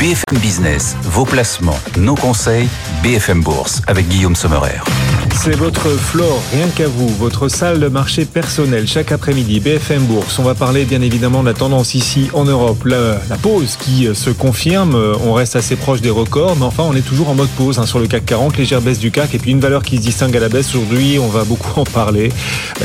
BFM Business, vos placements, nos conseils, BFM Bourse avec Guillaume Sommerer. C'est votre floor, rien qu'à vous, votre salle de marché personnelle. Chaque après-midi, BFM Bourse. On va parler bien évidemment de la tendance ici en Europe, la, pause qui euh, se confirme, euh, on reste assez proche des records, mais enfin on est toujours en mode pause hein, sur le CAC 40, légère baisse du CAC et puis une valeur qui se distingue à la baisse. Aujourd'hui, on va beaucoup en parler.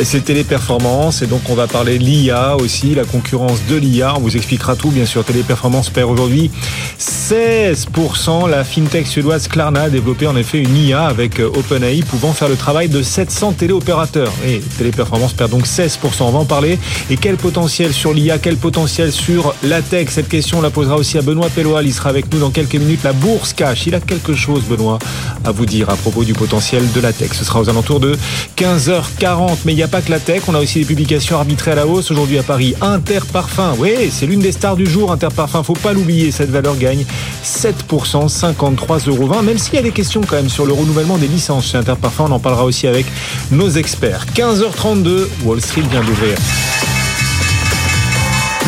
C'est Téléperformance et donc on va parler l'IA aussi, la concurrence de l'IA, on vous expliquera tout bien sûr. Téléperformance perd aujourd'hui 16%, la fintech suédoise Klarna a développé en effet une IA avec euh, OpenAI pouvant faire le travail de 700 téléopérateurs. Et Téléperformance perd donc 16%. On va en parler. Et quel potentiel sur l'IA, quel potentiel sur la tech Cette question, on la posera aussi à Benoît Pelloal. Il sera avec nous dans quelques minutes. La bourse cash. Il a quelque chose, Benoît, à vous dire à propos du potentiel de la tech. Ce sera aux alentours de 15h40. Mais il n'y a pas que la tech. On a aussi des publications arbitrées à la hausse. Aujourd'hui à Paris, Interparfum. Oui, c'est l'une des stars du jour, Interparfum. Faut pas l'oublier. Cette valeur gagne 7%, 53,20 euros. Même s'il y a des questions quand même sur le renouvellement des licences chez Interparfum, on en parlera aussi avec nos experts. 15h32, Wall Street vient d'ouvrir.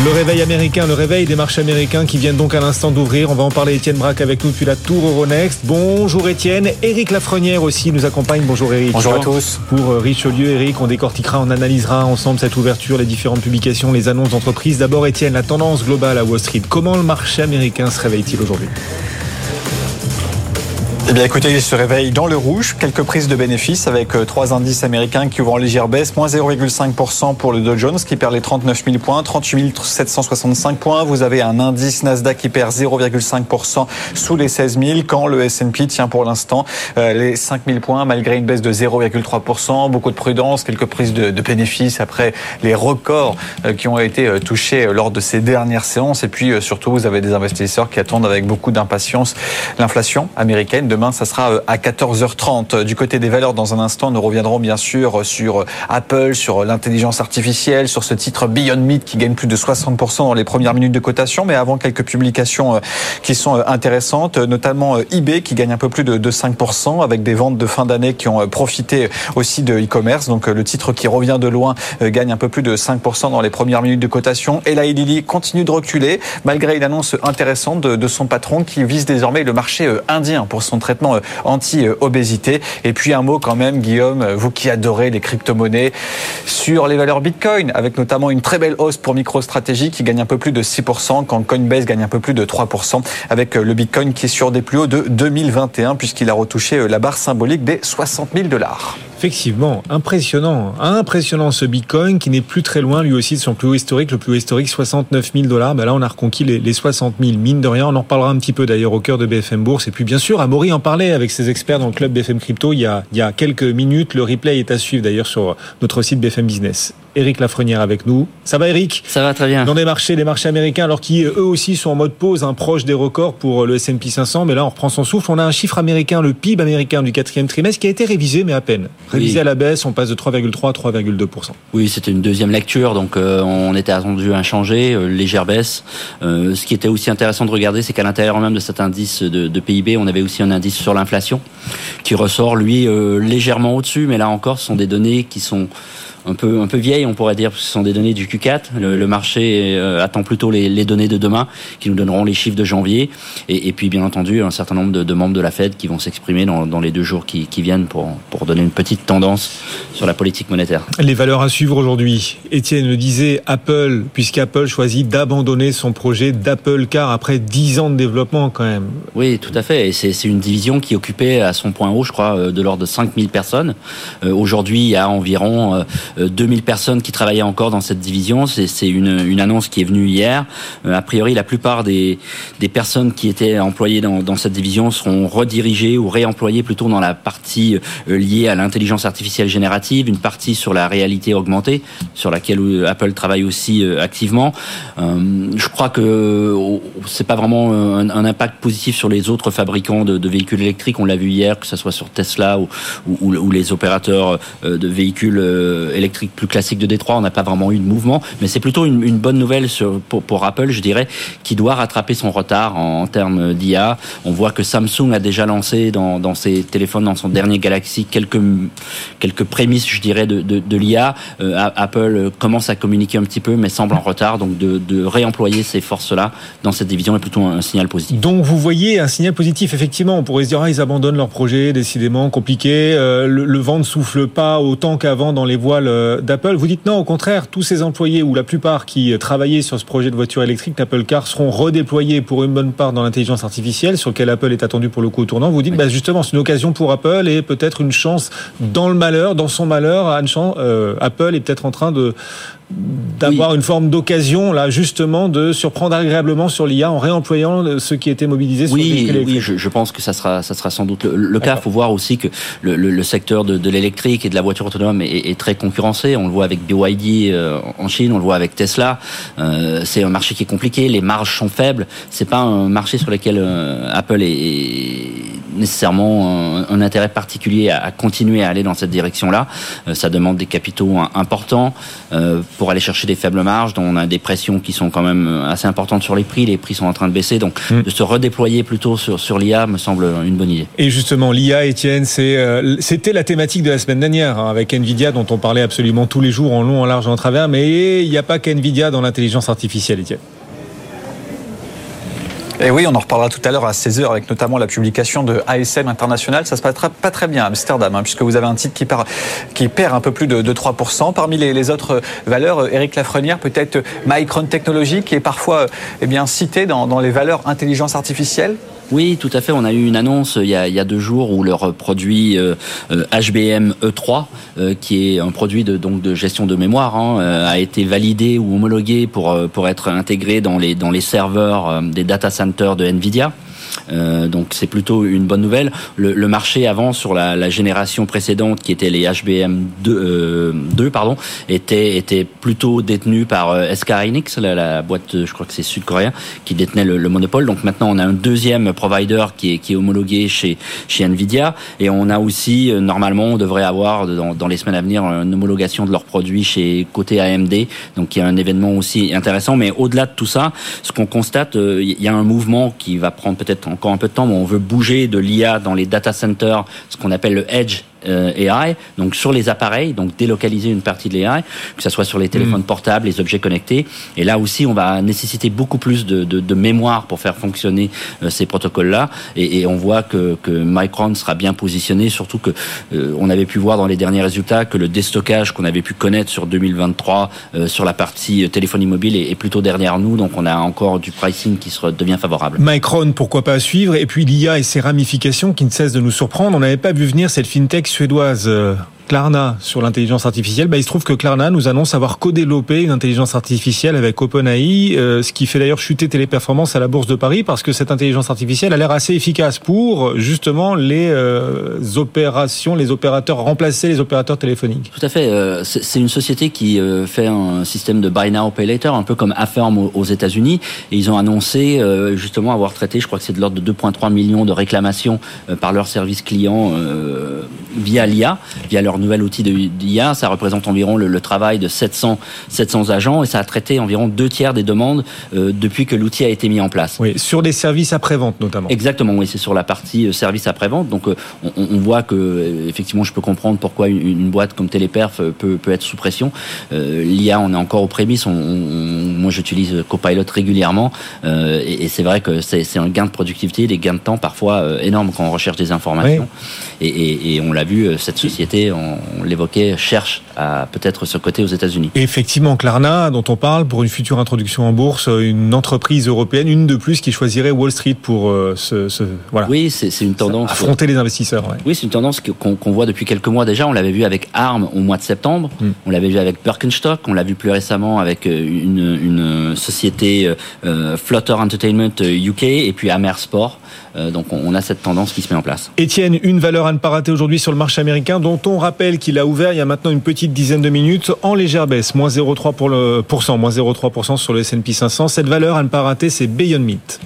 Le réveil américain, le réveil des marchés américains qui viennent donc à l'instant d'ouvrir. On va en parler Étienne Braque avec nous depuis la Tour Euronext. Bonjour Étienne. Éric Lafrenière aussi nous accompagne. Bonjour Éric. Bonjour à tous. Pour euh, Richelieu, Éric, on décortiquera, on analysera ensemble cette ouverture, les différentes publications, les annonces d'entreprise. D'abord Étienne, la tendance globale à Wall Street. Comment le marché américain se réveille-t-il aujourd'hui? Eh bien écoutez, il se réveille dans le rouge, quelques prises de bénéfices avec euh, trois indices américains qui ouvrent en légère baisse, moins 0,5% pour le Dow Jones qui perd les 39 000 points, 38 765 points. Vous avez un indice Nasdaq qui perd 0,5% sous les 16 000 quand le S&P tient pour l'instant euh, les 5 000 points malgré une baisse de 0,3%. Beaucoup de prudence, quelques prises de, bénéfices après les records euh, qui ont été touchés lors de ces dernières séances. Et puis surtout, vous avez des investisseurs qui attendent avec beaucoup d'impatience l'inflation américaine. Demain, ça sera euh, à 14h30. Du côté des valeurs, dans un instant, nous reviendrons bien sûr sur euh, Apple, sur l'intelligence artificielle, sur ce titre Beyond Meat qui gagne plus de 60% dans les premières minutes de cotation. Mais avant, quelques publications euh, qui sont intéressantes, notamment eBay qui gagne un peu plus de 5% avec des ventes de fin d'année qui ont profité aussi de e-commerce. Donc le titre qui revient de loin gagne un peu plus de 5% dans les premières minutes de cotation. Et la Lilly continue de reculer malgré une annonce intéressante de son patron qui vise désormais le marché indien pour son traitement euh, anti-obésité. Et puis un mot quand même, Guillaume, vous qui adorez les crypto-monnaies, sur les valeurs Bitcoin, avec notamment une très belle hausse pour MicroStrategy qui gagne un peu plus de 6%, quand Coinbase gagne un peu plus de 3%, avec euh, le Bitcoin qui est sur des plus hauts de 2021, puisqu'il a retouché euh, la barre symbolique des 60 000 dollars. Effectivement, impressionnant. Impressionnant ce Bitcoin qui n'est plus très loin lui aussi de son plus haut historique, le plus haut historique 69 000 dollars. Ben là, on a reconquis les, les 60 000. Mine de rien, on en reparlera un petit peu d'ailleurs au cœur de BFM Bourse. Et puis bien sûr, Amaury en parlait avec ses experts dans le club BFM Crypto il y a, il y a quelques minutes. Le replay est à suivre d'ailleurs sur notre site BFM Business. Éric Lafrenière avec nous. Ça va Éric? Ça va très bien. Dans les marchés, les marchés américains, alors qui eux aussi sont en mode pause, un proche des records pour le S&P 500, mais là on reprend son souffle. On a un chiffre américain, le PIB américain du quatrième trimestre, qui a été révisé, mais à peine. Révisé à la baisse, on passe de 3,3 à 3,2%. Oui, c'était une deuxième lecture, donc euh, on était attendu à changer, euh, légère baisse. Euh, ce qui était aussi intéressant de regarder, c'est qu'à l'intérieur même de cet indice de, de, PIB, on avait aussi un indice sur l'inflation qui ressort, lui, légèrement au-dessus, mais là encore, ce sont des données qui sont un peu un peu vieilles, on pourrait dire, ce sont des données du Q4. Le, marché euh, attend plutôt les, les, données de demain, qui nous donneront les chiffres de janvier, et, et puis bien entendu un certain nombre de, de, membres de la Fed qui vont s'exprimer dans, dans, les deux jours qui, qui, viennent pour pour donner une petite tendance sur la politique monétaire. Les valeurs à suivre aujourd'hui. Étienne le disait, Apple, puisqu'Apple choisit d'abandonner son projet d'Apple Car après 10 ans de développement quand même. Oui, tout à fait. Et c'est une division qui occupait à son point haut, je crois, euh, de l'ordre de 5000 personnes. Euh, aujourd'hui, il y a environ 2000 euh, personnes qui travaillaient encore dans cette division. C'est une, une, annonce qui est venue hier. Euh, a priori, la plupart des, des personnes qui étaient employées dans, dans, cette division seront redirigées ou réemployées plutôt dans la partie euh, liée à l'intelligence artificielle générative, une partie sur la réalité augmentée, sur laquelle Apple travaille aussi activement. je crois que c'est pas vraiment un, un, impact positif sur les autres fabricants de, de véhicules électriques. On l'a vu hier, que ce soit sur Tesla ou, ou, ou les opérateurs de véhicules électriques plus classique de Détroit, on n'a pas vraiment eu de mouvement, mais c'est plutôt une, une, bonne nouvelle sur, pour, pour, Apple, je dirais, qui doit rattraper son retard en, en termes d'IA. On voit que Samsung a déjà lancé dans, dans ses téléphones, dans son dernier Galaxy, quelques, quelques prémices, je dirais, de, de, de l'IA. Euh, Apple commence à communiquer un petit peu, mais semble en retard, donc de, de réemployer ces forces-là dans cette division est plutôt un, signal positif. Donc vous voyez un signal positif, effectivement. On pourrait se dire, ah, ils abandonnent leur projet, décidément compliqué, euh, le, le, vent ne souffle pas autant qu'avant dans les voiles d'Apple. Vous dites non, au contraire, tous ces employés, ou la plupart qui euh, travaillaient sur ce projet de voiture électrique d'Apple Car, seront redéployés pour une bonne part dans l'intelligence artificielle, sur lequel Apple est attendu pour le coup au tournant. Vous dites, oui. bah, justement, c'est une occasion pour Apple et peut-être une chance dans le malheur, dans son malheur, euh, Apple est peut-être en train de d'avoir oui. une forme d'occasion là justement de surprendre agréablement sur l'IA en réemployant ceux qui étaient mobilisés oui, sur oui, je, je, pense que ça sera ça sera sans doute le, le cas. Il faut voir aussi que le, le, le secteur de, de l'électrique et de la voiture autonome est, est, très concurrencé. On le voit avec BYD euh, en Chine, on le voit avec Tesla. Euh, c'est un marché qui est compliqué, les marges sont faibles. C'est pas un marché sur lequel euh, Apple est, est nécessairement un, un, intérêt particulier à, à, continuer à aller dans cette direction-là. Euh, ça demande des capitaux importants euh, pour aller chercher des faibles marges, dont on a des pressions qui sont quand même assez importantes sur les prix. Les prix sont en train de baisser, donc mmh. de se redéployer plutôt sur, sur l'IA me semble une bonne idée. Et justement, l'IA, Étienne, c'était la thématique de la semaine dernière hein, avec Nvidia, dont on parlait absolument tous les jours en long, en large, en travers. Mais il n'y a pas qu'Nvidia dans l'intelligence artificielle, Étienne. Et oui, on en reparlera tout à l'heure à 16h avec notamment la publication de ASM International. Ça se passe pas très bien à Amsterdam, hein, puisque vous avez un titre qui, part, qui perd un peu plus de, de 3%. Parmi les, autres valeurs, Eric Lafrenière, peut-être Micron Technology, qui est parfois eh cité dans les valeurs intelligence artificielle oui, tout à fait. On a eu une annonce il y a, il y a deux jours où leur produit euh, HBM E3, euh, qui est un produit de, donc de gestion de mémoire, hein, euh, a été validé ou homologué pour, pour être intégré dans les, dans les serveurs des data centers de NVIDIA. Euh, donc c'est plutôt une bonne nouvelle. Le, le marché avant sur la, la, génération précédente qui était les HBM 2, euh, 2 pardon, était était plutôt détenu par euh, SK Hynix, la, la, boîte, je crois que c'est sud-coréen, qui détenait le, le, monopole. Donc maintenant on a un deuxième provider qui est qui est homologué chez chez Nvidia et on a aussi euh, normalement on devrait avoir dans, dans les semaines à venir une homologation de leurs produits chez côté AMD. Donc il y a un événement aussi intéressant. Mais au-delà de tout ça, ce qu'on constate, euh, il y a un mouvement qui va prendre peut-être encore un peu de temps, mais on veut bouger de l'IA dans les data centers, ce qu'on appelle le edge AI, donc sur les appareils, donc délocaliser une partie de l'AI, que ce soit sur les téléphones mmh. portables, les objets connectés. Et là aussi, on va nécessiter beaucoup plus de, de, de mémoire pour faire fonctionner euh, ces protocoles-là. Et, et, on voit que, que, Micron sera bien positionné, surtout que euh, on avait pu voir dans les derniers résultats que le déstockage qu'on avait pu connaître sur 2023 euh, sur la partie téléphonie mobile est, est, plutôt derrière nous. Donc on a encore du pricing qui se devient favorable. Micron, pourquoi pas suivre? Et puis l'IA et ses ramifications qui ne cessent de nous surprendre. On n'avait pas vu venir cette fintech suédoise Klarna sur l'intelligence artificielle, bah, il se trouve que Klarna nous annonce avoir co-développé une intelligence artificielle avec OpenAI, euh, ce qui fait d'ailleurs chuter Téléperformance à la Bourse de Paris parce que cette intelligence artificielle a l'air assez efficace pour justement les euh, opérations, les opérateurs, remplacer les opérateurs téléphoniques. Tout à fait. Euh, c'est une société qui fait un système de buy now, pay later, un peu comme Affirm aux, États-Unis. Et ils ont annoncé justement avoir traité, je crois que c'est de l'ordre de 2,3 millions de réclamations par leur service client via l'IA, via leur nouvel outil d'IA. Ça représente environ le, le, travail de 700, 700 agents et ça a traité environ deux tiers des demandes euh, depuis que l'outil a été mis en place. Oui, sur des services après-vente notamment. Exactement, oui, c'est sur la partie euh, service après-vente. Donc euh, on, on, voit que effectivement, je peux comprendre pourquoi une, une, boîte comme Téléperf peut, peut être sous pression. Euh, L'IA, on est encore aux prémices. On, moi, j'utilise Copilot régulièrement et, et c'est vrai que c'est un gain de productivité, des gains de temps parfois énormes quand on recherche des informations. Oui. Et, et, et, on l'a vu, cette société, on, on l'évoquait, cherche à peut-être ce côté aux États-Unis. Effectivement, Klarna, dont on parle pour une future introduction en bourse, une entreprise européenne, une de plus qui choisirait Wall Street pour euh, ce, ce, voilà. Oui, c'est une tendance. Affronter les investisseurs. Ouais. Oui, c'est une tendance qu'on qu voit depuis quelques mois déjà. On l'avait vu avec ARM au mois de septembre. Mm. On l'avait vu avec Birkenstock. On l'a vu plus récemment avec euh, une, une société euh, Flutter Entertainment UK et puis Amer Sport. Euh, donc on a cette tendance qui se met en place. Étienne, une valeur à ne pas rater aujourd'hui sur le marché américain dont on rappelle qu'il a ouvert il y a maintenant une petite dizaine de minutes en légère baisse, moins 0,3 pour le moins 0,3% sur le S&P 500. Cette valeur à ne pas rater, c'est Beyond Meat.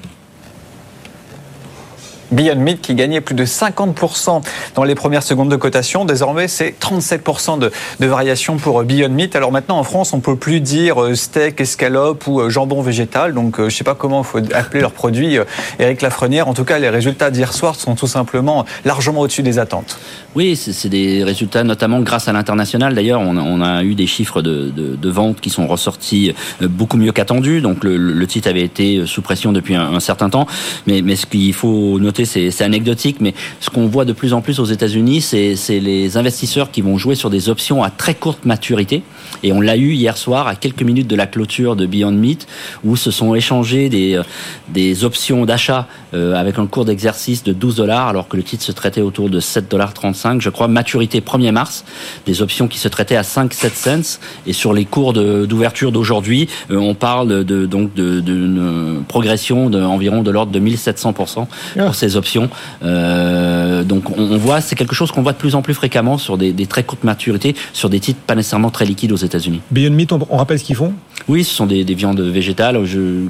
Beyond Meat qui gagnait plus de 50% dans les premières secondes de cotation. Désormais, c'est 37% de, variation pour Beyond Meat. Alors maintenant, en France, on peut plus dire euh, steak, escalope ou euh, jambon végétal. Donc, euh, je sais pas comment faut appeler leurs produits. Eric Lafrenière, en tout cas, les résultats d'hier soir sont tout simplement largement au-dessus des attentes. Oui, c'est des résultats notamment grâce à l'international. D'ailleurs, on, a eu des chiffres de, de, de vente qui sont ressortis beaucoup mieux qu'attendu. Donc, le, le, titre avait été sous pression depuis un, un certain temps. Mais, mais ce qu'il faut noter, c'est anecdotique, mais ce qu'on voit de plus en plus aux États-Unis, c'est les investisseurs qui vont jouer sur des options à très courte maturité. Et on l'a eu hier soir à quelques minutes de la clôture de Beyond Meat, où se sont échangés des, euh, des options d'achat euh, avec un cours d'exercice de 12 dollars, alors que le titre se traitait autour de 7 dollars 35. Je crois maturité 1er mars, des options qui se traitaient à 5-7 cents. Et sur les cours d'ouverture d'aujourd'hui, euh, on parle de donc d'une de, progression d'environ de, l'ordre de 1700% pour ah. ces options. Euh, donc on, voit, c'est quelque chose qu'on voit de plus en plus fréquemment sur des, des, très courtes maturités, sur des titres pas nécessairement très liquides aux États-Unis. Beyond Meat, on, rappelle ce qu'ils font? Oui, ce sont des, des viandes végétales. Je,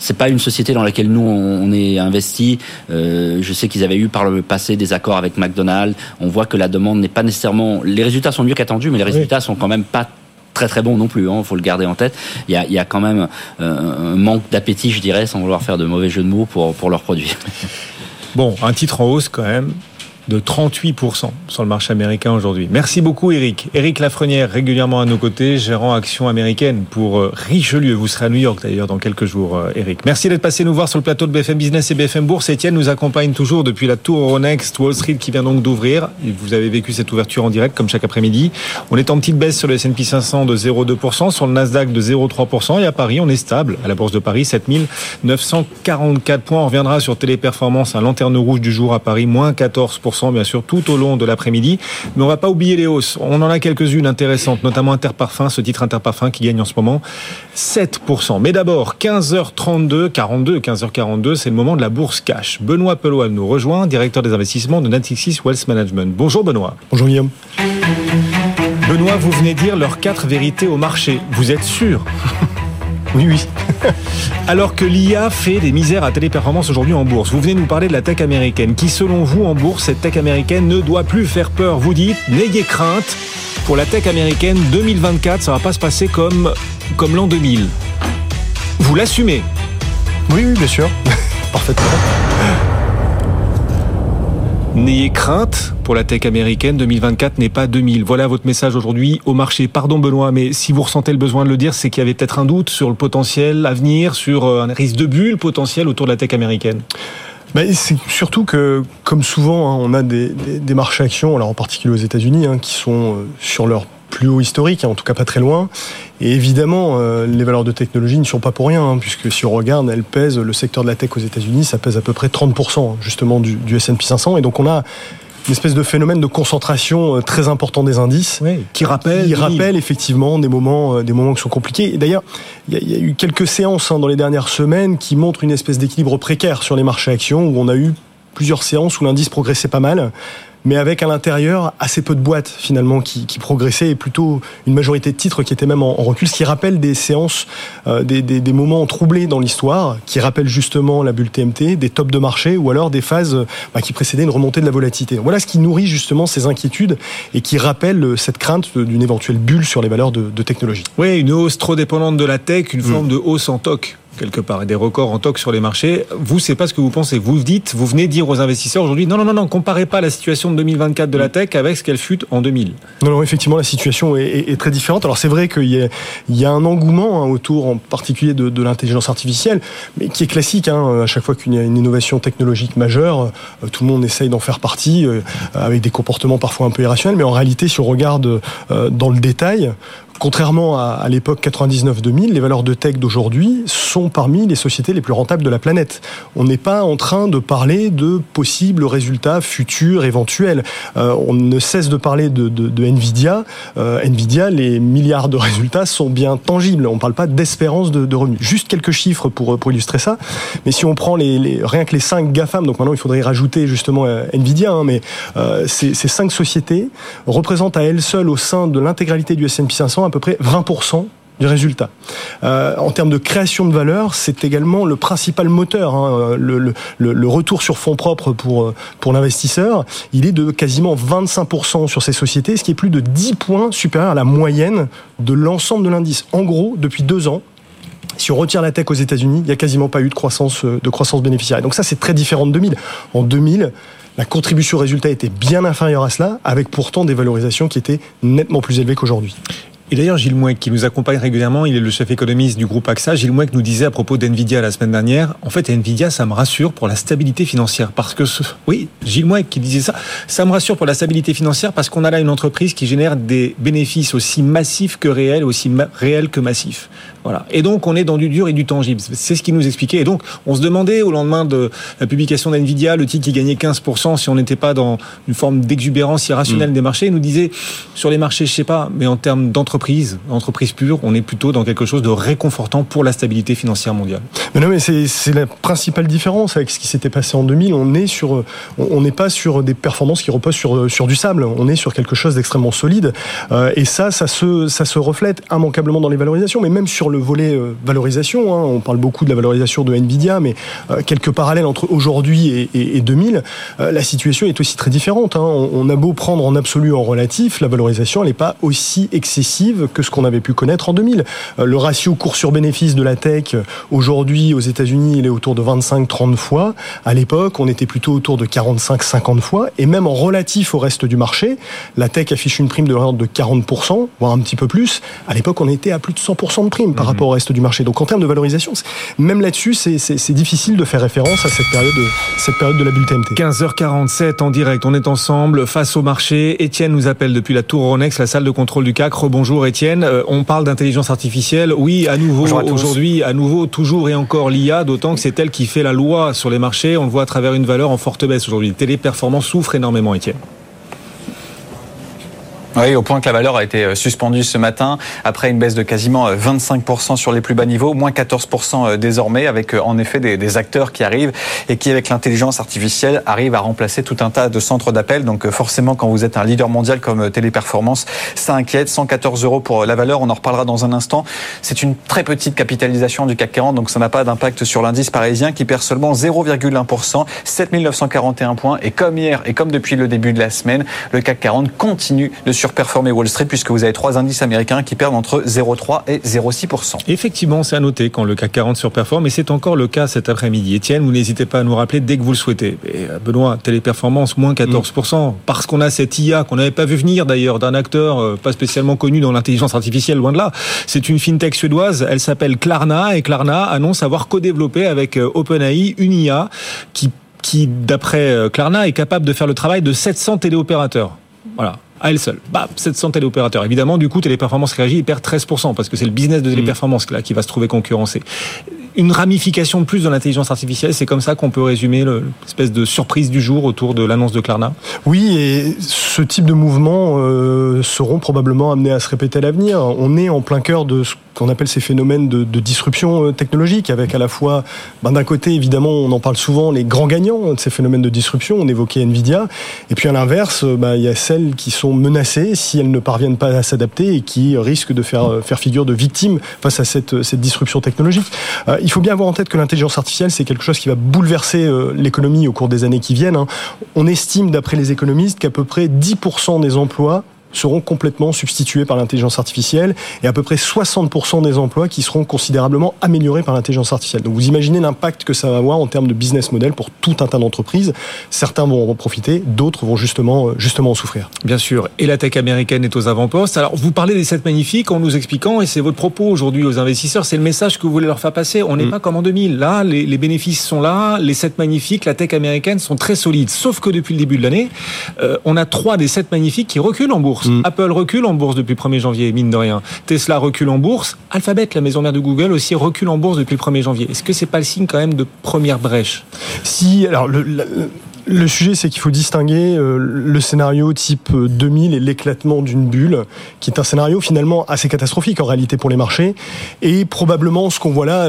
c'est pas une société dans laquelle nous on, est investi. Euh, je sais qu'ils avaient eu par le passé des accords avec McDonald's. On voit que la demande n'est pas nécessairement. Les résultats sont mieux qu'attendus, mais les résultats sont quand même pas très très bons non plus, il hein, faut le garder en tête. Il y a, il y a quand même euh, un manque d'appétit, je dirais, sans vouloir faire de mauvais jeux de mots pour, pour leurs produits. Bon, un titre en hausse quand même de 38% sur le marché américain aujourd'hui. Merci beaucoup Eric. Eric Lafrenière, régulièrement à nos côtés, gérant action américaine pour euh, Richelieu. Vous serez à New York d'ailleurs dans quelques jours, Eric. Merci d'être passé nous voir sur le plateau de BFM Business et BFM Bourse. Etienne nous accompagne toujours depuis la tour Euronext Wall Street qui vient donc d'ouvrir. Vous avez vécu cette ouverture en direct comme chaque après-midi. On est en petite baisse sur le S&P 500 de 0,2%, sur le Nasdaq de 0,3% et à Paris on est stable. À la Bourse de Paris, 7944 points. On reviendra sur Téléperformance, un lanterne rouge du jour à Paris, moins 14% bien sûr tout au long de l'après-midi. Mais on va pas oublier les hausses. On en a quelques-unes intéressantes, notamment Interparfum, ce titre Interparfum qui gagne en ce moment 7%. Mais d'abord, 15h32, 42, 15h42, c'est le moment de la bourse cash. Benoît Peloal nous rejoint, directeur des investissements de Natixis Wealth Management. Bonjour Benoît. Bonjour Guillaume. Benoît, vous venez dire leurs quatre vérités au marché. Vous êtes sûr? Oui, oui. Alors que l'IA fait des misères à téléperformance aujourd'hui en bourse, vous venez nous parler de la tech américaine, qui selon vous en bourse, cette tech américaine ne doit plus faire peur. Vous dites, n'ayez crainte, pour la tech américaine 2024, ça va pas se passer comme, comme l'an 2000. Vous l'assumez Oui, oui, bien sûr. Parfaitement. N'ayez crainte pour la tech américaine, 2024 n'est pas 2000. Voilà votre message aujourd'hui au marché. Pardon Benoît, mais si vous ressentez le besoin de le dire, c'est qu'il y avait peut-être un doute sur le potentiel à venir, sur euh, un risque de bulle potentiel autour de la tech américaine. Ben, c'est surtout que, comme souvent, hein, on a des, marchés actions, alors en particulier aux États-Unis, hein, qui sont euh, sur leur plus haut historique, hein, en tout cas pas très loin. Et évidemment, euh, les valeurs de technologie ne sont pas pour rien, hein, puisque si on regarde, elles pèsent, le secteur de la tech aux États-Unis, ça pèse à peu près 30% justement du, du S&P 500. Et donc on a une espèce de phénomène de concentration euh, très important des indices, qui rappelle, qui rappelle effectivement des moments, euh, des moments qui sont compliqués. Et d'ailleurs, il y, a eu quelques séances hein, dans les dernières semaines qui montrent une espèce d'équilibre précaire sur les marchés actions, où on a eu plusieurs séances où l'indice progressait pas mal, mais avec à l'intérieur assez peu de boîtes finalement qui, qui, progressaient et plutôt une majorité de titres qui étaient même en, recul, ce qui rappelle des séances, euh, des, des, des, moments troublés dans l'histoire, qui rappellent justement la bulle TMT, des tops de marché ou alors des phases bah, qui précédaient une remontée de la volatilité. Voilà ce qui nourrit justement ces inquiétudes et qui rappelle cette crainte d'une éventuelle bulle sur les valeurs de, de, technologie. Oui, une hausse trop dépendante de la tech, une forme mm. de hausse en toc quelque part et des records en toc sur les marchés. Vous, c'est pas ce que vous pensez. Vous dites, vous venez dire aux investisseurs aujourd'hui, non, non, non, non, comparez pas la situation de 2024 de la tech avec ce qu'elle fut en 2000. Non, non, effectivement, la situation est, très différente. Alors c'est vrai qu'il y, a, un engouement hein, autour, en particulier de, de l'intelligence artificielle, mais qui est classique. Hein, à chaque fois qu'il y a une innovation technologique majeure, euh, tout le monde essaye d'en faire partie, euh, avec des comportements parfois un peu irrationnels. Mais en réalité, si on regarde euh, dans le détail, Contrairement à, à l'époque 99-2000, les valeurs de tech d'aujourd'hui sont parmi les sociétés les plus rentables de la planète. On n'est pas en train de parler de possibles résultats futurs, éventuels. Euh, on ne cesse de parler de, de, de Nvidia. Euh, Nvidia, les milliards de résultats sont bien tangibles. On ne parle pas d'espérance de, de, revenus. Juste quelques chiffres pour, pour illustrer ça. Mais si on prend les, les, rien que les cinq GAFAM, donc maintenant il faudrait rajouter justement euh, Nvidia, hein, mais euh, ces, ces cinq sociétés représentent à elles seules au sein de l'intégralité du S&P 500 à peu près 20% du résultat. en termes de création de valeur, c'est également le principal moteur. Hein. Le, retour sur fonds propres pour, pour l'investisseur, il est de quasiment 25% sur ces sociétés, ce qui est plus de 10 points supérieur à la moyenne de l'ensemble de l'indice. En gros, depuis deux ans, si on retire la tech aux États-Unis, il n'y a quasiment pas eu de croissance, de croissance bénéficiaire. donc ça, c'est très différent de 2000. En 2000, la contribution résultat était bien inférieure à cela, avec pourtant des valorisations qui étaient nettement plus élevées qu'aujourd'hui. Et d'ailleurs, Gilles Mouek, qui nous accompagne régulièrement, il est le chef économiste du groupe AXA. Gilles Mouek nous disait à propos d'NVIDIA la semaine dernière, en fait, NVIDIA, ça me rassure pour la stabilité financière. Parce que, oui, Gilles Mouek qui disait ça, ça me rassure pour la stabilité financière parce qu'on a là une entreprise qui génère des bénéfices aussi massifs que réels, aussi réels que massifs. Voilà. Et donc, on est dans du dur et du tangible. C'est ce qu'il nous expliquait. Et donc, on se demandait au lendemain de la publication d'NVIDIA, le titre qui gagnait 15%, si on n'était pas dans une forme d'exubérance irrationnelle mm. des marchés. Il nous disait, sur les marchés, je sais pas, mais en termes d'entreprise, entreprise pure, on est plutôt dans quelque chose de réconfortant pour la stabilité financière mondiale. Mais non, mais c'est la principale différence avec ce qui s'était passé en 2000. On est sur, on n'est pas sur des performances qui reposent sur, sur du sable. On est sur quelque chose d'extrêmement solide. Euh, et ça, ça se, ça se reflète immanquablement dans les valorisations, mais même sur le le volet euh, valorisation. Hein. On parle beaucoup de la valorisation de Nvidia, mais euh, quelques parallèles entre aujourd'hui et, 2000. Euh, la situation est aussi très différente. Hein. On, a beau prendre en absolu, en relatif, la valorisation, n'est pas aussi excessive que ce qu'on avait pu connaître en 2000. le ratio cours sur bénéfice de la tech aujourd'hui aux États-Unis, il est autour de 25-30 fois. À l'époque, on était plutôt autour de 45-50 fois. Et même en relatif au reste du marché, la tech affiche une prime de l'ordre de 40%, voire un petit peu plus. À l'époque, on était à plus de 100% de prime rapport au reste du marché. Donc en termes de valorisation, même là-dessus, c'est difficile de faire référence à cette période, cette période de la bulle TMT. 15h47 en direct, on est ensemble face au marché. Étienne nous appelle depuis la Tour Ronex, la salle de contrôle du CAC. Rebonjour Étienne, euh, on parle d'intelligence artificielle. Oui, à nouveau aujourd'hui, à nouveau toujours et encore l'IA, d'autant que c'est elle qui fait la loi sur les marchés. On le voit à travers une valeur en forte baisse aujourd'hui. Téléperformance souffre énormément Étienne. Oui, au point que la valeur a été euh, suspendue ce matin après une baisse de quasiment 25% euh, sur les plus bas niveaux, moins 14% euh, désormais, avec en effet des, acteurs qui arrivent et qui, avec l'intelligence artificielle, arrivent à remplacer tout un tas de centres d'appel. Donc forcément, quand vous êtes un leader mondial comme Téléperformance, ça inquiète. 114 euros pour la valeur, on en reparlera dans un instant. C'est une très petite capitalisation du CAC 40, donc ça n'a pas d'impact sur l'indice parisien qui perd seulement 0,1%, 7941 points. Et comme hier et comme depuis le début de la semaine, le CAC 40 continue de sur performer Wall Street puisque vous avez trois indices américains qui perdent entre 0,3 et 0,6%. Effectivement, c'est à noter quand le CAC 40 surperforme et c'est encore le cas cet après-midi. Étienne, vous n'hésitez pas à nous rappeler dès que vous le souhaitez. Euh, Benoît, téléperformance moins 14%, parce qu'on a cette IA qu'on n'avait pas vu venir d'ailleurs d'un acteur euh, pas spécialement connu dans l'intelligence artificielle, loin de là. C'est une fintech suédoise, elle s'appelle Klarna et Klarna annonce avoir co-développé avec euh, OpenAI une IA qui, d'après Klarna, est capable de faire le travail de 700 téléopérateurs. Voilà à elle seule. Bah, 700 téléopérateurs. Évidemment, du coup, Téléperformance réagit, il perd 13%, parce que c'est le business de Téléperformance là, qui va se trouver concurrencé. Une ramification de plus de l'intelligence artificielle, c'est comme ça qu'on peut résumer l'espèce de surprise du jour autour de l'annonce de Klarna Oui, et ce type de mouvements euh, seront probablement amenés à se répéter à l'avenir. On est en plein cœur de ce qu'on appelle ces phénomènes de, de, disruption euh, technologique, avec à la fois, ben, d'un côté, évidemment, on en parle souvent, les grands gagnants de ces phénomènes de disruption, on évoquait Nvidia, et puis à l'inverse, ben, il y a celles qui sont menacées si elles ne parviennent pas à s'adapter et qui risquent de faire, euh, faire figure de victimes face à cette, cette disruption technologique. Euh, il faut bien avoir en tête que l'intelligence artificielle, c'est quelque chose qui va bouleverser l'économie au cours des années qui viennent. Hein. On estime, d'après les économistes, qu'à peu près 10% des emplois seront complètement substitués par l'intelligence artificielle et à peu près 60% des emplois qui seront considérablement améliorés par l'intelligence artificielle. Donc vous imaginez l'impact que ça va avoir en termes de business model pour tout un tas d'entreprises. Certains vont en profiter, d'autres vont justement, justement en souffrir. Bien sûr. Et la tech américaine est aux avant-postes. Alors vous parlez des 7 magnifiques en nous expliquant, et c'est votre propos aujourd'hui aux investisseurs, c'est le message que vous voulez leur faire passer. On n'est mm. pas comme en 2000. Là, les, bénéfices sont là, les 7 magnifiques, la tech américaine sont très solides. Sauf que depuis le début de l'année, euh, on a trois des 7 magnifiques qui reculent en bourse. Mm. Apple recule en bourse depuis le 1er janvier, mine de rien. Tesla recule en bourse. Alphabet, la maison mère de Google, aussi recule en bourse depuis le 1er janvier. Est-ce que c'est pas le signe quand même de première brèche? Si, alors le, Le sujet, c'est qu'il faut distinguer euh, le scénario type 2000 et l'éclatement d'une bulle, qui est un scénario finalement assez catastrophique en réalité pour les marchés, et probablement ce qu'on voit là,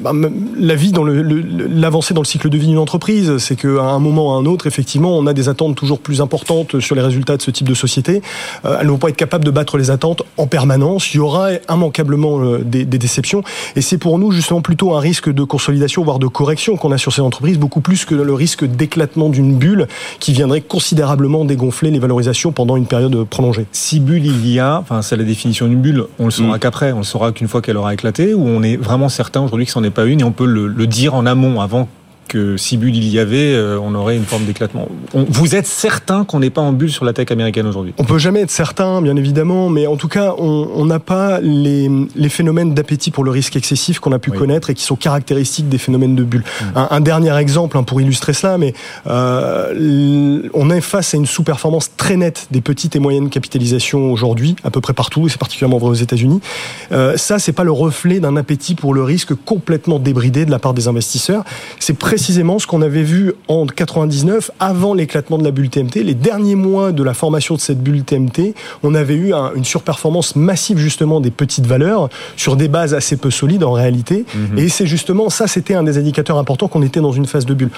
bah, la vie dans l'avancée dans le cycle de vie d'une entreprise, c'est qu'à un moment ou à un autre, effectivement, on a des attentes toujours plus importantes sur les résultats de ce type de société. Euh, elles ne vont pas être capables de battre les attentes en permanence. Il y aura immanquablement euh, des déceptions, et c'est pour nous justement plutôt un risque de consolidation, voire de correction qu'on a sur ces entreprises, beaucoup plus que le risque d'éclatement d'une bulle qui viendrait considérablement dégonfler les valorisations pendant une période prolongée. Si bulle il y a, enfin c'est la définition d'une bulle, on le saura mm. qu'après, on le saura qu'une fois qu'elle aura éclaté, ou on est vraiment certain aujourd'hui que ce n'en est pas une et on peut le, le dire en amont avant que si bulle il y avait, euh, on aurait une forme d'éclatement. Vous êtes certain qu'on n'est pas en bulle sur la tech américaine aujourd'hui? On peut jamais être certain, bien évidemment, mais en tout cas, on n'a pas les, les phénomènes d'appétit pour le risque excessif qu'on a pu connaître et qui sont caractéristiques des phénomènes de bulle. Hmm. Un, dernier exemple hein, pour illustrer cela, mais euh, on est face à une sous-performance très nette des petites et moyennes capitalisations aujourd'hui, à peu près partout, et c'est particulièrement vrai aux États-Unis. Euh, ça, c'est pas le reflet d'un appétit pour le risque complètement débridé de la part des investisseurs. C'est précisément ce qu'on avait vu en 99, avant l'éclatement de la bulle TMT. Les derniers mois de la formation de cette bulle TMT, on avait eu une surperformance massive justement des petites valeurs sur des bases assez peu solides en réalité. Mhm. Et c'est justement ça, c'était un des indicateurs importants qu'on était dans une phase de bulle.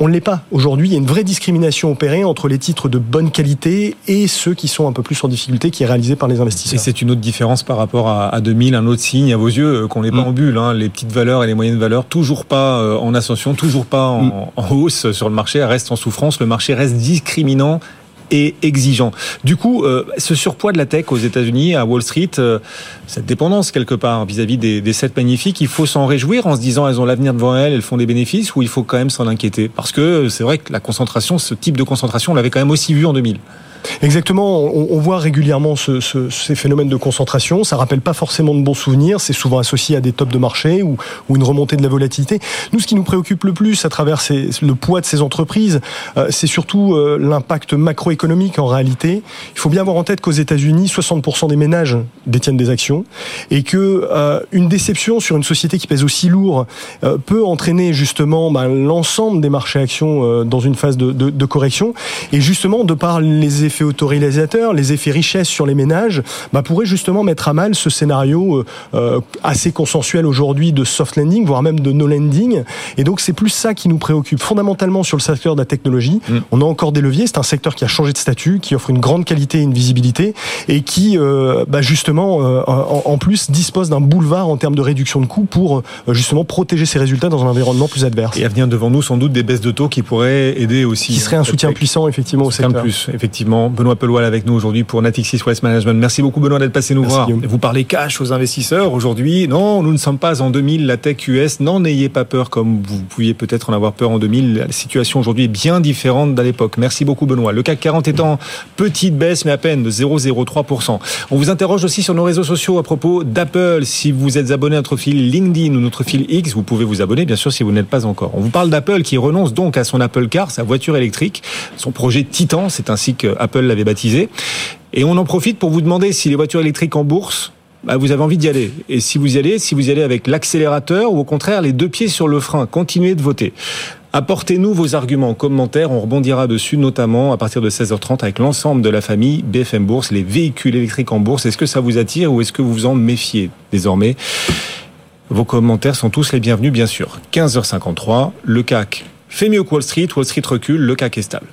On ne l'est pas. Aujourd'hui, il y a une vraie discrimination opérée entre les titres de bonne qualité et ceux qui sont un peu plus en difficulté, qui est réalisé par les investisseurs. Et c'est une autre différence par rapport à, 2000, un autre signe à vos yeux euh, qu'on n'est pas mm. en bulle. Hein. Les petites valeurs et les moyennes valeurs, toujours pas euh, en ascension, toujours pas en, mm. en hausse sur le marché, restent en souffrance. Le marché reste discriminant et exigeant. Du coup, euh, ce surpoids de la tech aux États-Unis, à Wall Street, euh, cette dépendance quelque part vis-à-vis des, des sept magnifiques, il faut s'en réjouir en se disant elles ont l'avenir devant elles, elles font des bénéfices, ou il faut quand même s'en inquiéter? Parce que c'est vrai que la concentration, ce type de concentration, on l'avait quand même aussi vu en 2000. Exactement, on, voit régulièrement ces phénomènes de concentration. Ça rappelle pas forcément de bons souvenirs. C'est souvent associé à des tops de marché ou, une remontée de la volatilité. Nous, ce qui nous préoccupe le plus à travers le poids de ces entreprises, euh, c'est surtout euh, l'impact macroéconomique en réalité. Il faut bien avoir en tête qu'aux États-Unis, 60% des ménages détiennent des actions et que euh, une déception sur une société qui pèse aussi lourd peut entraîner justement ben, l'ensemble des marchés actions dans une phase de, de correction. Et justement, de par les effets autoréalisateurs, les effets richesse sur les ménages, bah, pourraient justement mettre à mal ce scénario euh, euh, assez consensuel aujourd'hui de soft landing, voire même de no landing. Et donc c'est plus ça qui nous préoccupe fondamentalement sur le secteur de la technologie. Mm. On a encore des leviers. C'est un secteur qui a changé de statut, qui offre une grande qualité et une visibilité, et qui euh, bah, justement en, plus dispose d'un boulevard en termes de réduction de coûts pour justement protéger ses résultats dans un environnement plus adverse. Et à venir devant nous sans doute des baisses de taux qui pourraient aider aussi. Qui serait un soutien puissant effectivement au secteur. plus effectivement. Benoît Peloil avec nous aujourd'hui pour Natixis Wealth Management. Merci beaucoup Benoît d'être passé nous voir. Vous parlez cash aux investisseurs aujourd'hui. Non, nous ne sommes pas en 2000, la tech US. N'en ayez pas peur comme vous pouviez peut-être en avoir peur en 2000. La situation aujourd'hui est bien différente d'à l'époque. Merci beaucoup Benoît. Le CAC 40 est en petite baisse mais à peine de 0,03%. On vous interroge aussi sur nos réseaux sociaux à propos d'Apple. Si vous êtes abonné à notre fil LinkedIn ou notre fil X, vous pouvez vous abonner bien sûr si vous n'êtes pas encore. On vous parle d'Apple qui renonce donc à son Apple Car, sa voiture électrique, son projet Titan. C'est ainsi que Apple l'avait baptisé. Et on en profite pour vous demander si les voitures électriques en bourse, bah, vous avez envie d'y aller. Et si vous y allez, si vous y allez avec l'accélérateur ou au contraire les deux pieds sur le frein, continuez de voter. Apportez-nous vos arguments en commentaire, on rebondira dessus notamment à partir de 16h30 avec l'ensemble de la famille BFM Bourse, les véhicules électriques en bourse. Est-ce que ça vous attire ou est-ce que vous vous en méfiez désormais? Vos commentaires sont tous les bienvenus bien sûr. 15h53, le CAC fait mieux que Wall Street, Wall Street recule, le CAC est stable.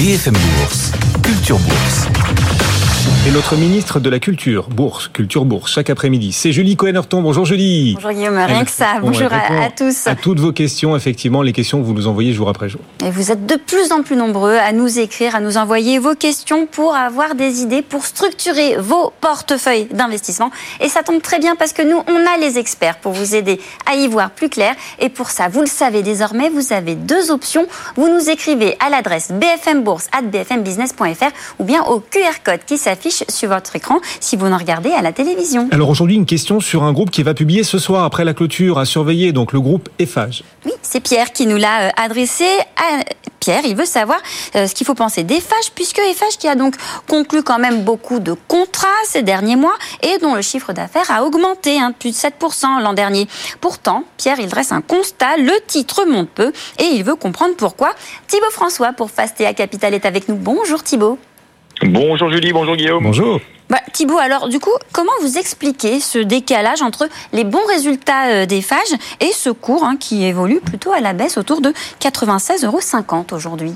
BFM Bourse, Culture Bourse. Et notre ministre de la Culture, Bourse, Culture Bourse, chaque après-midi, c'est Julie Cohen-Horton. Bonjour Julie. Bonjour Guillaume, rien que ça. Bonjour à, tous. À toutes vos questions, effectivement, les questions que vous nous envoyez jour après jour. Et vous êtes de plus en plus nombreux à nous écrire, à nous envoyer vos questions pour avoir des idées, pour structurer vos portefeuilles d'investissement. Et ça tombe très bien parce que nous, on a les experts pour vous aider à y voir plus clair. Et pour ça, vous le savez désormais, vous avez deux options. Vous nous écrivez à l'adresse bfmbourse.bfmbusiness.fr ou bien au QR code qui s'affiche sur votre écran si vous en regardez à la télévision. Alors aujourd'hui, une question sur un groupe qui va publier ce soir après la clôture à surveiller, donc le groupe EFAGE. Oui, c'est Pierre qui nous l'a euh, adressé. À... Pierre. Il veut savoir ce qu'il faut penser d'Eiffage, puisque Eiffage qui a donc conclu quand même beaucoup de contrats ces derniers mois et dont le chiffre d'affaires a augmenté, hein, plus de 7% l'an dernier. Pourtant, Pierre, il dresse un constat, le titre monte peu et il veut comprendre pourquoi. Thibaut François pour Fastea Capital est avec nous. Bonjour Thibaut. Bonjour Julie, bonjour Guillaume. Bonjour. Bah, Thibaut, alors du coup, comment vous expliquez ce décalage entre les bons résultats euh, des phages et ce cours hein, qui évolue plutôt à la baisse autour de 96,50 euros aujourd'hui?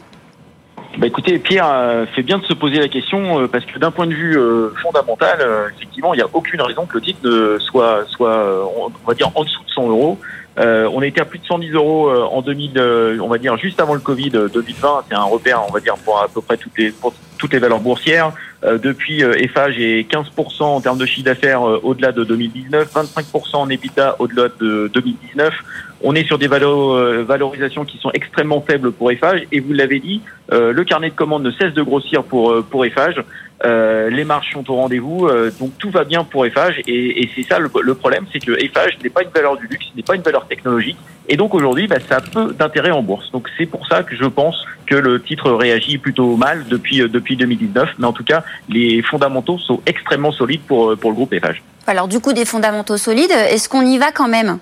Bah écoutez, Pierre euh, fait bien de se poser la question euh, parce que d'un point de vue fondamental, effectivement, il n'y a aucune raison que le titre ne soit, soit, on va dire, en dessous de 100 euros. Euh, on était à plus de 110 euros euh, en 2000, euh, on va dire juste avant le Covid 2020. C'est un repère, on va dire, pour à peu près toutes les toutes les valeurs boursières. depuis, Eiffage est 15% en termes de chiffre d'affaires au-delà de 2019, 25% en EBITDA au-delà de 2019. On est sur des valorisations qui sont extrêmement faibles pour Eiffage. Et vous l'avez dit, le carnet de commandes ne cesse de grossir pour pour Eiffage. Euh, les marges sont au rendez-vous, euh, donc tout va bien pour Eiffage. Et, c'est ça le, problème, c'est que Eiffage n'est pas une valeur du luxe, n'est pas une valeur technologique. Et donc aujourd'hui, bah, ça a peu d'intérêt en bourse. Donc c'est pour ça que je pense que le titre réagit plutôt mal depuis euh, depuis 2019. Mais en tout cas, les fondamentaux sont extrêmement solides pour pour le groupe Eiffage. Alors du coup, des fondamentaux solides, est-ce qu'on y va quand même?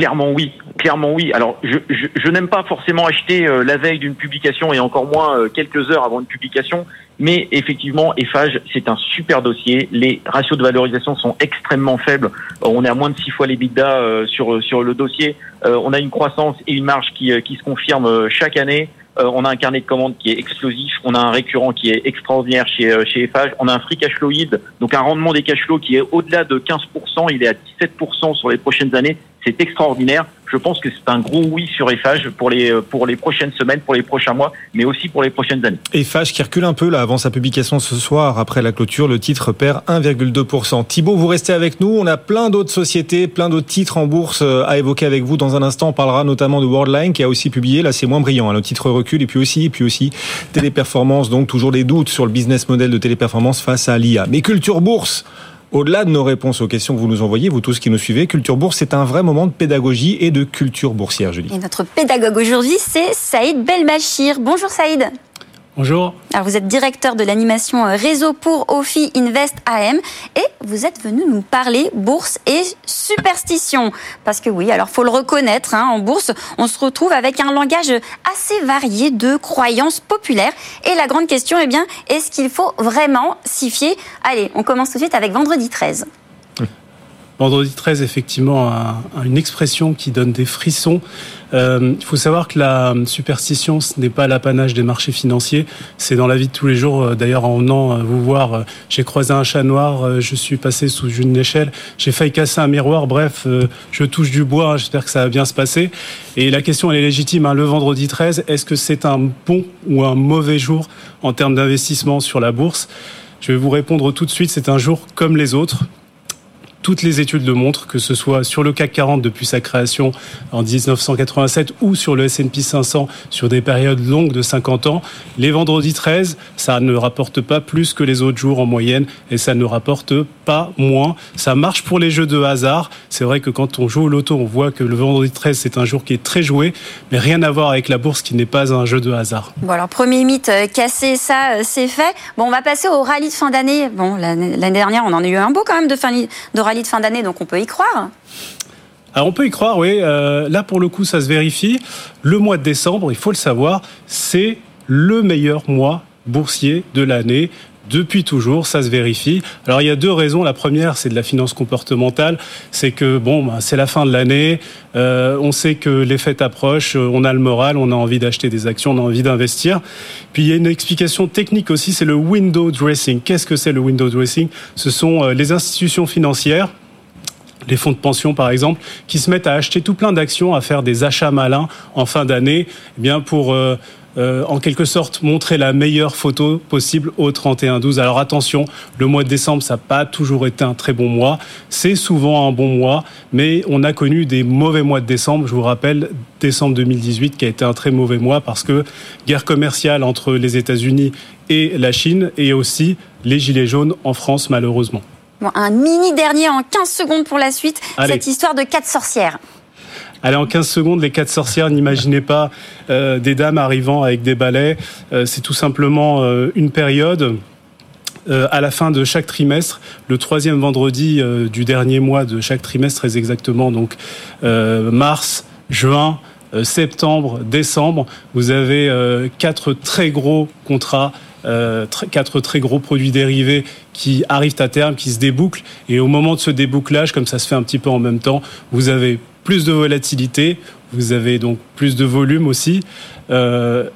Clairement oui, clairement oui. Alors je, je, je n'aime pas forcément acheter la veille d'une publication et encore moins quelques heures avant une publication. Mais effectivement, Eiffage, c'est un super dossier. Les ratios de valorisation sont extrêmement faibles. Euh, on est à moins de six fois les bidas euh, sur sur le dossier. Euh, on a une croissance et une marge qui, qui se confirment chaque année. on a un carnet de commandes qui est explosif. On a un récurrent qui est extraordinaire chez chez Eiffage. On a un free cash flow yield, donc un rendement des cash flows qui est au-delà de 15%. Il est à 17% sur les prochaines années. C'est extraordinaire je pense que c'est un gros oui sur Eiffage pour les, pour les prochaines semaines, pour les prochains mois, mais aussi pour les prochaines années. Eiffage qui recule un peu là avant sa publication ce soir, après la clôture, le titre perd 1,2%. Thibault, vous restez avec nous. On a plein d'autres sociétés, plein d'autres titres en bourse euh, à évoquer avec vous. Dans un instant, on parlera notamment de Worldline qui a aussi publié. Là, c'est moins brillant. Hein. Le titre recule et puis aussi, et puis aussi Téléperformance. Donc toujours des doutes sur le business model de Téléperformance face à l'IA. Mais Culture Bourse. Au-delà de nos réponses aux questions que vous nous envoyez, vous tous qui nous suivez, Culture Bourse, c'est un vrai moment de pédagogie et de culture boursière, Julie. Et notre pédagogue aujourd'hui, c'est Saïd Belmachir. Bonjour Saïd. Bonjour. Alors vous êtes directeur de l'animation euh, réseau pour OFI Invest AM et vous êtes venu nous parler bourse et superstition. Parce que oui, alors faut le reconnaître, hein, en bourse, on se retrouve avec un langage assez varié de croyances populaires. Et la grande question est bien, est-ce qu'il faut vraiment s'y fier? Allez, on commence tout de suite avec vendredi 13. Vendredi 13, effectivement, une expression qui donne des frissons. Euh, il faut savoir que la superstition, ce n'est pas l'apanage des marchés financiers. C'est dans la vie de tous les jours. Euh, d'ailleurs, en venant euh, vous voir, j'ai croisé un chat noir, je suis passé sous une échelle, j'ai failli casser un miroir. Bref, je touche du bois. J'espère que ça va bien se passer. Et la question, elle est légitime. Hein. Le vendredi 13, est-ce que c'est un bon ou un mauvais jour en termes d'investissement sur la bourse? Je vais vous répondre tout de suite, c'est un jour comme les autres toutes les études le montrent, que ce soit sur le CAC 40 depuis sa création en 1987 ou sur le S&P 500 sur des périodes longues de 50 ans, les vendredis 13, ça ne rapporte pas plus que les autres jours en moyenne et ça ne rapporte pas moins. Ça marche pour les jeux de hasard. C'est vrai que quand on joue au loto, on voit que le vendredi 13, c'est un jour qui est très joué, mais rien à voir avec la bourse qui n'est pas un jeu de hasard. Bon alors premier mythe euh, cassé, ça euh, c'est fait. Bon, on va passer au rallye de fin d'année. Bon, l'année dernière, on en a eu un beau quand même de fin de rallye de fin d'année, donc on peut y croire. Alors on peut y croire, oui. Euh, là pour le coup, ça se vérifie. Le mois de décembre, il faut le savoir, c'est le meilleur mois boursier de l'année depuis toujours, ça se vérifie. Alors il y a deux raisons. La première, c'est de la finance comportementale. C'est que bon, ben, c'est la fin de l'année. Euh, on sait que les fêtes approchent. On a le moral. On a envie d'acheter des actions. On a envie d'investir. Puis il y a une explication technique aussi. C'est le window dressing. Qu'est-ce que c'est le window dressing? Ce sont euh, les institutions financières les fonds de pension par exemple, qui se mettent à acheter tout plein d'actions, à faire des achats malins en fin d'année, eh bien pour euh, euh, en quelque sorte montrer la meilleure photo possible au 31-12. Alors attention, le mois de décembre, ça n'a pas toujours été un très bon mois. C'est souvent un bon mois, mais on a connu des mauvais mois de décembre. Je vous rappelle, décembre 2018 qui a été un très mauvais mois parce que guerre commerciale entre les États-Unis et la Chine et aussi les gilets jaunes en France malheureusement. un mini dernier en 15 secondes pour la suite, cette histoire de quatre sorcières. Allez, en 15 secondes, les quatre sorcières, n'imaginez pas des dames arrivant avec des balais. c'est tout simplement une période à la fin de chaque trimestre, le troisième vendredi du dernier mois de chaque trimestre, très exactement, donc mars, juin, euh, septembre, décembre, vous avez euh, quatre très gros contrats euh, quatre très gros produits dérivés qui arrivent à terme, qui se débouclent. Et au moment de ce débouclage, comme ça se fait un petit peu en même temps, vous avez plus de volatilité, vous avez donc plus de volume aussi. Euh,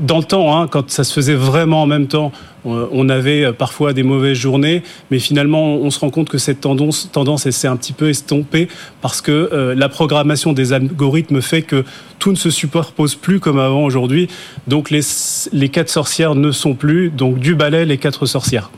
dans le temps, hein, quand ça se faisait vraiment en même temps, on avait parfois des mauvaises journées, mais finalement, on se rend compte que cette tendance, tendance s'est un petit peu estompée parce que euh, la programmation des algorithmes fait que tout ne se superpose plus comme avant aujourd'hui. Donc les, les quatre sorcières ne sont plus, donc du balai, les quatre sorcières.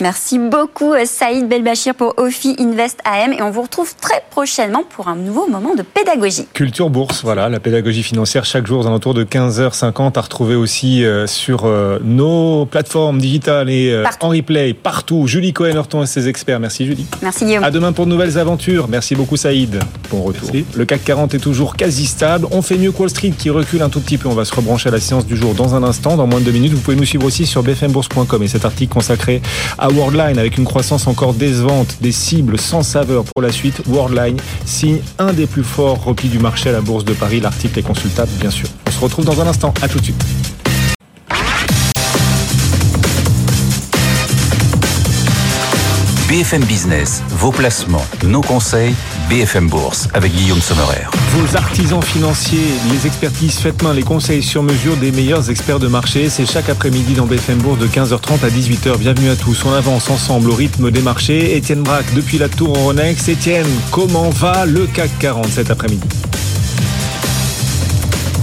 Merci beaucoup euh, Saïd Belbachir pour Ophi Invest AM et on vous retrouve très prochainement pour un nouveau moment de pédagogie. Culture Bourse, voilà, la pédagogie financière chaque jour aux alentours de 15h50 à retrouver aussi euh, sur nos plateformes digitales et en replay partout. Julie Cohen-Horton et ses experts. Merci Julie. Merci Guillaume. À demain pour de nouvelles aventures. Merci beaucoup Saïd. Bon retour. Le CAC 40 est toujours quasi stable. On fait mieux Wall Street qui recule un tout petit peu. On va se rebrancher à la séance du jour dans un instant, dans moins de deux minutes. Vous pouvez nous suivre aussi sur bfmbourse.com et cet article consacré à Worldline avec une croissance encore décevante, des cibles sans saveur pour la suite. Worldline signe un des plus forts replis du marché à la Bourse de Paris. L'article est consultable, bien sûr. On se retrouve dans un instant. À tout de suite. BFM Business, vos placements, nos conseils, BFM Bourse avec Guillaume Sommerer. Vos artisans financiers, les expertises faites main, les conseils sur mesure des meilleurs experts de marché, c'est chaque après-midi dans BFM Bourse de 15h30 à 18h. Bienvenue à tous. On avance ensemble au rythme des marchés. Étienne Braque depuis la Tour Euronext. Étienne, comment va le CAC 40 cet après-midi?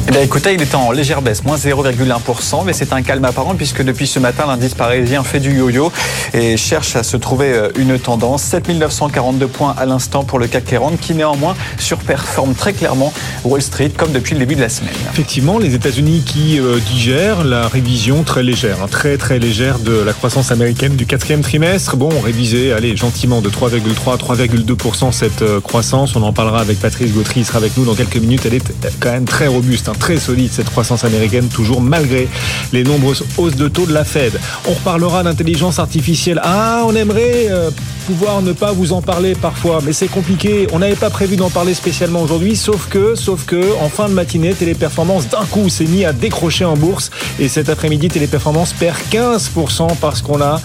Eh écoutez, il est en légère baisse, moins 0,1%, mais c'est un calme apparent puisque depuis ce matin, l'indice parisien fait du yo-yo et cherche à se trouver euh, une tendance. 7942 points à l'instant pour le CAC 40 qui néanmoins surperforme très clairement Wall Street comme depuis le début de la semaine. Effectivement, les États-Unis qui euh, digèrent la révision très légère, hein, très très légère de la croissance américaine du quatrième trimestre. Bon, révisé, allez, gentiment de 3,3 à 3,2% cette euh, croissance. On en parlera avec Patrice Gautry, il sera avec nous dans quelques minutes. Elle est quand même très robuste. Hein très solide cette croissance américaine, toujours malgré les nombreuses hausses de taux de la Fed. On reparlera d'intelligence artificielle. Ah, on aimerait euh, pouvoir ne pas vous en parler parfois, mais c'est compliqué. On n'avait pas prévu d'en parler spécialement aujourd'hui, sauf que, sauf que, en fin de matinée, Téléperformance d'un coup s'est mis à décrocher en bourse et cet après-midi, Téléperformance perd 15% parce qu'on a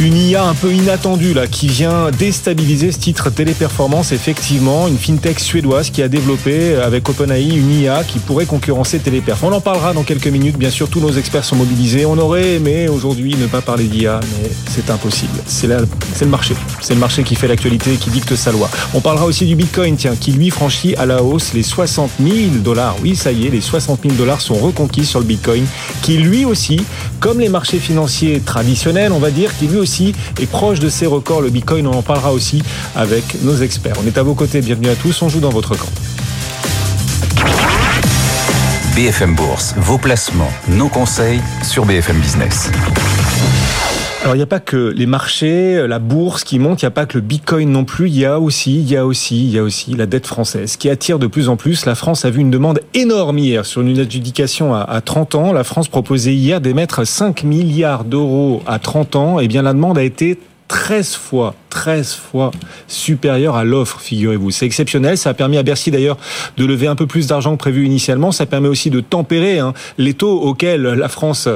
une IA un peu inattendue là, qui vient déstabiliser ce titre Téléperformance. Effectivement, une fintech suédoise qui a développé avec OpenAI une IA qui pourrait concurrencer Téléperf. On en parlera dans quelques minutes. Bien sûr, tous nos experts sont mobilisés. On aurait aimé aujourd'hui ne pas parler d'IA, mais c'est impossible. C'est le marché. C'est le marché qui fait l'actualité, qui dicte sa loi. On parlera aussi du Bitcoin, tiens, qui lui franchit à la hausse les 60 000 dollars. Oui, ça y est, les 60 000 dollars sont reconquis sur le Bitcoin, qui lui aussi, comme les marchés financiers traditionnels, on va dire, qui lui aussi est proche de ses records. Le Bitcoin, on en parlera aussi avec nos experts. On est à vos côtés, bienvenue à tous, on joue dans votre camp. BFM Bourse, vos placements, nos conseils sur BFM Business. Alors il n'y a pas que les marchés, la bourse qui monte, il n'y a pas que le Bitcoin non plus, il y a aussi, il y a aussi, il y a aussi la dette française qui attire de plus en plus. La France a vu une demande énorme hier sur une adjudication à, 30 ans. La France proposait hier d'émettre 5 milliards d'euros à 30 ans. Et eh bien la demande a été 13 fois, 13 fois supérieur à l'offre, figurez-vous. C'est exceptionnel. Ça a permis à Bercy d'ailleurs de lever un peu plus d'argent que prévu initialement. Ça permet aussi de tempérer hein, les taux auxquels la France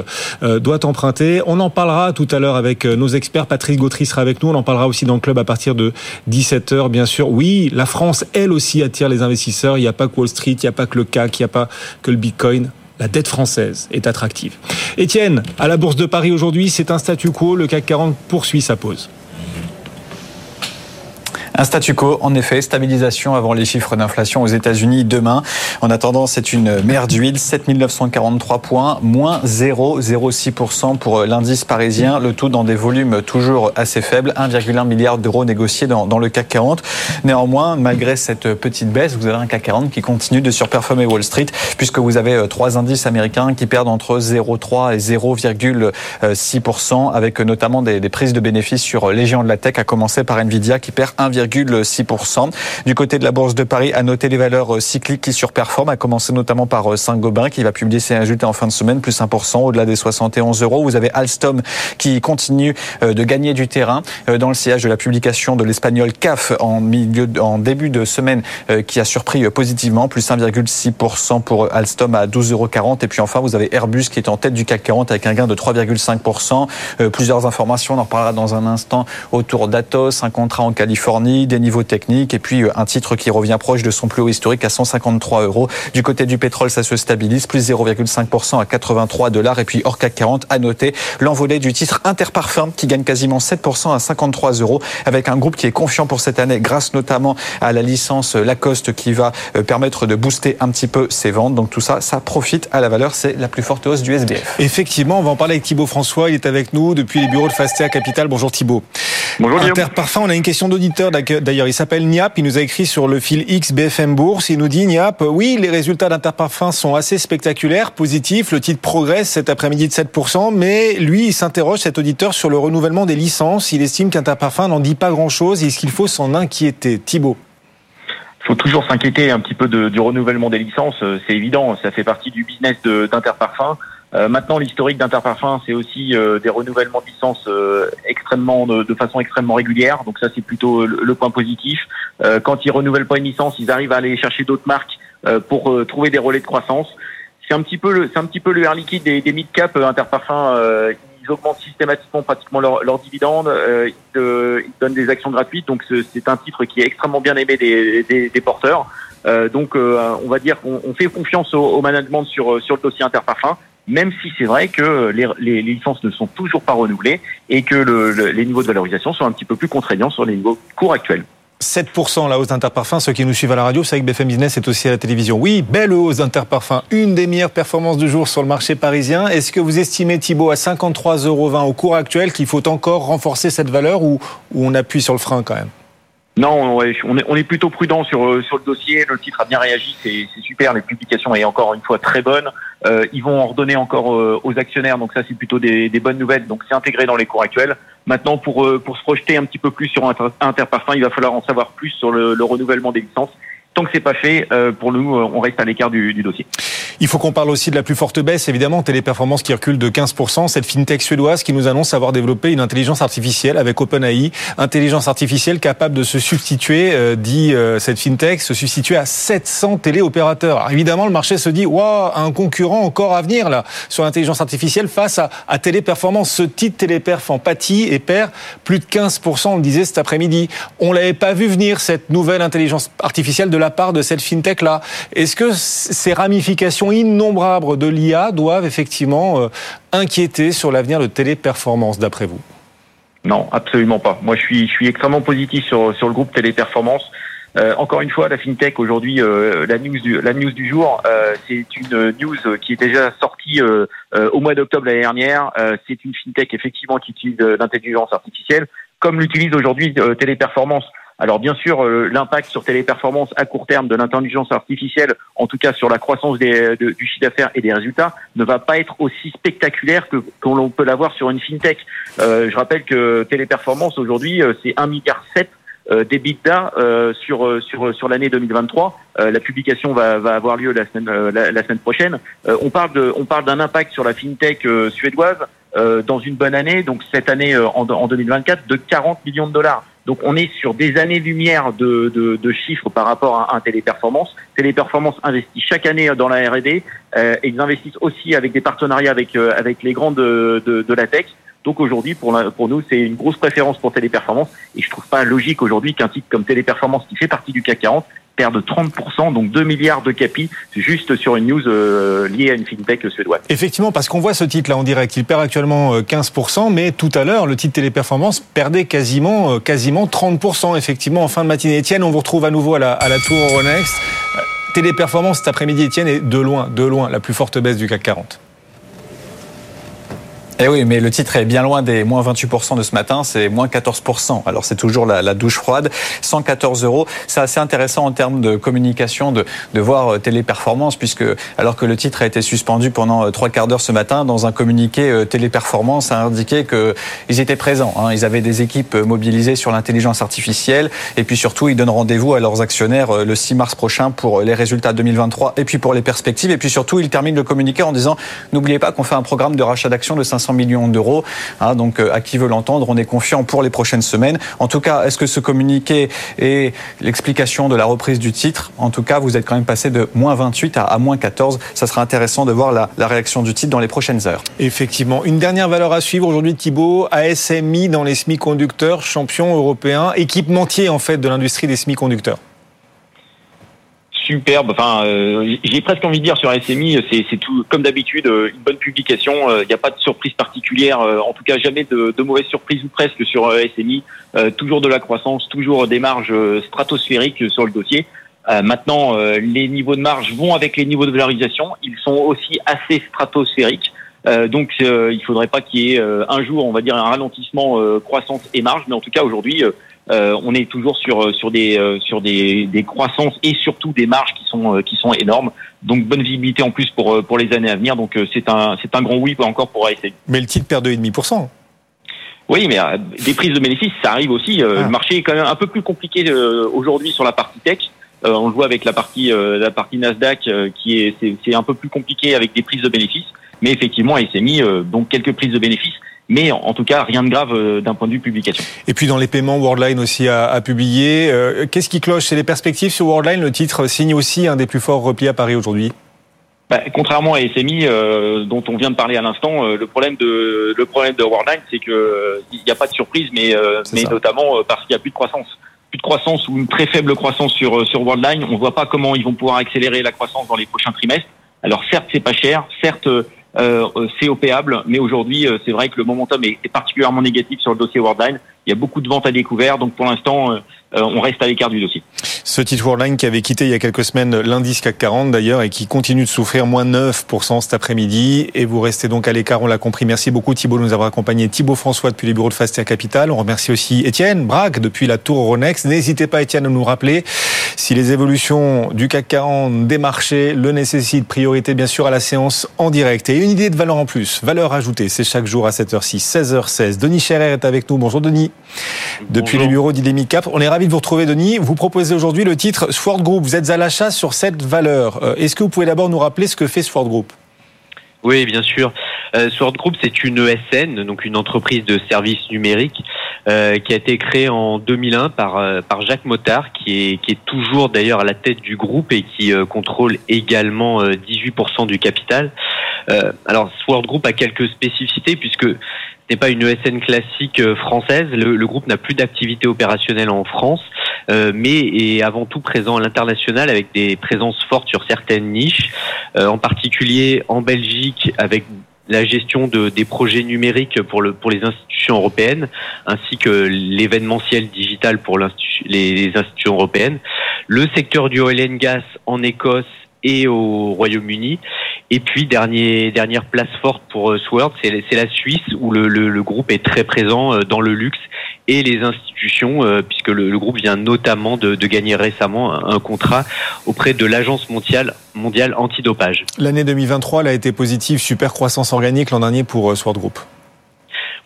euh, doit emprunter. On en parlera tout à l'heure avec euh, nos experts. Patrice Gautry sera avec nous. On en parlera aussi dans le club à partir de 17h, bien sûr. Oui, la France, elle aussi, attire les investisseurs. Il n'y a pas que Wall Street, il n'y a pas que le CAC, il n'y a pas que le Bitcoin la dette française est attractive. Étienne, à la Bourse de Paris aujourd'hui, c'est un statu quo. Le CAC 40 poursuit sa pause. Un statu quo, en effet, stabilisation avant les chiffres d'inflation aux États-Unis demain. En attendant, c'est une mer d'huile, 7943 points, moins 0,06% pour l'indice parisien, le tout dans des volumes toujours assez faibles, 1,1 milliard d'euros négociés dans, le CAC 40. Néanmoins, malgré cette petite baisse, vous avez un CAC 40 qui continue de surperformer Wall Street, puisque vous avez euh, trois indices américains qui perdent entre 0,3 et 0,6%, avec notamment des, des prises de bénéfices sur les géants de la tech, à commencer par Nvidia qui perd 1, 1,6%. Du côté de la Bourse de Paris, à noter les valeurs cycliques qui surperforment, à commencer notamment par Saint-Gobain qui va publier ses résultats en fin de semaine, plus 1% au-delà des 71 euros. Vous avez Alstom qui continue de gagner du terrain dans le sillage de la publication de l'espagnol CAF en, milieu, en début de semaine qui a surpris positivement, plus 1,6% pour Alstom à 12,40 euros. Et puis enfin, vous avez Airbus qui est en tête du CAC 40 avec un gain de 3,5%. Euh, plusieurs informations, on en reparlera dans un instant autour d'Atos, un contrat en Californie, des niveaux techniques et puis euh, un titre qui revient proche de son plus haut historique à 153 euros. Du côté du pétrole, ça se stabilise, plus 0,5% à 83 dollars. Et puis hors CAC 40, à noter l'envolée du titre Interparfum qui gagne quasiment 7% à 53 euros avec un groupe qui est confiant pour cette année grâce notamment à la licence Lacoste qui va euh, permettre de booster un petit peu ses ventes. Donc tout ça, ça profite à la valeur. C'est la plus forte hausse du SBF. Effectivement, on va en parler avec Thibaut François. Il est avec nous depuis les bureaux de Fastea Capital. Bonjour Thibaut. Bonjour Interparfum, on a une question d'auditeur d'ailleurs. Il s'appelle Niap. Il nous a écrit sur le fil X BFM Bourse. Il nous dit Niap, oui, les résultats d'Interparfum sont assez spectaculaires, positifs. Le titre progresse cet après-midi de 7%. Mais lui, il s'interroge, cet auditeur, sur le renouvellement des licences. Il estime qu'Interparfum n'en dit pas grand-chose. Est-ce qu'il faut s'en inquiéter? Thibaut faut toujours s'inquiéter un petit peu du renouvellement des licences, euh, c'est évident, ça fait partie du business d'Interparfum. Euh, maintenant, l'historique d'Interparfum, c'est aussi euh, des renouvellements de licences euh, extrêmement de, de, façon extrêmement régulière. Donc ça, c'est plutôt le, point positif. quand ils renouvellent pas une licence, ils arrivent à aller chercher d'autres marques pour trouver des relais de croissance. C'est un petit peu le, c'est un petit peu le air liquide des, des mid cap Interparfum ils augmentent systématiquement pratiquement leurs leur dividendes, euh, ils, euh, ils, donnent des actions gratuites, donc c'est un titre qui est extrêmement bien aimé des, des, des porteurs. Euh, donc euh, on va dire qu'on fait confiance au, au, management sur, sur le dossier Interparfum, même si c'est vrai que les, licences ne sont toujours pas renouvelées et que le, le, les niveaux de valorisation sont un petit peu plus contraignants sur les niveaux courts actuels. 7% la hausse d'Interparfum. Ceux qui nous suivent à la radio, c'est avec BFM Business, c'est aussi à la télévision. Oui, belle hausse d'Interparfum. Une des meilleures performances du jour sur le marché parisien. Est-ce que vous estimez, Thibault, à 53,20 euros au cours actuel, qu'il faut encore renforcer cette valeur ou on appuie sur le frein quand même? Non, on, est, plutôt prudent sur, euh, sur le dossier. Le titre a bien réagi, c'est super. Les publications est encore une fois très bonne. Euh, ils vont en redonner encore euh, aux actionnaires, donc ça c'est plutôt des, bonnes nouvelles. Donc c'est intégré dans les cours actuels. Maintenant, pour, euh, pour se projeter un petit peu plus sur Interparfum, il va falloir en savoir plus sur le renouvellement des licences Tant que c'est pas fait, euh, pour nous, euh, on reste à l'écart du, du, dossier. Il faut qu'on parle aussi de la plus forte baisse, évidemment, téléperformance qui recule de 15%. Cette fintech suédoise qui nous annonce avoir développé une intelligence artificielle avec OpenAI, intelligence artificielle capable de se substituer, euh, dit euh, cette fintech, se substituer à 700 téléopérateurs. Alors évidemment, le marché se dit, waouh, un concurrent encore à venir là sur l'intelligence artificielle face à, à téléperformance. Ce titre téléperf en pâtit et perd plus de 15%, on le disait cet après-midi. On l'avait pas vu venir cette nouvelle intelligence artificielle de la part de cette fintech-là. Est-ce que ces ramifications innombrables de l'IA doivent effectivement euh, inquiéter sur l'avenir de Téléperformance, d'après vous? Non, absolument pas. Moi, je suis, extrêmement positif sur, le groupe Téléperformance. Euh, encore une fois, la fintech aujourd'hui, euh, la news du la jour, c'est une news qui est déjà sortie au mois d'octobre l'année dernière. c'est une fintech effectivement qui utilise l'intelligence artificielle, comme l'utilise aujourd'hui Téléperformance. Alors bien sûr, euh, l'impact sur téléperformance à court terme de l'intelligence artificielle, en tout cas sur la croissance du chiffre d'affaires et des résultats, ne va pas être aussi spectaculaire que qu'on peut l'avoir sur une fintech. Euh, je rappelle que téléperformance aujourd'hui, euh, c'est 1,7 milliard euh, d'EBITDA euh, sur sur sur l'année 2023. Euh, la publication va, va avoir lieu la semaine la, semaine prochaine. on parle de on parle d'un impact sur la fintech suédoise dans une bonne année, donc cette année en 2024 de 40 millions de dollars. Donc on est sur des années-lumière de, de, de, chiffres par rapport à un Téléperformance. Téléperformance investit chaque année dans la R&D euh, et ils investissent aussi avec des partenariats avec, euh, avec les grands de, de, de la tech. Donc aujourd'hui, pour, pour nous, c'est une grosse préférence pour Téléperformance et je trouve pas logique aujourd'hui qu'un titre comme Téléperformance, qui fait partie du CAC 40, perd de 30%, donc 2 milliards de capi, juste sur une news euh, liée à une fintech suédoise. Effectivement, parce qu'on voit ce titre là en direct, il perd actuellement 15%, euh, mais tout à l'heure, le titre Téléperformance perdait quasiment, euh, quasiment 30%, effectivement, en fin de matinée. Etienne, on vous retrouve à nouveau à la, à la tour Euronext. Téléperformance cet après-midi, Etienne, est de loin, de loin, la plus forte baisse du CAC 40. Eh oui, mais le titre est bien loin des moins 28% de ce matin, c'est moins 14%. Alors c'est toujours la, douche froide, 114 euros. C'est assez intéressant en termes de communication de, de voir euh, Téléperformance, puisque alors que le titre a été suspendu pendant euh, trois quarts d'heure ce matin, dans un communiqué, euh, Téléperformance a indiqué qu'ils étaient présents. Hein. Ils avaient des équipes mobilisées sur l'intelligence artificielle, et puis surtout, ils donnent rendez-vous à leurs actionnaires le 6 mars prochain pour les résultats 2023, et puis pour les perspectives, et puis surtout, ils terminent le communiqué en disant, n'oubliez pas qu'on fait un programme de rachat d'actions de 500 millions d'euros. Hein, donc, euh, à qui veut l'entendre, on est confiant pour les prochaines semaines. En tout cas, est-ce que ce communiqué est l'explication de la reprise du titre? En tout cas, vous êtes quand même passé de moins 28 à, moins 14. Ça sera intéressant de voir la, la réaction du titre dans les prochaines heures. Effectivement. Une dernière valeur à suivre aujourd'hui, Thibault. ASMI dans les semi-conducteurs, champion européen, équipementier en fait de l'industrie des semi-conducteurs superbe. Enfin, euh, j'ai presque envie de dire sur SMI, c'est tout comme d'habitude, euh, une bonne publication. Il euh, n'y a pas de surprise particulière, en tout cas jamais de, de mauvaise surprise ou presque sur SMI. toujours de la croissance, toujours des marges stratosphériques sur le dossier. maintenant, les niveaux de marge vont avec les niveaux de valorisation. Ils sont aussi assez stratosphériques. Donc, il faudrait pas qu'il y ait un jour, on va dire, un ralentissement croissance et marge. Mais en tout cas, aujourd'hui, euh, on est toujours sur euh, sur des euh, sur des, des, croissances et surtout des marges qui sont qui sont énormes. Donc bonne visibilité en plus pour pour les années à venir. Donc c'est un c'est un grand oui encore pour ASC. Mais le titre perd 2,5%. Oui, mais des prises de bénéfices, ça arrive aussi. Le ah. marché est quand même un peu plus compliqué aujourd'hui sur la partie tech. on le voit avec la partie la partie Nasdaq qui est c'est un peu plus compliqué avec des prises de bénéfices. Mais effectivement, SMI, donc quelques prises de bénéfices mais en tout cas rien de grave euh, d'un point de vue publication. Et puis dans les paiements, Worldline aussi a, a publié. Euh, qu'est-ce qui cloche? C'est les perspectives sur Worldline? Le titre signe aussi un des plus forts replis à Paris aujourd'hui. Bah, contrairement à SMI, euh, dont on vient de parler à l'instant, le problème de le problème de Worldline, c'est que il n'y a pas de surprise, mais mais notamment parce qu'il n'y a plus de croissance, plus de croissance ou une très faible croissance sur sur Worldline. On voit pas comment ils vont pouvoir accélérer la croissance dans les prochains trimestres. Alors certes, c'est pas cher, certes euh, c'est opéable, mais aujourd'hui, euh, c'est vrai que le momentum est, particulièrement négatif sur le dossier Worldline. Il y a beaucoup de ventes à découvert, donc pour l'instant, euh, euh, on reste à l'écart du dossier. Ce titre Worldline qui avait quitté il y a quelques semaines l'indice CAC 40 d'ailleurs et qui continue de souffrir moins 9% cet après-midi et vous restez donc à l'écart, on l'a compris. Merci beaucoup Thibault de nous avoir accompagné. Thibault François depuis les bureaux de Faster Capital. On remercie aussi Étienne Braque depuis la tour Ronex. N'hésitez pas Étienne à nous rappeler si les évolutions du CAC 40 des marchés le nécessitent. Priorité bien sûr à la séance en direct. Et une idée de valeur en plus, valeur ajoutée, c'est chaque jour à 7h06, 16h16. Denis Scherer est avec nous. Bonjour Denis. Depuis les bureaux d'Idemi Cap. On est ravi de vous retrouver, Denis. Vous proposez aujourd'hui le titre Sword Group. Vous êtes à l'achat sur cette valeur. Euh, est-ce que vous pouvez d'abord nous rappeler ce que fait Sword Group? Oui, bien sûr. Euh, Sword Group, c'est une ESN, donc une entreprise de services numériques, euh, qui a été créée en 2001 par euh, par Jacques Motard, qui est qui est toujours d'ailleurs à la tête du groupe et qui contrôle également 18% du capital. alors, Sword Group a quelques spécificités puisque n'est pas une ESN classique euh, française. Le, groupe n'a plus d'activité opérationnelle en France, euh, mais est avant tout présent à l'international avec des présences fortes sur certaines niches, euh, en particulier en Belgique avec la gestion de, des projets numériques pour les institutions européennes, ainsi que l'événementiel digital pour les, les institutions européennes. Le secteur du oil and gas en Écosse et au Royaume-Uni. Et puis dernière place forte pour euh, Sword, c'est la Suisse où le, le, groupe est très présent euh, dans le luxe et les institutions, euh, puisque le, groupe vient notamment de, de, gagner récemment un, contrat auprès de l'Agence mondiale, mondiale antidopage. L'année 2023 elle a été positive, super croissance organique l'an dernier pour Sword Group.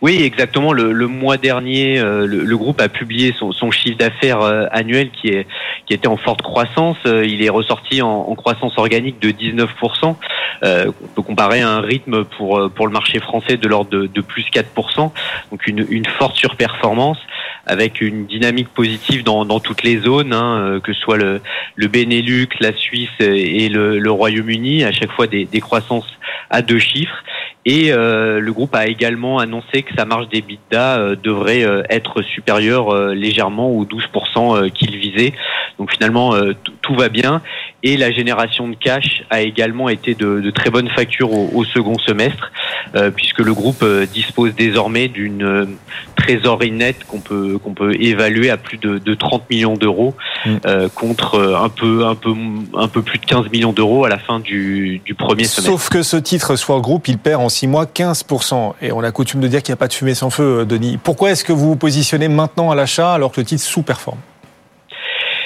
Oui, exactement. Le, le mois dernier, euh, le, groupe a publié son, son chiffre d'affaires euh, annuel qui est qui était en forte croissance. Euh, il est ressorti en, en croissance organique de 19%. on peut comparer à un rythme pour pour le marché français de l'ordre de, de, plus 4%. Donc une, une forte surperformance avec une dynamique positive dans, dans toutes les zones, hein, que ce soit le, le Benelux, la Suisse et le, le Royaume-Uni. À chaque fois des, des croissances à deux chiffres. Et euh, le groupe a également annoncé que sa marge d'EBITDA euh, devrait euh, être supérieure légèrement aux 12% qu'il visait. Donc finalement, tout va bien. Et la génération de cash a également été de, de très bonne facture au, au second semestre, euh, puisque le groupe euh, dispose désormais d'une euh, trésorerie nette qu'on peut qu'on peut évaluer à plus de, de 30 millions d'euros, Mm. euh, contre un peu un peu un peu plus de 15 millions d'euros à la fin du, du premier semestre. Sauf que ce titre Sword Group, il perd en 6 mois 15%. Et on a coutume de dire qu'il n'y a pas de fumée sans feu, Denis. Pourquoi est-ce que vous vous positionnez maintenant à l'achat alors que le titre sous-performe?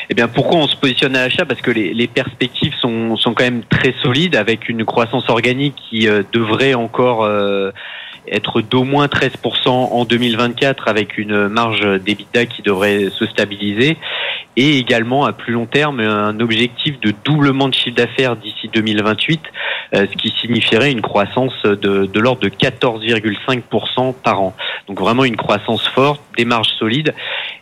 Eh bien, pourquoi on se positionne à l'achat? Parce que les, les perspectives sont, sont quand même très solides, avec une croissance organique qui euh, devrait encore euh, être d'au moins 13% en 2024, avec une marge d'EBITDA qui devrait se stabiliser, et également à plus long terme un objectif de doublement de chiffre d'affaires d'ici 2028, euh, ce qui signifierait une croissance de, de l'ordre de 14,5% par an. Donc vraiment une croissance forte, des marges solides.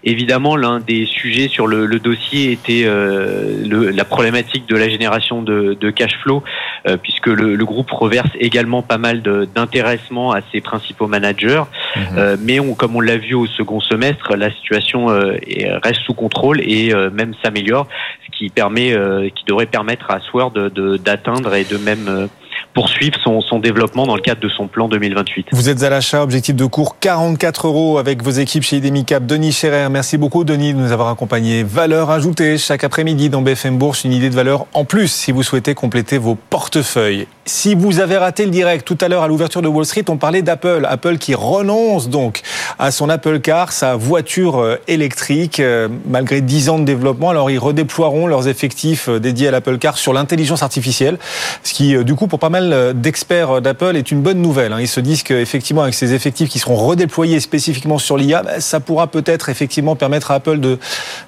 Évidemment, l'un des sujets sur le, le dossier était euh, le, la problématique de la génération de, de cash flow, euh, puisque le, le, groupe reverse également pas mal d'intéressement à ses principaux managers. Mmh. Euh, mais on, comme on l'a vu au second semestre, la situation euh, est, reste sous contrôle et euh, même s'améliore, ce qui permet, qui devrait permettre à Sword d'atteindre de, et de même poursuivre son, son, développement dans le cadre de son plan 2028. Vous êtes à l'achat, objectif de cours 44 euros avec vos équipes chez Idemicap. Denis Scherer, merci beaucoup Denis de nous avoir accompagnés. Valeur ajoutée chaque après-midi dans BFM Bourse, une idée de valeur en plus si vous souhaitez compléter vos portefeuilles. Si vous avez raté le direct tout à l'heure à l'ouverture de Wall Street, on parlait d'Apple. Apple qui renonce donc à son Apple Car, sa voiture électrique, malgré 10 ans de développement. Alors ils redéploieront leurs effectifs dédiés à l'Apple Car sur l'intelligence artificielle, ce qui du coup pour pas mal d'experts d'Apple est une bonne nouvelle. Ils se disent qu'effectivement, avec ces effectifs qui seront redéployés spécifiquement sur l'IA, ça pourra peut-être effectivement permettre à Apple de,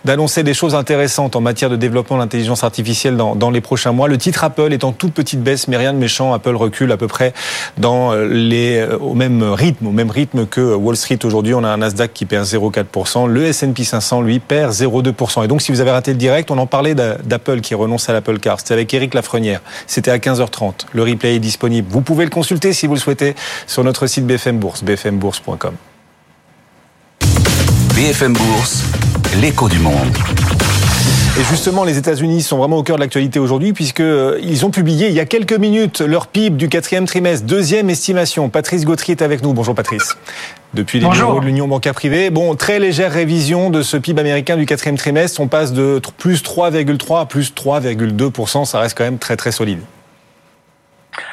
d'annoncer des choses intéressantes en matière de développement de l'intelligence artificielle dans, les prochains mois. Le titre Apple est en toute petite baisse, mais rien de méchant. Apple recule à peu près dans les, au même rythme, au même rythme que Wall Street aujourd'hui. On a un Nasdaq qui perd 0,4%. Le S&P 500, lui, perd 0,2%. Et donc, si vous avez raté le direct, on en parlait d'Apple qui renonce à l'Apple Car. C'était avec Eric Lafrenière. C'était à 15h30. Le replay est disponible. Vous pouvez le consulter si vous le souhaitez sur notre site BFM Bourse, bfmbourse.com. BFM Bourse, l'écho du monde. Et justement, les États-Unis sont vraiment au cœur de l'actualité aujourd'hui puisqu'ils ont publié il y a quelques minutes leur PIB du quatrième trimestre, deuxième estimation. Patrice Gautry est avec nous. Bonjour Patrice. Depuis les bureaux de l'Union bancaire privée. Bon, très légère révision de ce PIB américain du quatrième trimestre. On passe de plus 3,3 à plus 3,2%. Ça reste quand même très très solide.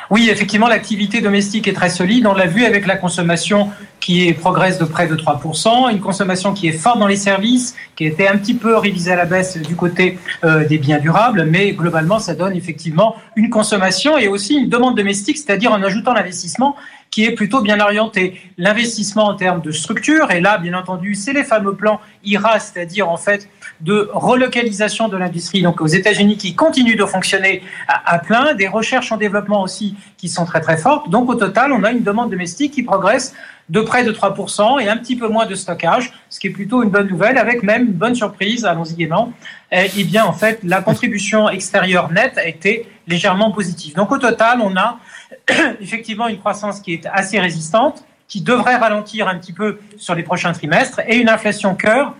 Oui, effectivement, l'activité domestique est très solide. On l'a vu avec la consommation qui progresse de près de 3%, une consommation qui est forte dans les services, qui a été un petit peu révisée à la baisse du côté euh, des biens durables, mais globalement, ça donne effectivement une consommation et aussi une demande domestique, c'est-à-dire en ajoutant l'investissement qui est plutôt bien orienté. L'investissement en termes de structure, et là, bien entendu, c'est les fameux plans IRA, c'est-à-dire en fait de relocalisation de l'industrie, donc aux États-Unis, qui continuent de fonctionner à, plein, des recherches en développement aussi qui sont très très fortes. Donc au total, on a une demande domestique qui progresse de près de 3% et un petit peu moins de stockage, ce qui est plutôt une bonne nouvelle, avec même une bonne surprise, allons-y gaiement. Et, et bien en fait, la contribution extérieure nette a été légèrement positive. Donc au total, on a effectivement une croissance qui est assez résistante, qui devrait ralentir un petit peu sur les prochains trimestres, et une inflation cœur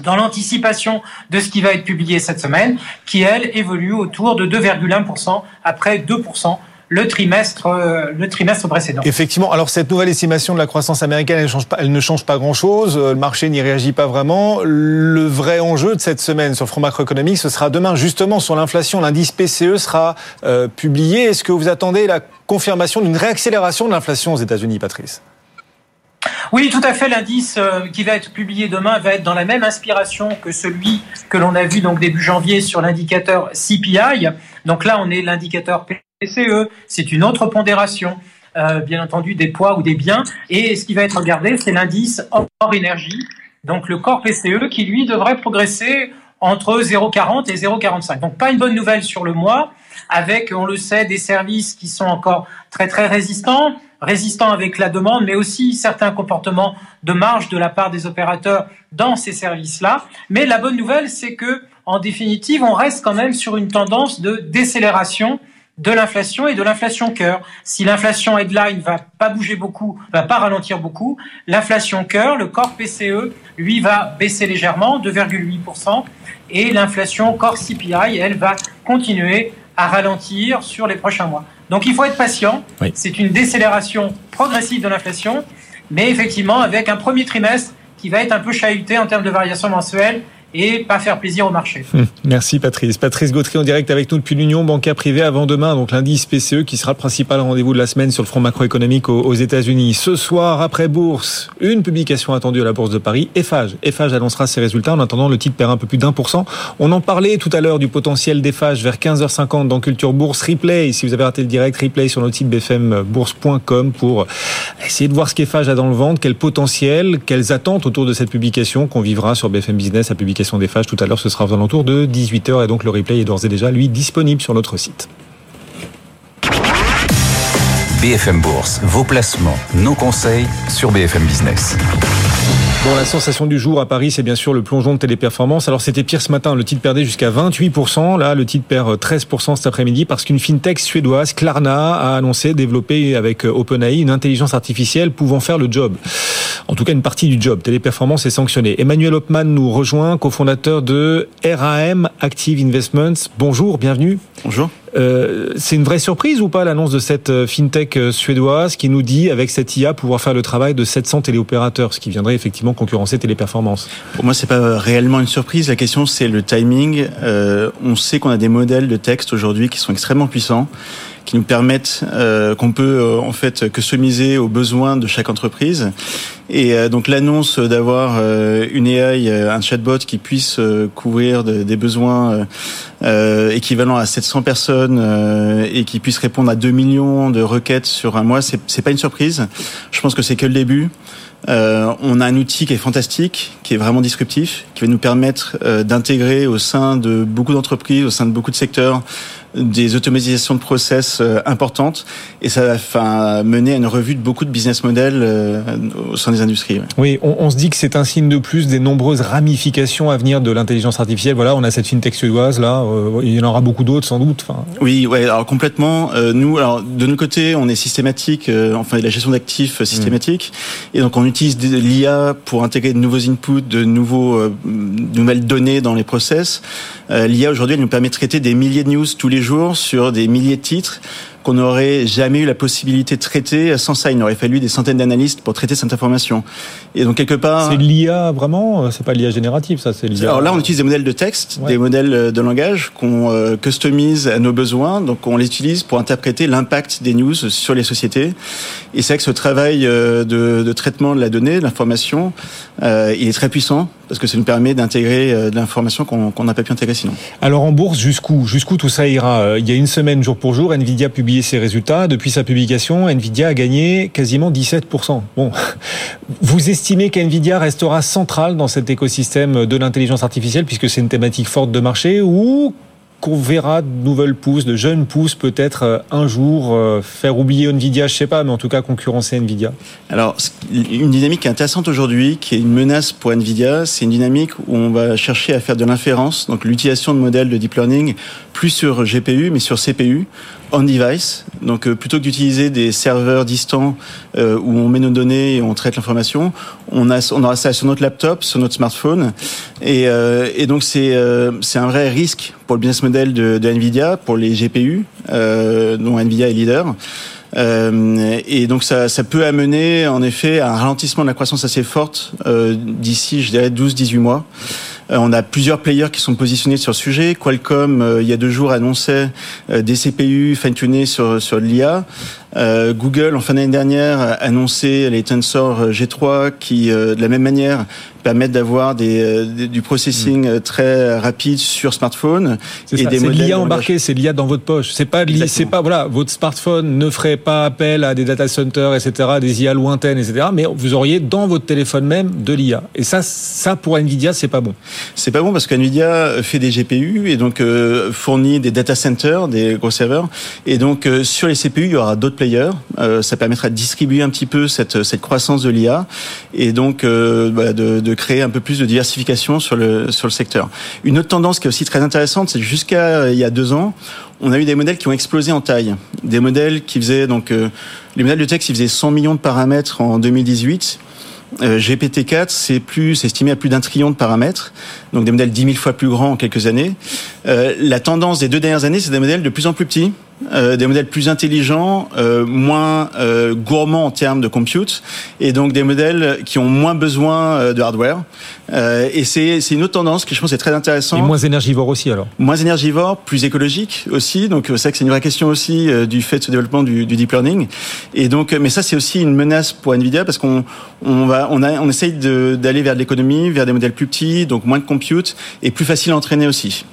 dans l'anticipation de ce qui va être publié cette semaine, qui, elle, évolue autour de 2,1% après 2% le trimestre, euh, le trimestre précédent. Effectivement. Alors cette nouvelle estimation de la croissance américaine, elle, change pas, ne change pas grand-chose. Le marché n'y réagit pas vraiment. Le vrai enjeu de cette semaine sur le front macroéconomique, ce sera demain justement sur l'inflation. L'indice PCE sera euh, publié. Est-ce que vous attendez la confirmation d'une réaccélération de l'inflation aux États-Unis, Patrice? Oui, tout à fait. L'indice qui va être publié demain va être dans la même inspiration que celui que l'on a vu donc début janvier sur l'indicateur CPI. Donc là, on est l'indicateur PCE. C'est une autre pondération. Euh, bien entendu des poids ou des biens. Et ce qui va être regardé, c'est l'indice hors énergie, donc le corps PCE, qui lui devrait progresser entre 0,40 et 0,45. Donc pas une bonne nouvelle sur le mois, avec, on le sait, des services qui sont encore très très résistants, résistants avec la demande, mais aussi certains comportements de marge de la part des opérateurs dans ces services-là. Mais la bonne nouvelle, c'est que, en définitive, on reste quand même sur une tendance de décélération de l'inflation et de l'inflation cœur. Si l'inflation headline va pas bouger beaucoup, va pas ralentir beaucoup, l'inflation cœur, le corps PCE, lui va baisser légèrement, 2,8%, et l'inflation corps CPI, elle va continuer à ralentir sur les prochains mois. Donc il faut être patient. C'est une décélération progressive de l'inflation, mais effectivement avec un premier trimestre qui va être un peu chahuté en termes de variation mensuelle et pas faire plaisir au marché. Hum, merci Patrice. Patrice Gautry en direct avec nous depuis l'Union bancaire privée avant demain, donc l'indice PCE qui sera le principal rendez-vous de la semaine sur le front macroéconomique aux États-Unis. Ce soir, après bourse, une publication attendue à la Bourse de Paris, Eiffage. Eiffage annoncera ses résultats. En attendant, le titre perd un peu plus d'un pour cent. On en parlait tout à l'heure du potentiel d'Eiffage vers 15h50 dans Culture Bourse. Replay, si vous avez raté le direct, replay sur notre site bfmbourse.com pour essayer de voir ce qu'Eiffage a dans le ventre, quel potentiel, quelles attentes autour de cette publication qu'on vivra sur BFM Business, la publication des phages tout à l'heure. Ce sera aux alentours de 18h et donc le replay est d'ores et déjà, lui, disponible sur notre site. BFM Bourse, vos placements, nos conseils sur BFM Business. Bon, la sensation du jour à Paris, c'est bien sûr le plongeon de téléperformance. Alors, c'était pire ce matin. Le titre perdait jusqu'à 28%. Là, le titre perd 13% cet après-midi parce qu'une fintech suédoise, Klarna, a annoncé développer avec OpenAI une intelligence artificielle pouvant faire le job. En tout cas, une partie du job. Téléperformance est sanctionnée. Emmanuel Hopman nous rejoint, cofondateur de RAM Active Investments. Bonjour, bienvenue. Bonjour. Euh, c'est une vraie surprise ou pas l'annonce de cette euh, fintech euh, suédoise qui nous dit avec cette IA pouvoir faire le travail de 700 téléopérateurs, ce qui viendrait effectivement concurrencer Téléperformance Pour moi, c'est pas réellement une surprise. La question, c'est le timing. Euh, on sait qu'on a des modèles de texte aujourd'hui qui sont extrêmement puissants qui nous permettent euh, qu'on peut euh, en fait customiser aux besoins de chaque entreprise. Et euh, donc l'annonce d'avoir une AI, un chatbot qui puisse couvrir des besoins équivalents à 700 personnes et qui puisse répondre à 2 millions de requêtes sur un mois, c'est pas une surprise. Je pense que c'est que le début. Euh, on a un outil qui est fantastique, qui est vraiment disruptif, qui va nous permettre d'intégrer au sein de beaucoup d'entreprises, au sein de beaucoup de secteurs, des automatisations de process euh, importantes et ça va enfin, mener à une revue de beaucoup de business models euh, au sein des industries. Oui, on, se dit que c'est un signe de plus des nombreuses ramifications à venir de l'intelligence artificielle. Voilà, on a cette fintech suédoise là, euh, il y en aura beaucoup d'autres sans doute. Enfin... Oui, ouais, alors complètement. nous, alors de notre côté, on est systématique, enfin la gestion d'actifs systématique, et donc on utilise l'IA pour intégrer de nouveaux inputs, de nouveaux, nouvelles données dans les process. L'IA aujourd'hui, elle nous permet de traiter des milliers de news tous les sur des milliers de titres qu'on n'aurait jamais eu la possibilité de traiter sans ça. Il n'aurait fallu des centaines d'analystes pour traiter cette information. Et donc quelque part, c'est l'IA vraiment. C'est pas l'IA générative, ça. C'est l'IA. Alors là, on utilise des modèles de texte, des modèles de langage qu'on euh, customise à nos besoins. Donc on les utilise pour interpréter l'impact des news sur les sociétés. Et c'est vrai que ce travail euh, de, de, traitement de la donnée, de l'information, euh, il est très puissant parce que ça nous permet d'intégrer de l'information qu'on n'a pas pu intégrer sinon. Alors en bourse, jusqu'où? Jusqu'où tout ça ira? Il y a une semaine, jour pour jour, Nvidia publie ses résultats. Depuis sa publication, Nvidia a gagné quasiment 17%. Bon, vous estimez qu'Nvidia restera centrale dans cet écosystème de l'intelligence artificielle puisque c'est une thématique forte de marché ou qu'on verra de nouvelles pousses, de jeunes pousses peut-être euh, un jour euh, faire oublier Nvidia, je sais pas, mais en tout cas concurrencer Nvidia Alors, une dynamique intéressante aujourd'hui, qui est une menace pour Nvidia, c'est une dynamique où on va chercher à faire de l'inférence, donc l'utilisation de modèles de deep learning, plus sur GPU, mais sur CPU, on-device. Donc euh, plutôt que d'utiliser des serveurs distants euh, où on met nos données et on traite l'information, on, a, on aura ça sur notre laptop, sur notre smartphone. Et, euh, et donc c'est c'est un vrai risque pour le business model de, de Nvidia, pour les GPU, dont Nvidia est leader. Euh, et donc ça, ça, peut amener en effet à un ralentissement de la croissance assez forte euh, d'ici, je dirais, 12-18 mois. Euh, on a plusieurs players qui sont positionnés sur le sujet. Qualcomm, il y a deux jours, annonçait des CPU fine-tunés sur, sur l'IA. Google, en fin d'année dernière, a annoncé les Tensor G3 qui, de la même manière, permettent d'avoir des, du processing très rapide sur smartphone et des modèles l'IA embarqué, c'est l'IA dans votre poche. C'est pas c'est pas voilà, votre smartphone ne ferait pas appel à des data centers, etc., des IA lointaines, etc. Mais vous auriez dans votre téléphone même de l'IA. Et ça, ça pour Nvidia, c'est pas bon. C'est pas bon parce qu'Nvidia fait des GPU et donc euh, fournit des data centers, des gros serveurs. Et donc euh, sur les CPU, il y aura d'autres players. ça permettra de distribuer un petit peu cette, croissance de l'IA et donc bah, de, créer un peu plus de diversification sur le, secteur. Une autre tendance qui est aussi très intéressante, c'est jusqu'à il y a deux ans, on a eu des modèles qui ont explosé en taille. Des modèles qui faisaient donc les modèles de texte qui faisaient 100 millions de paramètres en 2018 euh, GPT-4, c'est plus, c'est estimé à plus d'un trillion de paramètres, donc des modèles dix mille fois plus grands en quelques années. Euh, la tendance des deux dernières années, c'est des modèles de plus en plus petits, euh, des modèles plus intelligents, euh, moins euh, gourmands en termes de compute, et donc des modèles qui ont moins besoin de hardware. et c'est une autre tendance que je pense est très intéressante. Et moins énergivore aussi alors. Moins énergivore, plus écologique aussi. Donc c'est vrai que c'est une vraie question aussi du fait de ce développement du, du deep learning. Et donc, mais ça c'est aussi une menace pour Nvidia parce qu'on on va on a on essaye d'aller vers l'économie, vers des modèles plus petits, donc moins de compute et plus facile à entraîner aussi.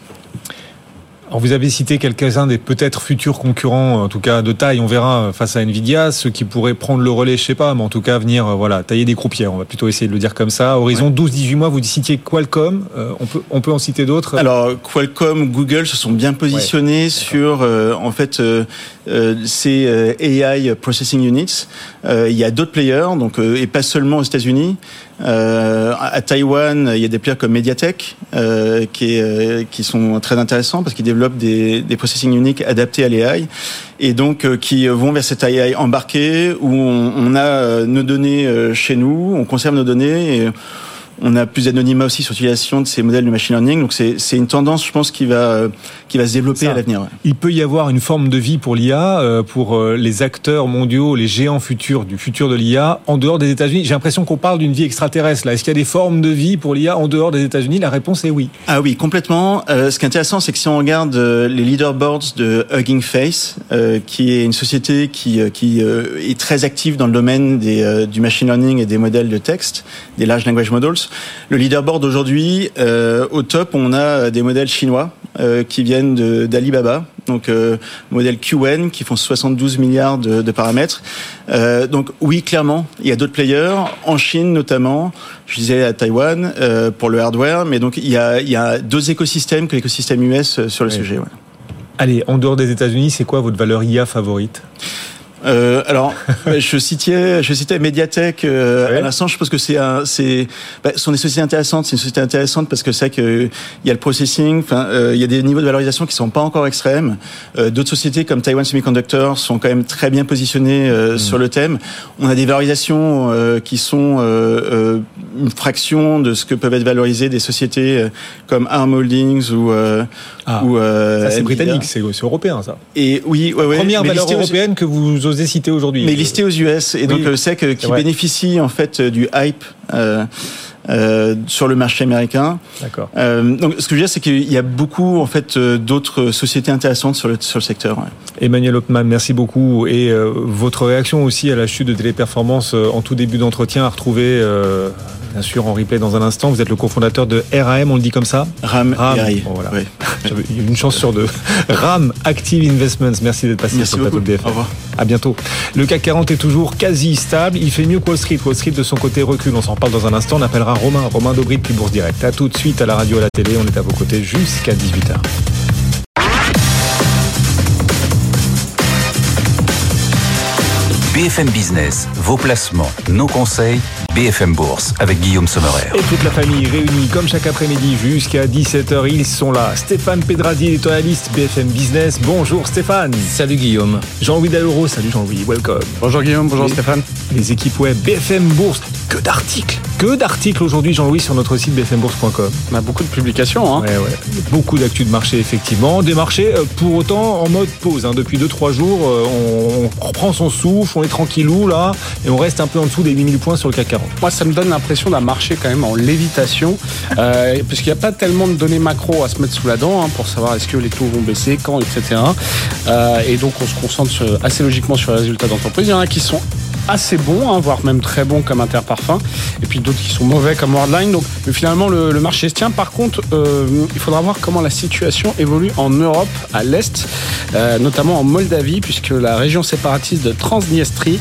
Alors vous avez cité quelques-uns des peut-être futurs concurrents, en tout cas de taille, on verra face à Nvidia, ceux qui pourraient prendre le relais, je sais pas, mais en tout cas venir euh, voilà tailler des croupières. On va plutôt essayer de le dire comme ça. Horizon 12-18 mois, vous citiez Qualcomm. Euh, on peut on peut en citer d'autres? Alors Qualcomm, Google se sont bien positionnés sur euh, en fait ces AI processing units. il y a d'autres players, donc et pas seulement aux États-Unis. Euh, à Taïwan, il y a des players comme Mediatek euh, qui, euh, qui sont très intéressants parce qu'ils développent des, des processing uniques adaptés à l'AI et donc euh, qui vont vers cette AI embarquée où on, on a nos données chez nous, on conserve nos données et on a plus d'anonymat aussi sur l'utilisation de ces modèles de machine learning. Donc c'est une tendance, je pense, qui va qui va se développer à l'avenir. Il peut y avoir une forme de vie pour l'IA, euh, pour euh, les acteurs mondiaux, les géants futurs du futur de l'IA en dehors des États-Unis. J'ai l'impression qu'on parle d'une vie extraterrestre là. Est-ce qu'il y a des formes de vie pour l'IA en dehors des États-Unis? La réponse est oui. Ah oui, complètement. Euh, ce qui est intéressant, c'est que si on regarde les leaderboards de Hugging Face, qui est une société qui qui est très active dans le domaine des, du machine learning et des modèles de texte, des large language models. Le leaderboard aujourd'hui, au top, on a des modèles chinois qui viennent d'Alibaba, donc euh, modèle QN qui font 72 milliards de, paramètres. Euh, donc oui, clairement, il y a d'autres players en Chine notamment. Je disais à Taïwan euh, pour le hardware, mais donc il y a, il y a deux écosystèmes que l'écosystème US sur le sujet. Allez, en dehors des États-Unis, c'est quoi votre valeur IA favorite? Euh, alors, je citais, je citais Mediatek euh, à l'instant. Je pense que c'est un, c'est, bah, sont des sociétés intéressantes. C'est une société intéressante parce que c'est que il y a le processing. Enfin, euh, il y a des niveaux de valorisation qui sont pas encore extrêmes. Euh, d'autres sociétés comme Taiwan Semiconductor sont quand même très bien positionnées euh, mm. sur le thème. On a des valorisations qui sont une fraction de ce que peuvent être valorisées des sociétés comme Arm Holdings ou ah, ou ça c'est britannique, c'est européen ça. Et oui, ouais, ouais, première valeur européenne que vous osez citer aujourd'hui. Mais listé aux US et donc le SEC qui bénéficie en fait du hype. Euh, euh, sur le marché américain. D'accord. Euh, donc, ce que je veux dire, c'est qu'il y a beaucoup en fait euh, d'autres sociétés intéressantes sur le sur le secteur. Ouais. Emmanuel Hopman, merci beaucoup et euh, votre réaction aussi à la chute de Téléperformance en tout début d'entretien à retrouver bien sûr en replay dans un instant. Vous êtes le cofondateur de RAM, on le dit comme ça RAM. RAM. Bon, voilà. Oui. une chance sur deux. RAM Active Investments. Merci d'être passé Merci sur le plateau de. Au revoir. À bientôt. Le CAC 40 est toujours quasi stable. Il fait mieux que Wall Street. Wall Street de son côté recule. On s'en parle dans un instant. On appellera Romain, Romain Dobry puis Bourse Direct. À tout de suite à la radio, à la télé. On est à vos côtés jusqu'à 18h. BFM Business, vos placements, nos conseils, BFM Bourse avec Guillaume Sommerer. Et toute la famille réunie comme chaque après-midi jusqu'à 17h, ils sont là. Stéphane Pedradi, éditorialiste BFM Business. Bonjour Stéphane. Salut Guillaume. Jean-Louis Dalleuro, salut Jean-Louis, welcome. Bonjour Guillaume, bonjour Stéphane. Les équipes web BFM Bourse, que d'articles que d'articles aujourd'hui, Jean-Louis, sur notre site bfmbourse.com. On a beaucoup de publications. Hein. Ouais, ouais. Beaucoup d'actu de marché, effectivement. Des marchés, euh, pour autant, en mode pause. Hein. Depuis 2-3 jours, euh, on, reprend son souffle, on est tranquillou, là, et on reste un peu en dessous des 8000 points sur le CAC 40. Moi, ça me donne l'impression d'un marché quand même en lévitation, euh, puisqu'il n'y a pas tellement de données macro à se mettre sous la dent hein, pour savoir est-ce que les taux vont baisser, quand, etc. Euh, et donc, on se concentre assez logiquement sur les résultats d'entreprise. Il y en a qui sont assez bons, hein, voire même très bons comme Interparfum, et puis d'autres qui sont mauvais comme Worldline. Donc finalement le, marché se tient. Par contre, euh, il faudra voir comment la situation évolue en Europe, à l'est, euh, notamment en Moldavie, puisque la région séparatiste de Transnistrie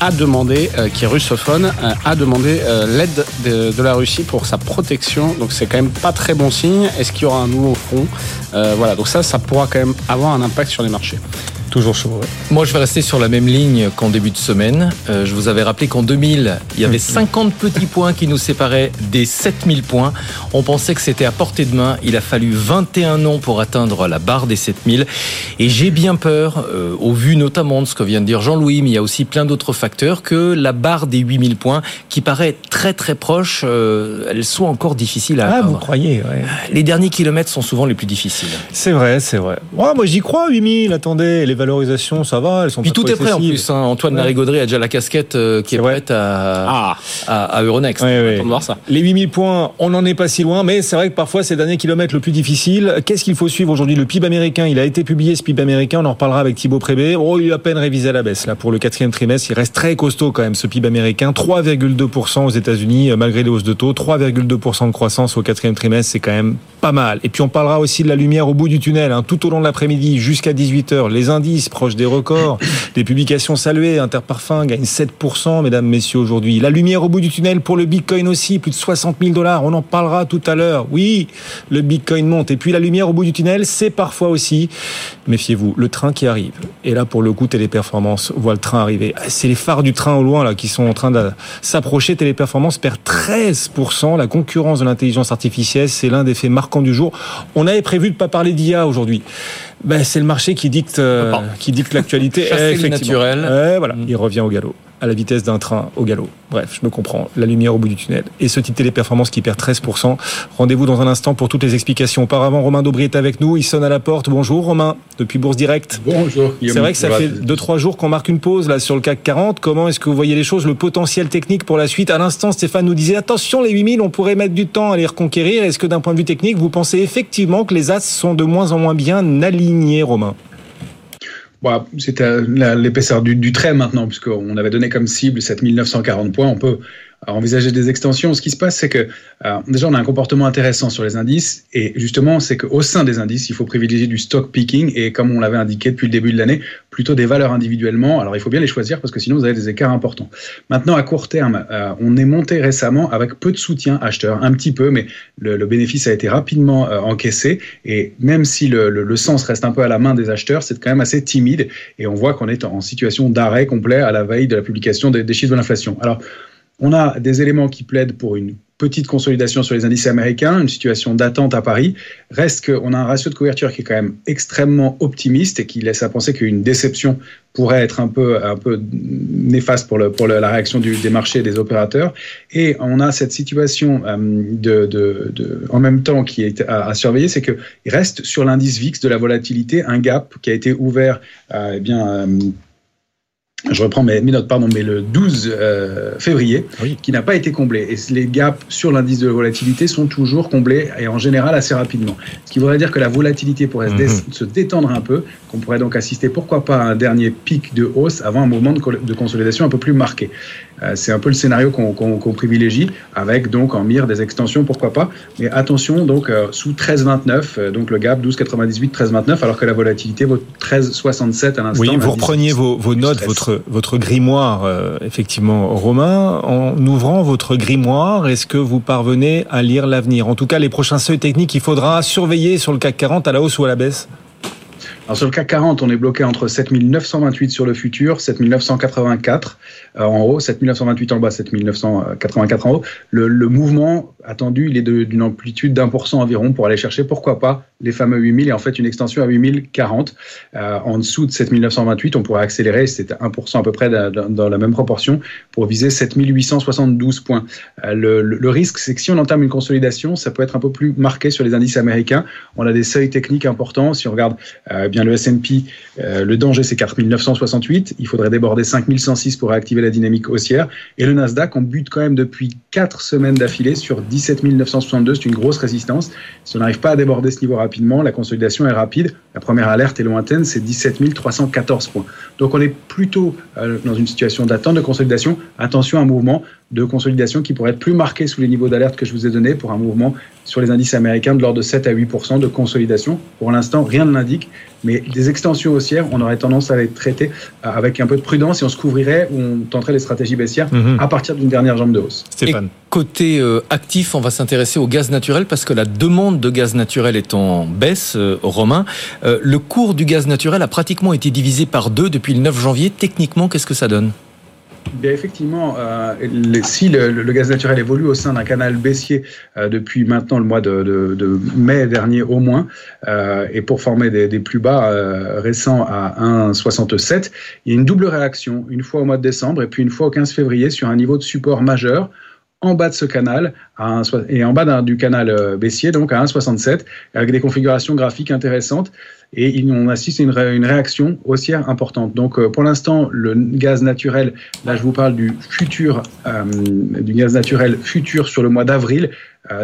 a demandé, euh, qui est russophone, a demandé l'aide de, la Russie pour sa protection. Donc c'est quand même pas très bon signe. Est-ce qu'il y aura un nouveau front? Voilà, donc ça, ça pourra quand même avoir un impact sur les marchés. Toujours chaud. ouais. Moi, je vais rester sur la même ligne qu'en début de semaine. Euh, je vous avais rappelé qu'en 2000, il y avait 50 petits points qui nous séparaient des 7000 points. On pensait que c'était à portée de main. Il a fallu 21 ans pour atteindre la barre des 7000. Et j'ai bien peur, euh, au vu notamment de ce que vient de dire Jean-Louis, mais il y a aussi plein d'autres facteurs, que la barre des 8000 points, qui paraît très très proche, euh, elle soit encore difficile à Ah, atteindre. vous croyez, ouais. Les derniers kilomètres sont souvent les plus difficiles. C'est vrai, c'est vrai. Ouais, moi j'y crois, 8000, attendez, les valorisations, ça va, elles sont Puis pas tout trop est prêt en plus. hein. Antoine Ouais. Larigauderie a déjà la casquette euh, qui est, prête à, à, à Euronext. Ouais, ouais. On va voir ça. Les 8000 points, on n'en est pas si loin, mais c'est vrai que parfois c'est le dernier kilomètre le plus difficile. Qu'est-ce qu'il faut suivre aujourd'hui? Le PIB américain, il a été publié ce PIB américain, on en reparlera avec Thibaut Prébé. Oh, il est à peine révisé à la baisse là pour le quatrième trimestre. Il reste très costaud quand même ce PIB américain, 3,2% aux États-Unis euh, malgré les hausses de taux, 3,2% de croissance au quatrième trimestre, c'est quand même pas mal. Et puis on parlera aussi de la lumière au bout du tunnel, hein, tout au long de l'après-midi jusqu'à 18h. Les indices proches des records, des publications saluées. Interparfum gagne 7%, mesdames, messieurs, aujourd'hui. La lumière au bout du tunnel pour le Bitcoin aussi, plus de 60 000 dollars. On en parlera tout à l'heure. Oui, le Bitcoin monte. Et puis la lumière au bout du tunnel, c'est parfois aussi, méfiez-vous, le train qui arrive. Et là, pour le coup, Téléperformance voit le train arriver. C'est les phares du train au loin là qui sont en train de s'approcher. Téléperformance perd 13%. La concurrence de l'intelligence artificielle, c'est l'un des faits marquants du jour. On avait prévu de pas parler d'IA aujourd'hui. Ben, c'est le marché qui dicte, euh, qui dicte l'actualité. Effectivement. naturel. Ouais, voilà, il revient au galop, à la vitesse d'un train au galop. Bref, je me comprends. La lumière au bout du tunnel. Et ce titre téléperformance qui perd 13%. Rendez-vous dans un instant pour toutes les explications. Auparavant, Romain Daubry est avec nous. Il sonne à la porte. Bonjour Romain, depuis Bourse Direct. Bonjour. C'est vrai que ça fait 2-3 jours qu'on marque une pause là sur le CAC 40. Comment est-ce que vous voyez les choses, le potentiel technique pour la suite? À l'instant, Stéphane nous disait attention, les 8000, on pourrait mettre du temps à les reconquérir. Est-ce que d'un point de vue technique, vous pensez effectivement que les as sont de moins en moins bien alignés, Romain? Bon, C'était la- l'épaisseur du, du trait maintenant, puisqu'on avait donné comme cible 7940 points. On peut envisager des extensions. Ce qui se passe, c'est que euh, déjà, on a un comportement intéressant sur les indices. Et justement, c'est qu'au sein des indices, il faut privilégier du stock picking. Et comme on l'avait indiqué depuis le début de l'année, plutôt des valeurs individuellement. Alors, il faut bien les choisir parce que sinon, vous avez des écarts importants. Maintenant, à court terme, euh, on est monté récemment avec peu de soutien acheteur, un petit peu, mais le, bénéfice a été rapidement euh, encaissé. Et même si le, le- le sens reste un peu à la main des acheteurs, c'est quand même assez timide. Et on voit qu'on est en situation d'arrêt complet à la veille de la publication des, des chiffres de l'inflation. Alors, on a des éléments qui plaident pour une petite consolidation sur les indices américains, une situation d'attente à Paris. Reste qu'on a un ratio de couverture qui est quand même extrêmement optimiste et qui laisse à penser qu'une déception pourrait être un peu, néfaste pour, la réaction des marchés et des opérateurs. Et on a cette situation euh, en même temps qui est à, surveiller, c'est qu'il reste sur l'indice VIX de la volatilité un gap qui a été ouvert euh, eh euh, je reprends mes, mes notes, pardon, mais le 12 euh, février, qui n'a pas été comblé. Et les gaps sur l'indice de volatilité sont toujours comblés et en général assez rapidement. Ce qui voudrait dire que la volatilité pourrait se se détendre un peu, qu'on pourrait donc assister, pourquoi pas, à un dernier pic de hausse avant un de, col- de consolidation un peu plus marqué. Euh, C'est un peu le scénario qu'on privilégie, avec donc en mire des extensions, pourquoi pas. Mais attention, donc euh, sous 13,29, euh, donc le gap 12,98, 13,29, alors que la volatilité vaut 13,67 à l'instant. Oui, vous repreniez vos, vos notes, votre, votre grimoire, euh, effectivement, Romain. En ouvrant votre grimoire, est-ce que vous parvenez à lire l'avenir? En tout cas, les prochains seuils techniques, il faudra surveiller sur le CAC 40 à la hausse ou à la baisse? Alors sur le CAC 40, on est bloqué entre 7928 sur le futur, 7984 euh, en haut, 7928 en bas, 7984 en haut. Le, mouvement attendu, il est d'une amplitude d'un pour cent environ pour aller chercher, pourquoi pas, les fameux 8000 et en fait une extension à 8040. Euh, en dessous de 7928, on pourrait accélérer, c'est 1% à peu près dans, la même proportion, pour viser 7872 points. Euh, le risque, c'est que si on entame une consolidation, ça peut être un peu plus marqué sur les indices américains. On a des seuils techniques importants. Si on regarde euh, le S&P, euh, le danger c'est 4968. Il faudrait déborder 5106 pour réactiver la dynamique haussière. Et le Nasdaq, on bute quand même depuis 4 semaines d'affilée sur 17 962. C'est une grosse résistance. Si on n'arrive pas à déborder ce niveau rapidement, la consolidation est rapide. La première alerte est lointaine, c'est 17 314 points. Donc on est plutôt euh, dans une situation d'attente de consolidation. Attention à un mouvement de consolidation qui pourrait être plus marqué sous les niveaux d'alerte que je vous ai donnés pour un mouvement sur les indices américains de l'ordre de 7 à 8% de consolidation. Pour l'instant, rien ne l'indique, mais des extensions haussières, on aurait tendance à les traiter euh, avec un peu de prudence et on se couvrirait ou on tenterait les stratégies baissières Mhm. à partir d'une dernière jambe de hausse. Et côté euh, actif, on va s'intéresser au gaz naturel parce que la demande de gaz naturel est en baisse, euh, Romain. Euh, le cours du gaz naturel a pratiquement été divisé par deux depuis le 9 janvier. Techniquement, qu'est-ce que ça donne? Effectivement, euh, si le, gaz naturel évolue au sein d'un canal baissier euh, depuis maintenant le mois de, mai dernier au moins, euh, et pour former des, des plus bas récents à 1,67, il y a une double réaction, une fois au mois de décembre et puis une fois au 15 février sur un niveau de support majeur en bas de ce canal à 1, et en bas du canal euh, baissier, donc à 1,67, avec des configurations graphiques intéressantes. Et on assiste à une, ré- une réaction haussière importante. Donc euh, pour l'instant, le gaz naturel, là je vous parle du futur, euh, du gaz naturel futur sur le mois d'avril,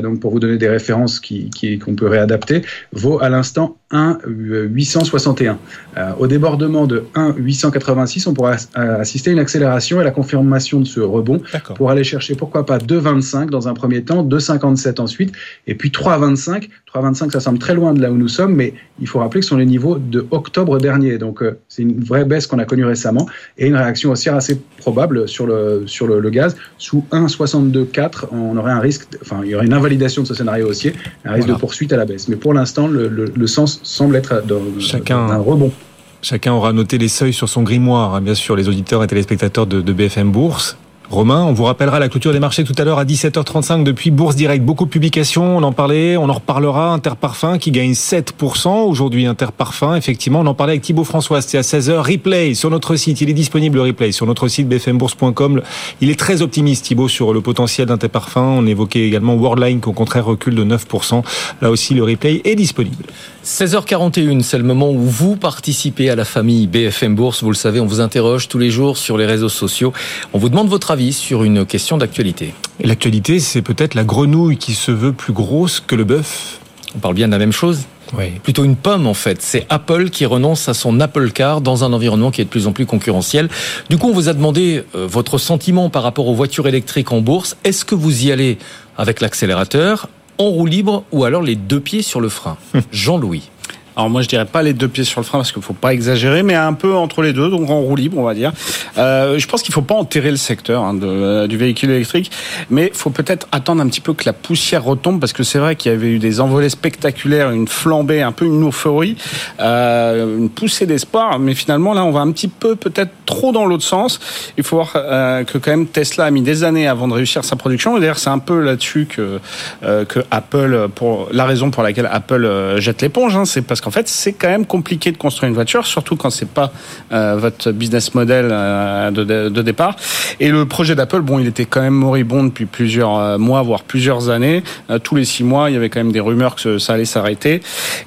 donc pour vous donner des références qui- qui- qu'on peut réadapter, vaut à l'instant 1,861. Euh, au débordement de 1,886, on pourra euh, assister à une accélération et la confirmation de ce rebond pour aller chercher pourquoi pas 2,25 dans un premier temps, 2,57 ensuite, et puis 3,25. 3,25 ça semble très loin de là où nous sommes, mais il faut rappeler que ce sont les niveaux de octobre dernier. Donc euh, c'est une vraie baisse qu'on a connue récemment et une réaction haussière assez probable sur le, sur le, le gaz. Sous 1,62,4, on aurait un risque, enfin il y aurait une invalidation de ce scénario haussier, un risque Voilà. de poursuite à la baisse. Mais pour l'instant, le, le- le sens semble être d'un rebond. Chacun aura noté les seuils sur son grimoire, hein, bien sûr, les auditeurs et téléspectateurs de, de BFM Bourse. Romain, on vous rappellera la clôture des marchés tout à l'heure à 17h35 depuis Bourse Direct. Beaucoup de publications, on en parlait, on en reparlera. Interparfum qui gagne 7% aujourd'hui. Interparfum, effectivement, on en parlait avec Thibaut François. C'était à 16h. Replay sur notre site. Il est disponible le replay sur notre site bfmbourse.com. Il est très optimiste, Thibaut, sur le potentiel d'Interparfum. On évoquait également Worldline qui au contraire recule de 9%. Là aussi, le replay est disponible. 16h41, c'est le moment où vous participez à la famille BFM Bourse. Vous le savez, on vous interroge tous les jours sur les réseaux sociaux. On vous demande votre avis sur une question d'actualité. L'actualité, c'est peut-être la grenouille qui se veut plus grosse que le bœuf. On parle bien de la même chose Oui. Plutôt une pomme en fait. C'est Apple qui renonce à son Apple Car dans un environnement qui est de plus en plus concurrentiel. Du coup, on vous a demandé euh, votre sentiment par rapport aux voitures électriques en bourse. Est-ce que vous y allez avec l'accélérateur, en roue libre ou alors les deux pieds sur le frein Jean-Louis. Alors moi je dirais pas les deux pieds sur le frein parce qu'il faut pas exagérer, mais un peu entre les deux, donc en roue libre on va dire. Euh, je pense qu'il faut pas enterrer le secteur hein, euh, du véhicule électrique, mais faut peut-être attendre un petit peu que la poussière retombe parce que c'est vrai qu'il y avait eu des envolées spectaculaires, une flambée, un peu une euphorie, euh, une poussée d'espoir, mais finalement là on va un petit peu peut-être trop dans l'autre sens. Il faut voir que quand même Tesla a mis des années avant de réussir sa production. D'ailleurs c'est un peu là-dessus que que Apple, la raison pour laquelle Apple jette l'éponge, hein, c'est parce qu'en fait c'est quand même compliqué de construire une voiture, surtout quand c'est pas euh, votre business model euh, de, départ. Et le projet d'Apple, bon, il était quand même moribond depuis plusieurs euh, mois, voire plusieurs années. Tous les six mois, il y avait quand même des rumeurs que ça allait s'arrêter.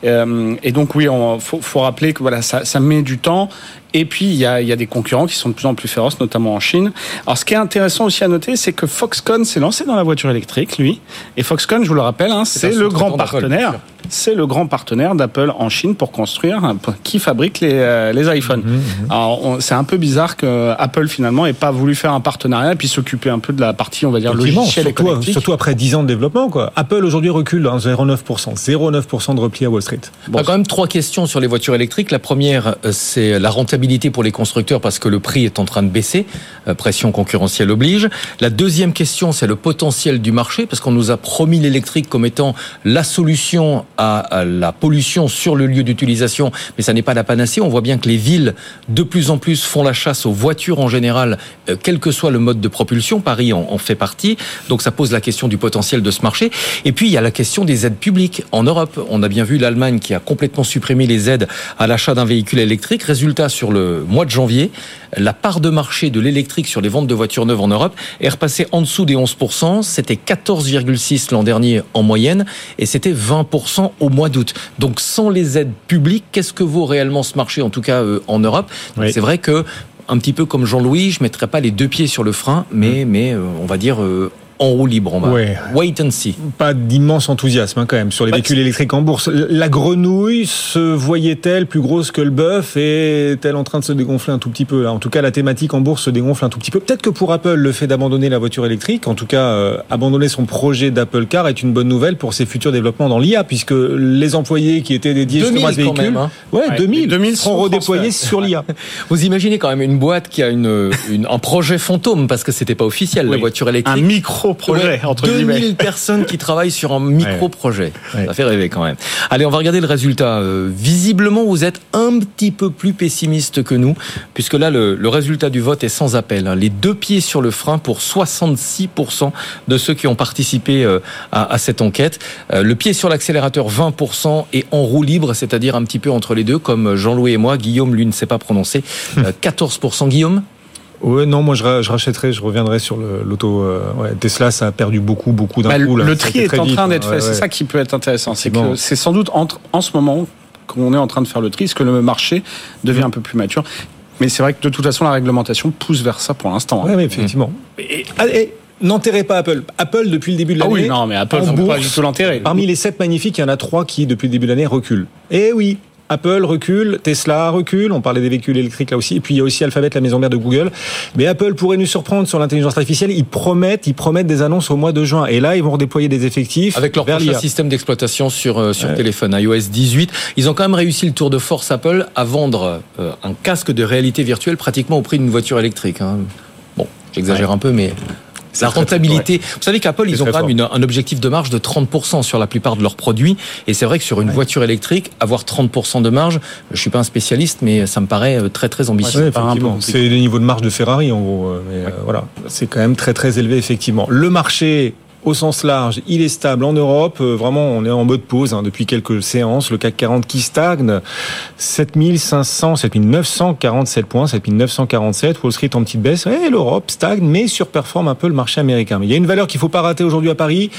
Et donc oui, il faut, rappeler que voilà, ça met du temps. Et puis, il y, a, il y a des concurrents qui sont de plus en plus féroces, notamment en Chine. Alors, ce qui est intéressant aussi à noter, c'est que Foxconn s'est lancé dans la voiture électrique, lui. Et Foxconn, je vous le rappelle, hein, C'est le grand partenaire. C'est le grand partenaire d'Apple en Chine pour construire, qui fabrique les, euh, les iPhones. Alors, on- c'est un peu bizarre que Apple, finalement, ait pas voulu faire un partenariat et puis s'occuper un peu de la partie, on va dire, logicielle et surtout, connectique. surtout après 10 ans de développement. Quoi. Apple aujourd'hui recule hein, 0,9%. 0,9% de repli à Wall Street. Il y a quand même trois questions sur les voitures électriques. La première, euh, c'est la rentabilité pour les constructeurs parce que le prix est en train de baisser. Euh, Pression concurrentielle oblige. La deuxième question, c'est le potentiel du marché parce qu'on nous a promis l'électrique comme étant la solution à la pollution sur le lieu d'utilisation, mais ça n'est pas la panacée. On voit bien que les villes, de plus en plus, font la chasse aux voitures en général, euh, quel que soit le mode de propulsion. Paris en fait partie. Donc ça pose la question du potentiel de ce marché. Et puis il y a la question des aides publiques en Europe. On a bien vu l'Allemagne qui a complètement supprimé les aides à l'achat d'un véhicule électrique. Résultat, sur le mois de janvier, la part de marché de l'électrique sur les ventes de voitures neuves en Europe est repassée en dessous des 11%. C'était 14,6 l'an dernier en moyenne et c'était 20% au mois d'août. Donc sans les aides publiques, qu'est-ce que vaut réellement ce marché, en tout cas euh, en Europe? C'est vrai que un petit peu comme Jean-Louis, je mettrais pas les deux pieds sur le frein, mais, mais euh, on va dire euh, roue libre On va Ouais. wait and see. Pas d'immense enthousiasme hein, quand même sur les Pas véhicules électriques en bourse. La grenouille se voyait-elle plus grosse que le bœuf et est-elle en train de se dégonfler un tout petit peu là En tout cas, la thématique en bourse se dégonfle un tout petit peu. Peut-être que pour Apple, le fait d'abandonner la voiture électrique, en tout cas euh, abandonner son projet d'Apple Car, est une bonne nouvelle pour ses futurs développements dans l'IA, puisque les employés qui étaient dédiés 2000 justement à ce véhicule, même, hein. ouais, Ouais, 2000, 2000 seront sont redéployés sur l'IA. Vous imaginez quand même une boîte qui a une, une- un projet fantôme parce que c'était pas officiel la voiture électrique. Un micro-projet, Ouais, entre 2000 guillemets. personnes qui travaillent sur un micro-projet. Ouais. Ça fait rêver quand même. Allez, on va regarder le résultat. Euh, visiblement, vous êtes un petit peu plus pessimiste que nous, puisque là, le, le résultat du vote est sans appel. hein. Les deux pieds sur le frein pour 66% de ceux qui ont participé euh, à, à cette enquête. Euh, le pied sur l'accélérateur 20% et en roue libre, c'est-à-dire un petit peu entre les deux, comme Jean-Louis et moi. Guillaume, lui, ne sait pas prononcer. Euh, 14% Guillaume? Ouais, non, moi je, je rachèterai, je reviendrai sur l'auto. euh, ouais, Tesla, ça a perdu beaucoup, beaucoup d'un Bah, coup. là. le tri est en train hein. d'être fait. Ouais, C'est ça qui peut être intéressant. C'est que c'est sans doute entre, en ce moment qu'on est en train de faire le tri, est-ce que le marché devient Mm. un peu plus mature. Mais c'est vrai que de toute façon, la réglementation pousse vers ça pour l'instant. hein. Ouais, ouais, effectivement. Et, et n'enterrez pas Apple. Apple, depuis le début de Ah l'année. oui, non, mais Apple, en faut pas du tout l'enterrer. Parmi les sept magnifiques, il y en a trois qui, depuis le début de l'année, reculent. Et oui. Apple recule, Tesla recule, on parlait des véhicules électriques là aussi, et puis il y a aussi Alphabet, la maison mère de Google. Mais Apple pourrait nous surprendre sur l'intelligence artificielle. Ils promettent, ils promettent des annonces au mois de juin. Et là, ils vont redéployer des effectifs Avec leur prochain système d'exploitation sur, euh, sur Ouais. téléphone, iOS 18. Ils ont quand même réussi le tour de force Apple à vendre euh, un casque de réalité virtuelle pratiquement au prix d'une voiture électrique. hein. Bon, j'exagère un peu, mais la très, rentabilité. Vous savez qu'Apple, C'est ils ont quand même une- un objectif de marge de 30% sur la plupart de leurs produits. Et c'est vrai que sur une voiture électrique, avoir 30% de marge, je suis pas un spécialiste, mais ça me paraît euh, très très ambitieux. Ouais. C'est le niveau de marge de Ferrari en gros. euh, Mais euh, voilà, c'est quand même très très élevé effectivement. Le marché au sens large, il est stable en Europe. Euh, Vraiment, on est en mode pause hein, depuis quelques séances. Le CAC 40 qui stagne, 7500, 7947 points, 7947. Wall Street en petite baisse. Et l'Europe stagne, mais surperforme un peu le marché américain. Mais il y a une valeur qu'il faut pas rater aujourd'hui à Paris.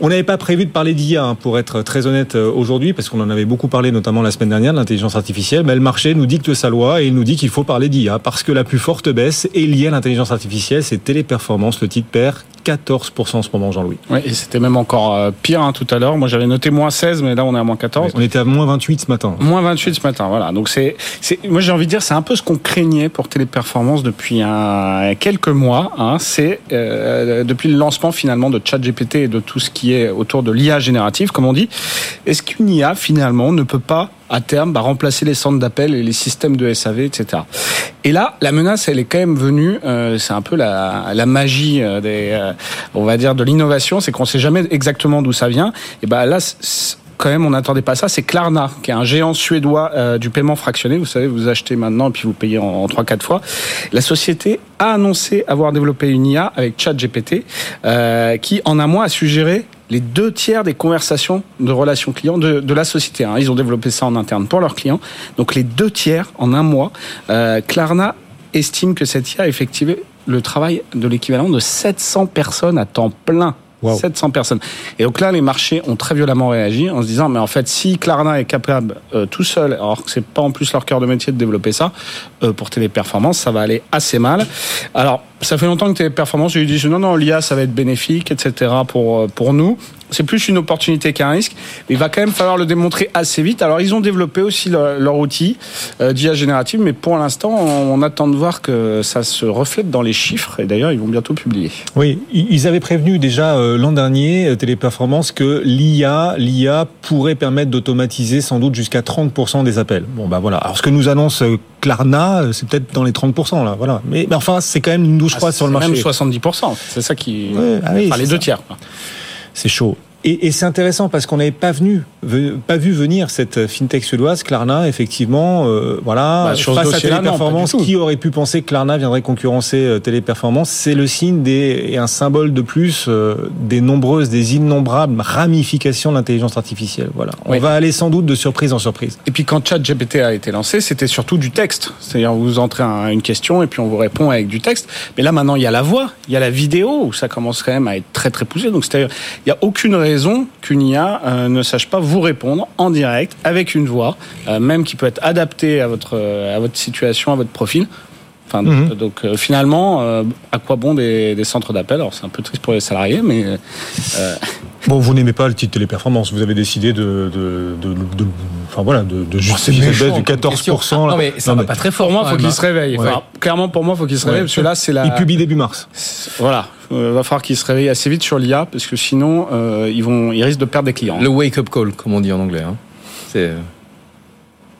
On n'avait pas prévu de parler d'IA, hein, pour être très honnête euh, aujourd'hui, parce qu'on en avait beaucoup parlé, notamment la semaine dernière, de l'intelligence artificielle. Mais le marché nous dicte sa loi et il nous dit qu'il faut parler d'IA, parce que la plus forte baisse est liée à l'intelligence artificielle. C'est Téléperformance, le titre perd 14% en ce moment, Jean-Louis. Ouais, et c'était même encore euh, pire hein, tout à l'heure. Moi, j'avais noté moins 16, mais là, on est à moins 14. On était à moins 28 ce matin. Moins 28 ce matin, voilà. Donc c'est, c'est, moi j'ai envie de dire, c'est un peu ce qu'on craignait pour Téléperformance depuis un, quelques mois. Hein. C'est euh, depuis le lancement finalement de ChatGPT et de tout ce qui est autour de l'IA générative, comme on dit. Est-ce qu'une IA finalement ne peut pas à terme bah, remplacer les centres d'appel et les systèmes de SAV, etc. Et là, la menace, elle est quand même venue. euh, c'est un peu la, la magie euh, des, euh, on va dire, de l'innovation, c'est qu'on sait jamais exactement d'où ça vient. Et ben là. quand même, on n'attendait pas ça. C'est Klarna, qui est un géant suédois euh, du paiement fractionné. Vous savez, vous achetez maintenant et puis vous payez en, en 3-4 fois. La société a annoncé avoir développé une IA avec ChatGPT euh, qui, en un mois, a suggéré les deux tiers des conversations de relations clients de, de la société. hein. Ils ont développé ça en interne pour leurs clients. Donc les deux tiers en un mois. Euh, Klarna estime que cette IA a effectué le travail de l'équivalent de 700 personnes à temps plein. 700 personnes. Et donc là, les marchés ont très violemment réagi en se disant, mais en fait, si Klarna est capable euh, tout seul, alors que c'est pas en plus leur cœur de métier de développer ça, euh, pour Téléperformance, ça va aller assez mal. Alors, ça fait longtemps que Téléperformance, ils disent, non, non, l'IA, ça va être bénéfique, etc. pour, euh, pour nous. C'est plus une opportunité qu'un risque. Mais il va quand même falloir le démontrer assez vite. Alors, ils ont développé aussi leur, leur outil euh, d'IA générative, mais pour l'instant, on, on attend de voir que ça se reflète dans les chiffres. Et d'ailleurs, ils vont bientôt publier. Oui, ils avaient prévenu déjà euh, l'an dernier, euh, Téléperformance, que l'IA, l'IA pourrait permettre d'automatiser sans doute jusqu'à 30% des appels. Bon, bah voilà. Alors, ce que nous annonce Klarna, c'est peut-être dans les 30%, là, voilà. Mais, mais enfin, c'est quand même une douche Ah, froide sur le c'est marché. Même 70%. C'est ça qui. Ouais, ah oui, enfin, les deux ça. tiers. C'est chaud. Et, et c'est intéressant parce qu'on n'avait pas venu, ve- pas vu venir cette fintech suédoise, Klarna, effectivement, euh, voilà, Bah, face à non, Téléperformance, qui aurait pu penser que Klarna viendrait concurrencer euh, Téléperformance? C'est le signe des, et un symbole de plus euh, des nombreuses, des innombrables ramifications de l'intelligence artificielle. Voilà. On Oui. va aller sans doute de surprise en surprise. Et puis quand ChatGPT a été lancé, c'était surtout du texte. C'est-à-dire vous entrez un- une question et puis on vous répond avec du texte. Mais là maintenant il y a la voix, il y a la vidéo où ça commence quand même à être très très poussé. Donc c'est-à-dire il y a aucune raison qu'une IA euh, ne sache pas vous répondre en direct avec une voix, euh, même qui peut être adaptée à votre euh, à votre situation, à votre profil. Enfin, Mhm. donc, donc, euh, finalement, euh, à quoi bon des, des centres d'appel? Alors c'est un peu triste pour les salariés, mais euh, Bon, vous n'aimez pas le titre téléperformance. Vous avez décidé de, de, de, de- enfin voilà, de, de justifier cette méchant baisse de comme question. 14%. Non, mais ça va pas très fort. pour moi, quand faut qu'il hein. se réveille. Ouais. Enfin, clairement, pour moi, faut qu'il se Ouais. réveille parce que là, c'est la. Il publie début mars. Voilà, euh, va falloir qu'ils se réveillent assez vite sur l'IA parce que sinon, euh, ils vont, ils risquent de perdre des clients. Le wake up call, comme on dit en anglais. hein. C'est.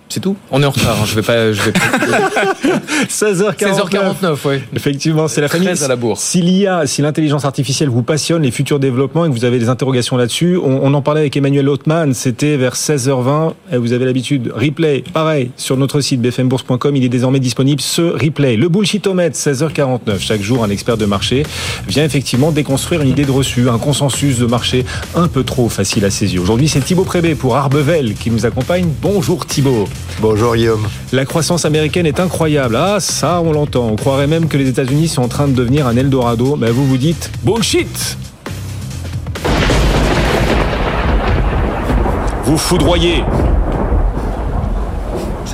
C'est tout. On est en retard. hein. Je vais pas. Je vais pas... 16h49. 16h49, ouais. Effectivement, c'est la famille. À la bourse. Si l'IA, si l'intelligence artificielle vous passionne, les futurs développements et que vous avez des interrogations là-dessus, on, on en parlait avec Emmanuel Hautemann, c'était vers 16h20. Et vous avez l'habitude, replay, pareil, sur notre site bfmbourse.com, il est désormais disponible ce replay. Le bullshitomètre, 16h49. Chaque jour, un expert de marché vient effectivement déconstruire une idée de reçu, un consensus de marché un peu trop facile à yeux. Aujourd'hui, c'est Thibaut Prébé pour Arbevel qui nous accompagne. Bonjour Thibaut. Bonjour Guillaume. La croissance américaine est incroyable. Ah, ça, on l'entend. On croirait même que les États-Unis sont en train de devenir un Eldorado. Mais vous vous dites bullshit. Vous foudroyez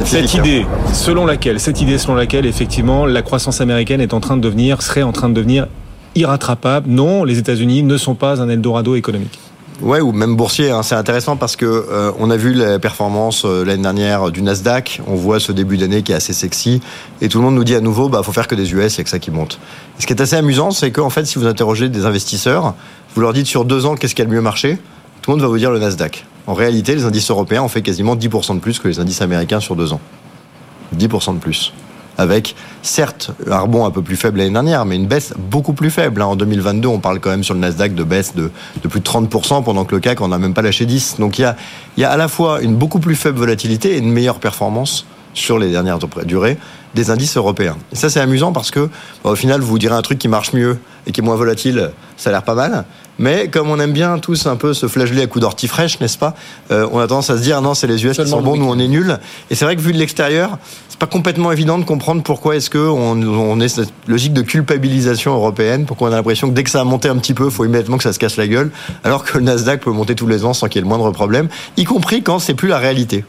cette idée selon laquelle, cette idée selon laquelle, effectivement, la croissance américaine est en train de devenir, serait en train de devenir irrattrapable. Non, les États-Unis ne sont pas un Eldorado économique. Ouais, ou même boursier. hein. C'est intéressant parce que euh, on a vu la performance euh, l'année dernière du Nasdaq. On voit ce début d'année qui est assez sexy, et tout le monde nous dit à nouveau, bah faut faire que des US, il y a que ça qui monte. Et ce qui est assez amusant, c'est qu'en fait, si vous interrogez des investisseurs, vous leur dites sur deux ans qu'est-ce qui a le mieux marché, tout le monde va vous dire le Nasdaq. En réalité, les indices européens ont fait quasiment 10% de plus que les indices américains sur deux ans. 10% de plus. Avec, certes, un rebond un peu plus faible l'année dernière, mais une baisse beaucoup plus faible. hein. En 2022, on parle quand même sur le Nasdaq de baisse de, plus de 30%, pendant que le CAC, on n'a même pas lâché 10. Donc il y a, à la fois une beaucoup plus faible volatilité et une meilleure performance sur les dernières durées des indices européens. Et ça, c'est amusant parce que, au final, vous direz un truc qui marche mieux et qui est moins volatile, ça a l'air pas mal. Mais comme on aime bien tous un peu se flageller à coups d'ortie fraîche, n'est-ce pas Euh, On a tendance à se dire non, c'est les US qui sont bons, nous on est nuls. Et c'est vrai que vu de l'extérieur, c'est pas complètement évident de comprendre pourquoi est-ce que on, on est cette logique de culpabilisation européenne, pourquoi on a l'impression que dès que ça a monté un petit peu, faut immédiatement que ça se casse la gueule, alors que le Nasdaq peut monter tous les ans sans qu'il y ait le moindre problème, y compris quand c'est plus la réalité.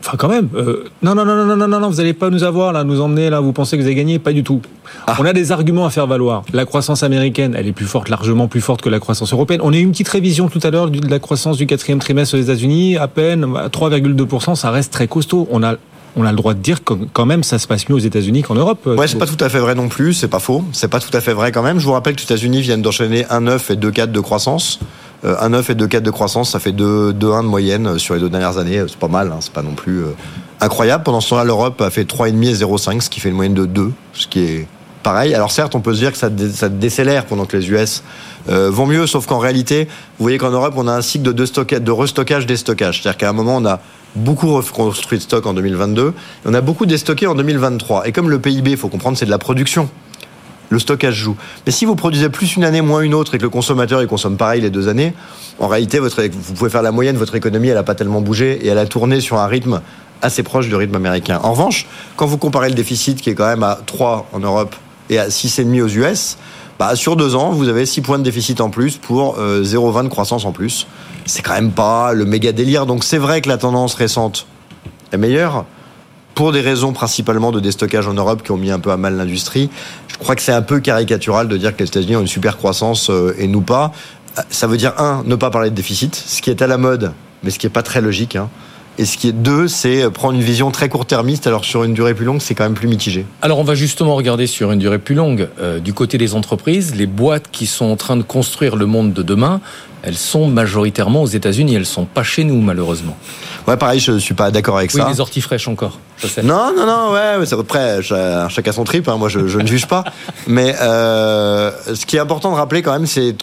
Enfin, quand même. Euh, non, non, non, non, non, non, non, vous n'allez pas nous avoir là, nous emmener là. Vous pensez que vous avez gagné? Pas du tout. Ah. On a des arguments à faire valoir. La croissance américaine, elle est plus forte, largement plus forte que la croissance européenne. On a eu une petite révision tout à l'heure de la croissance du quatrième trimestre aux États-Unis, à peine bah, 3,2 %. Ça reste très costaud. On a on a le droit de dire que quand même ça se passe mieux aux États-Unis qu'en Europe. Euh, ouais, c'est pas tout à fait vrai non plus, c'est pas faux, c'est pas tout à fait vrai quand même. Je vous rappelle que les États-Unis viennent d'enchaîner 1,9 et 2,4 de croissance. Euh, 1,9 et 2,4 de croissance, ça fait 2, 2,1 de moyenne euh, sur les deux dernières années. C'est pas mal, hein, c'est pas non plus euh, incroyable. Pendant ce temps-là, l'Europe a fait 3,5 et 0,5, ce qui fait une moyenne de 2, ce qui est pareil. Alors certes, on peut se dire que ça, dé- ça décélère pendant que les US euh, vont mieux, sauf qu'en réalité, vous voyez qu'en Europe, on a un cycle de, de restockage des stockages. C'est-à-dire qu'à un moment, on a beaucoup reconstruit de stock en 2022, et on a beaucoup déstocké en 2023. Et comme le PIB, il faut comprendre, c'est de la production. Le stockage joue. Mais si vous produisez plus une année, moins une autre, et que le consommateur il consomme pareil les deux années, en réalité, votre, vous pouvez faire la moyenne, votre économie, elle n'a pas tellement bougé, et elle a tourné sur un rythme assez proche du rythme américain. En revanche, quand vous comparez le déficit qui est quand même à 3 en Europe et à 6,5 aux US, bah, sur deux ans, vous avez 6 points de déficit en plus pour euh, 0,20 de croissance en plus. C'est quand même pas le méga délire. Donc c'est vrai que la tendance récente est meilleure pour des raisons principalement de déstockage en Europe qui ont mis un peu à mal l'industrie. Je crois que c'est un peu caricatural de dire que les États-Unis ont une super croissance euh, et nous pas. Euh, Ça veut dire un, ne pas parler de déficit, ce qui est à la mode, mais ce qui est pas très logique. hein. Et ce qui est deux, c'est prendre une vision très court-termiste, alors sur une durée plus longue, c'est quand même plus mitigé. Alors on va justement regarder sur une durée plus longue. Euh, du côté des entreprises, les boîtes qui sont en train de construire le monde de demain, elles sont majoritairement aux États-Unis. Elles sont pas chez nous malheureusement. Ouais, pareil, je suis pas d'accord avec Oui, ça. les orties fraîches encore. je sais. Non, non, non, ouais, c'est après, cha- chacun son trip, hein, moi je, je ne juge pas. Mais euh, ce qui est important de rappeler quand même, c'est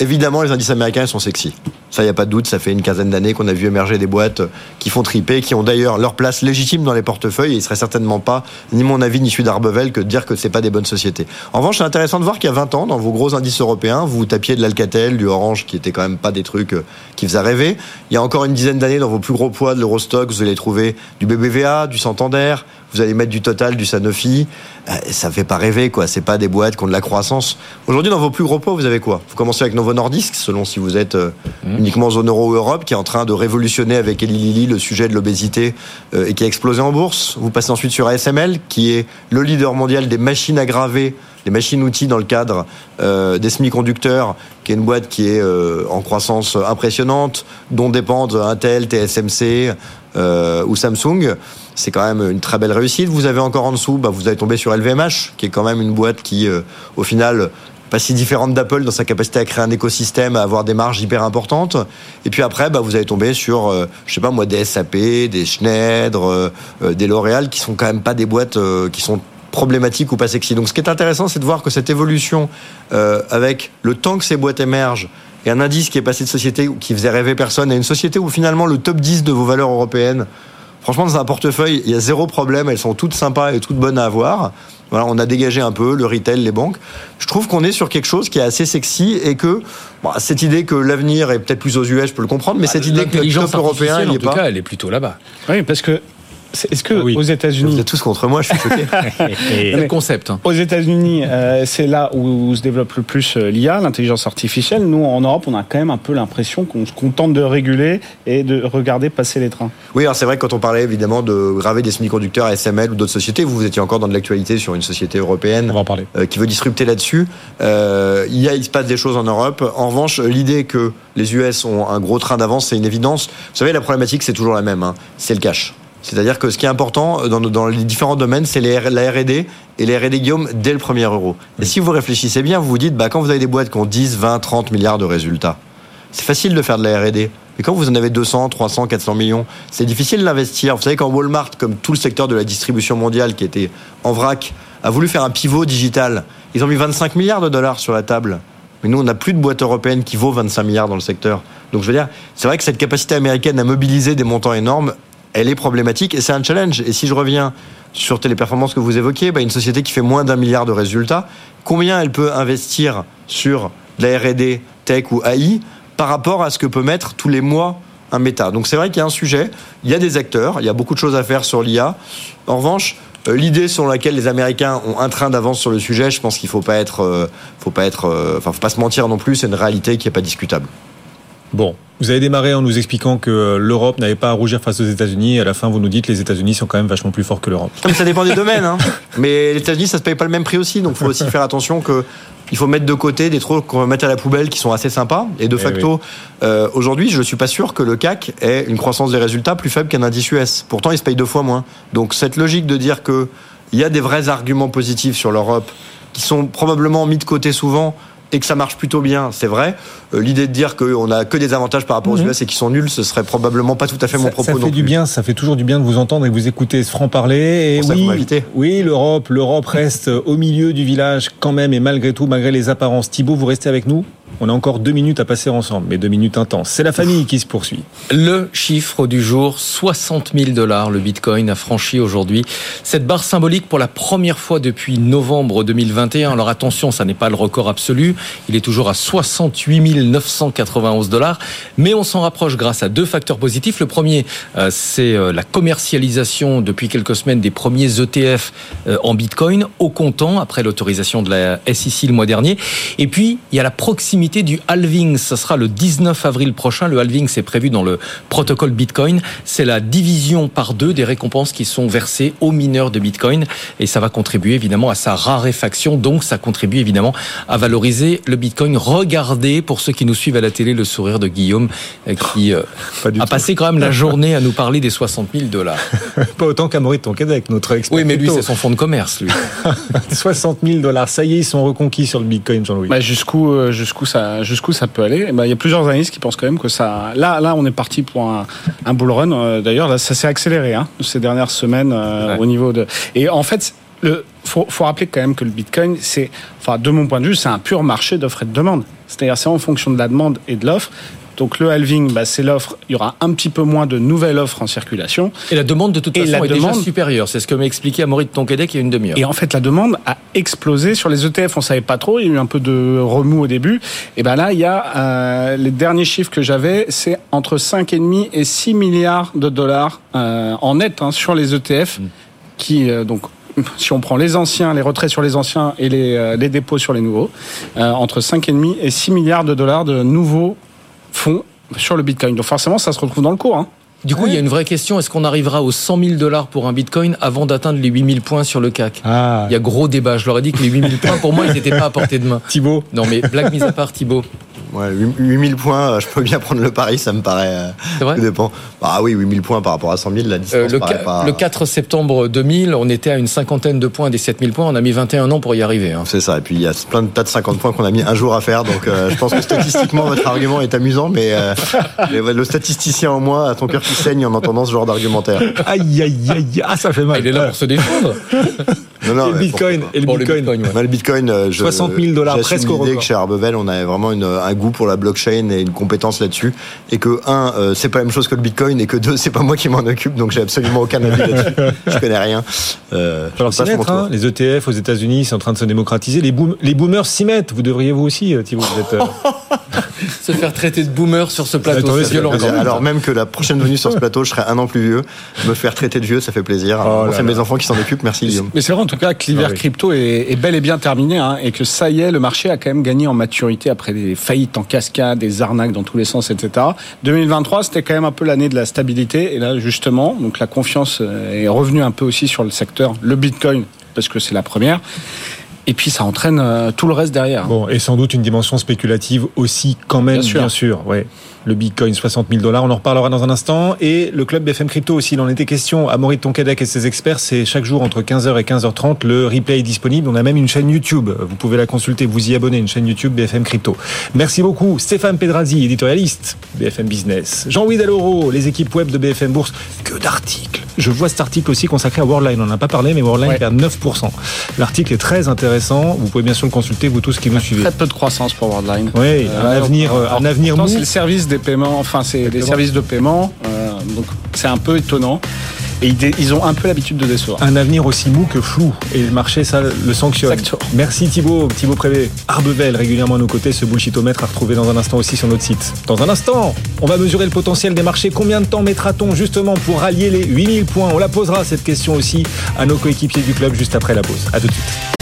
évidemment les indices américains sont sexy. Ça, il n'y a pas de doute, ça fait une quinzaine d'années qu'on a vu émerger des boîtes qui font triper, qui ont d'ailleurs leur place légitime dans les portefeuilles, et il serait certainement pas, ni mon avis, ni celui d'Arbevel, que de dire que c'est pas des bonnes sociétés. En revanche, c'est intéressant de voir qu'il y a 20 ans, dans vos gros indices européens, vous tapiez de l'Alcatel, du Orange, qui était c'était quand même pas des trucs euh, qui faisaient rêver. Il y a encore une dizaine d'années, dans vos plus gros poids de l'Eurostock, vous allez trouver du BBVA, du Santander, vous allez mettre du Total, du Sanofi. Euh, ça fait pas rêver, quoi. C'est pas des boîtes qui ont de la croissance. Aujourd'hui, dans vos plus gros poids, vous avez quoi? Vous commencez avec Novo Nordisk, selon si vous êtes euh, Mmh. uniquement zone euro ou Europe, qui est en train de révolutionner avec Eli Lilly le sujet de l'obésité et qui a explosé en bourse. Vous passez ensuite sur ASML, qui est le leader mondial des machines à graver, des machines-outils dans le cadre euh, des semi-conducteurs, qui est une boîte qui est euh, en croissance impressionnante, dont dépendent Intel, TSMC euh, ou Samsung. C'est quand même une très belle réussite. Vous avez encore en dessous, bah, vous allez tomber sur LVMH, qui est quand même une boîte qui, euh, au final, pas si différente d'Apple dans sa capacité à créer un écosystème, à avoir des marges hyper importantes. Et puis après, bah, vous allez tomber sur, euh, je sais pas moi, des SAP, des Schneider, des L'Oréal, qui sont quand même pas des boîtes qui sont problématiques ou pas sexy. Donc ce qui est intéressant, c'est de voir que cette évolution, euh, avec le temps que ces boîtes émergent, et un indice qui est passé de société qui faisait rêver personne à une société où finalement le top 10 de vos valeurs européennes, franchement dans un portefeuille, il y a zéro problème, elles sont toutes sympas et toutes bonnes à avoir. Voilà, on a dégagé un peu le retail, les banques. Je trouve qu'on est sur quelque chose qui est assez sexy et que bon, cette idée que l'avenir est peut-être plus aux US, je peux le comprendre, mais cette idée que le top européen, il en est tout pas. cas, elle est plutôt là-bas. Oui, parce que est-ce que aux Vous États-Unis, êtes tous contre moi, je suis choqué. Le concept. hein. aux États-Unis, euh, c'est là où se développe le plus euh, l'IA, l'intelligence artificielle. Nous, en Europe, on a quand même un peu l'impression qu'on se contente de réguler et de regarder passer les trains. Oui, alors c'est vrai que quand on parlait évidemment de graver des semi-conducteurs SML ou d'autres sociétés, vous, vous étiez encore dans de l'actualité sur une société européenne euh, qui veut disrupter là-dessus. Euh, il, y a, il se passe des choses en Europe. En revanche, l'idée que les US ont un gros train d'avance, c'est une évidence. Vous savez, la problématique, c'est toujours la même. hein. c'est le cash. C'est-à-dire que ce qui est important dans, dans les différents domaines, c'est la R&D et les R&D Guillaume dès le premier euro. Et si vous réfléchissez bien, vous vous dites, bah, quand vous avez des boîtes qui ont 10, 20, 30 milliards de résultats, c'est facile de faire de la R&D. Mais quand vous en avez 200, 300, 400 millions, c'est difficile d'investir. Vous savez, quand Walmart, comme tout le secteur de la distribution mondiale qui était en vrac, a voulu faire un pivot digital, ils ont mis 25 milliards de dollars sur la table. Mais nous, on n'a plus de boîte européenne qui vaut 25 milliards dans le secteur. Donc je veux dire, c'est vrai que cette capacité américaine à mobiliser des montants énormes, elle est problématique et c'est un challenge. Et si je reviens sur téléperformance que vous évoquiez, bah, une société qui fait moins d'un milliard de résultats, combien elle peut investir sur de la R&D, tech ou AI par rapport à ce que peut mettre tous les mois un méta? Donc c'est vrai qu'il y a un sujet, il y a des acteurs, il y a beaucoup de choses à faire sur l'IA. En revanche, euh, l'idée sur laquelle les Américains ont un train d'avance sur le sujet, je pense qu'il faut pas être, euh, faut pas euh, faut pas se mentir non plus, c'est une réalité qui est pas discutable. Bon, vous avez démarré en nous expliquant que l'Europe n'avait pas à rougir face aux États-Unis. À la fin, vous nous dites que les États-Unis sont quand même vachement plus forts que l'Europe. Mais ça dépend des domaines. Hein. Mais les États-Unis, ça se paye pas le même prix aussi. Donc, il faut aussi faire attention que il faut mettre de côté des trucs qu'on va mettre à la poubelle qui sont assez sympas. Et de Eh facto, euh, aujourd'hui, je ne suis pas sûr que le CAC ait une croissance des résultats plus faible qu'un indice US. Pourtant, il se paye deux fois moins. Donc, cette logique de dire que il y a des vrais arguments positifs sur l'Europe qui sont probablement mis de côté souvent et que ça marche plutôt bien, c'est vrai. Euh, L'idée de dire qu'on a que des avantages par rapport aux Mhm. US et qu'ils sont nuls, ce serait probablement pas tout à fait mon Ça, propos ça non fait du plus. bien, ça fait toujours du bien de vous entendre et de vous écouter ce. Et Pour que vous oui, oui, l'Europe, l'Europe reste au milieu du village quand même et malgré tout, malgré les apparences. Thibaut, vous restez avec nous On a encore deux minutes à passer ensemble, mais deux minutes intenses. C'est la famille qui se poursuit. Le chiffre du jour, 60 000 dollars. Le Bitcoin a franchi aujourd'hui cette barre symbolique pour la première fois depuis novembre 2021. Alors attention, ça n'est pas le record absolu. Il est toujours à 68 991 dollars. Mais on s'en rapproche grâce à deux facteurs positifs. Le premier, euh, c'est euh, la commercialisation depuis quelques semaines des premiers ETF euh, en Bitcoin au comptant après l'autorisation de la SEC le mois dernier. Et puis, il y a la proximité du halving. Ce sera le 19 avril prochain. Le halving, c'est prévu dans le protocole Bitcoin. C'est la division par deux des récompenses qui sont versées aux mineurs de Bitcoin. Et ça va contribuer évidemment à sa raréfaction. Donc, ça contribue évidemment à valoriser le Bitcoin. Regardez, pour ceux qui nous suivent à la télé, le sourire de Guillaume euh, qui euh, a passé quand même la journée à nous parler des 60 000 dollars. Pas autant qu'Amaury de Tonquédec, notre expert. Oui, mais lui, c'est son fonds de commerce, lui. 60 000 dollars. Ça y est, ils sont reconquis sur le Bitcoin, Jean-Louis. Bah, jusqu'où euh, jusqu'où ça jusqu'où ça peut aller Eh ben, Il y a plusieurs analystes qui pensent quand même que ça. Là, là, on est parti pour un, un bull run. Euh, D'ailleurs, là, ça s'est accéléré hein, ces dernières semaines euh, Ouais. au niveau de. Et en fait, le faut, faut rappeler quand même que le Bitcoin, c'est, enfin, de mon point de vue, c'est un pur marché d'offre et de demande. C'est-à-dire, c'est en fonction de la demande et de l'offre. Donc le halving, bah, c'est l'offre. Il y aura un petit peu moins de nouvelles offres en circulation. Et la demande de toute Et façon la est demande- déjà supérieure. C'est ce que m'a expliqué Amaury de Tonquédec il y a une demi-heure. Et en fait, la demande a explosé sur les ETF. On savait pas trop. Il y a eu un peu de remous au début. Et ben là, il y a euh, les derniers chiffres que j'avais, c'est entre 5,5 et 6 milliards de dollars euh, en net hein, sur les ETF, qui euh, donc. Si on prend les anciens, les retraits sur les anciens et les, euh, les dépôts sur les nouveaux, euh, entre 5,5 et 6 milliards de dollars de nouveaux fonds sur le Bitcoin. Donc forcément, ça se retrouve dans le cours. Hein. Du coup, il y a une vraie question. Est-ce qu'on arrivera aux 100 000 dollars pour un bitcoin avant d'atteindre les 8 000 points sur le CAC Ah. Il y a gros débat. Je leur ai dit que les 8 000 points, pour moi, ils n'étaient pas à portée de main. Thibaut Non, mais blague mise à part, Thibaut. Ouais, 8000 points, euh, je peux bien prendre le pari, ça me paraît. euh, C'est vrai tout dépend. Bah oui, 8000 points par rapport à 100 000, la distance Euh, le, pas. le 4 septembre 2000, on était à une cinquantaine de points des 7000 points. On a mis 21 ans pour y arriver. hein. C'est ça, et puis il y a plein de tas de 50 points qu'on a mis un jour à faire, donc euh, je pense que statistiquement votre argument est amusant, mais, euh, le statisticien en moi a ton cœur qui saigne en entendant ce genre d'argumentaire. Aïe, aïe, aïe, ah, ça fait mal. Il est là pour se défendre. Non, non, Et le Bitcoin, et le Bitcoin. Ouais. Bah, le Bitcoin, euh, je, 60 000 dollars, j'assume presque au l'idée record. que chez Arbevel, on avait vraiment une, un goût pour la blockchain et une compétence là-dessus, et que un, euh, c'est pas la même chose que le Bitcoin, et que deux, c'est pas moi qui m'en occupe, donc j'ai absolument aucun avis là-dessus. Je connais rien. Euh, Alors s'y mettre, hein. les ETF aux États-Unis, c'est en train de se démocratiser. Les, boom- les boomers s'y mettent. Vous devriez vous aussi, euh, Thibaut. Vous êtes, euh, Se faire traiter de boomer sur ce plateau, Attendez, c'est violent. pas quand même. Alors même que la prochaine venue sur ce plateau, je serai un an plus vieux. Me faire traiter de vieux, ça fait plaisir. Oh c'est là. mes enfants qui s'en occupent. Merci Guillaume. Mais c'est vrai en tout cas que l'hiver Ah oui. crypto est, est bel et bien terminé hein, et que ça y est, le marché a quand même gagné en maturité après des faillites en cascade, des arnaques dans tous les sens, etc. 2023, c'était quand même un peu l'année de la stabilité et là justement, donc la confiance euh, est revenue un peu aussi sur le secteur, le Bitcoin parce que c'est la première. Et puis ça entraîne euh, tout le reste derrière. Bon, et sans doute une dimension spéculative aussi, quand même, Bien bien sûr. sûr. ouais. Le Bitcoin, 60 000 dollars, on en reparlera dans un instant. Et le club BFM Crypto aussi, il en était question. à Maurice Tonquédec et ses experts, c'est chaque jour entre 15h et 15h30. Le replay est disponible. On a même une chaîne YouTube. Vous pouvez la consulter, vous y abonner, une chaîne YouTube BFM Crypto. Merci beaucoup. Stéphane Pedrazzi, éditorialiste BFM Business. Jean-Louis Dalloro, les équipes web de BFM Bourse. Que d'articles. Je vois cet article aussi consacré à Worldline. On n'en a pas parlé, mais Worldline Ouais. perd 9%. L'article est très intéressant. Vous pouvez bien sûr le consulter, vous tous qui nous suivez. Très peu de croissance pour Worldline. Oui, un Euh, avenir, euh, un avenir mou. C'est le service des paiements, enfin c'est des services de paiement, euh, donc c'est un peu étonnant. Et ils, ont un peu l'habitude de décevoir. Un avenir aussi mou que flou. Et le marché, ça, le sanctionne. Exactement. Merci Thibaut, Thibaut Prévé. Arbevel, régulièrement à nos côtés, ce bullshitomètre à retrouver dans un instant aussi sur notre site. Dans un instant, on va mesurer le potentiel des marchés. Combien de temps mettra-t-on justement pour rallier les 8000 points? On la posera cette question aussi à nos coéquipiers du club juste après la pause. À tout de suite.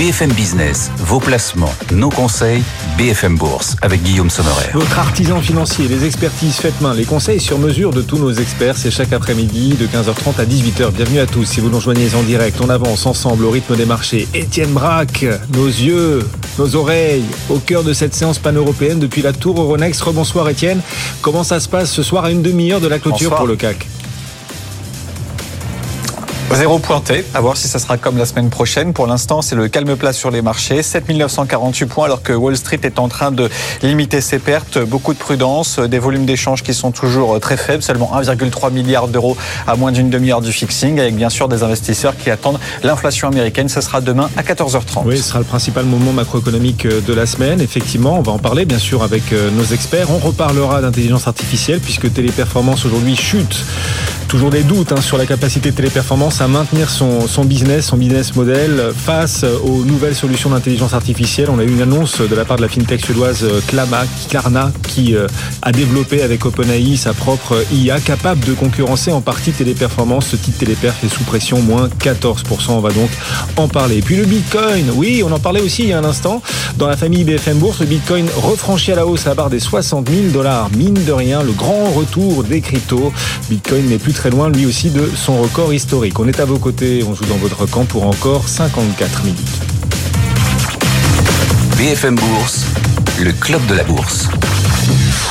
BFM Business, vos placements, nos conseils, BFM Bourse avec Guillaume Sommerer. Votre artisan financier, les expertises faites main, les conseils sur mesure de tous nos experts, c'est chaque après-midi de 15h30 à 18h. Bienvenue à tous. Si vous nous rejoignez en direct, on avance ensemble au rythme des marchés. Étienne Braque, nos yeux, nos oreilles, au cœur de cette séance pan-européenne depuis la tour Euronext. Rebonsoir Étienne. Comment ça se passe ce soir à une demi-heure de la clôture Bonsoir. pour le CAC Zéro pointé, à voir si ça sera comme la semaine prochaine. Pour l'instant, c'est le calme plat sur les marchés. 7948 points alors que Wall Street est en train de limiter ses pertes. Beaucoup de prudence, des volumes d'échanges qui sont toujours très faibles, seulement 1,3 milliard d'euros à moins d'une demi-heure du fixing, avec bien sûr des investisseurs qui attendent l'inflation américaine. Ce sera demain à 14h30. Oui, ce sera le principal moment macroéconomique euh, de la semaine. Effectivement, on va en parler bien sûr avec euh, nos experts. On reparlera d'intelligence artificielle puisque Téléperformance aujourd'hui chute. Toujours des doutes hein, sur la capacité de Téléperformance à maintenir son, business, son business model face aux nouvelles solutions d'intelligence artificielle. On a eu une annonce de la part de la fintech suédoise euh, Klama, Klarna, qui euh, a développé avec OpenAI sa propre IA capable de concurrencer en partie Téléperformance. Ce titre Téléperf est sous pression, moins 14%. On va donc en parler. Puis le Bitcoin, oui, on en parlait aussi il y a un instant. Dans la famille BFM Bourse, le Bitcoin refranchit à la hausse la barre des 60 000 dollars. Mine de rien, le grand retour des cryptos. Bitcoin n'est plus très loin, lui aussi, de son record historique. Est à vos côtés, on joue dans votre camp pour encore 54 minutes. BFM Bourse, le club de la bourse.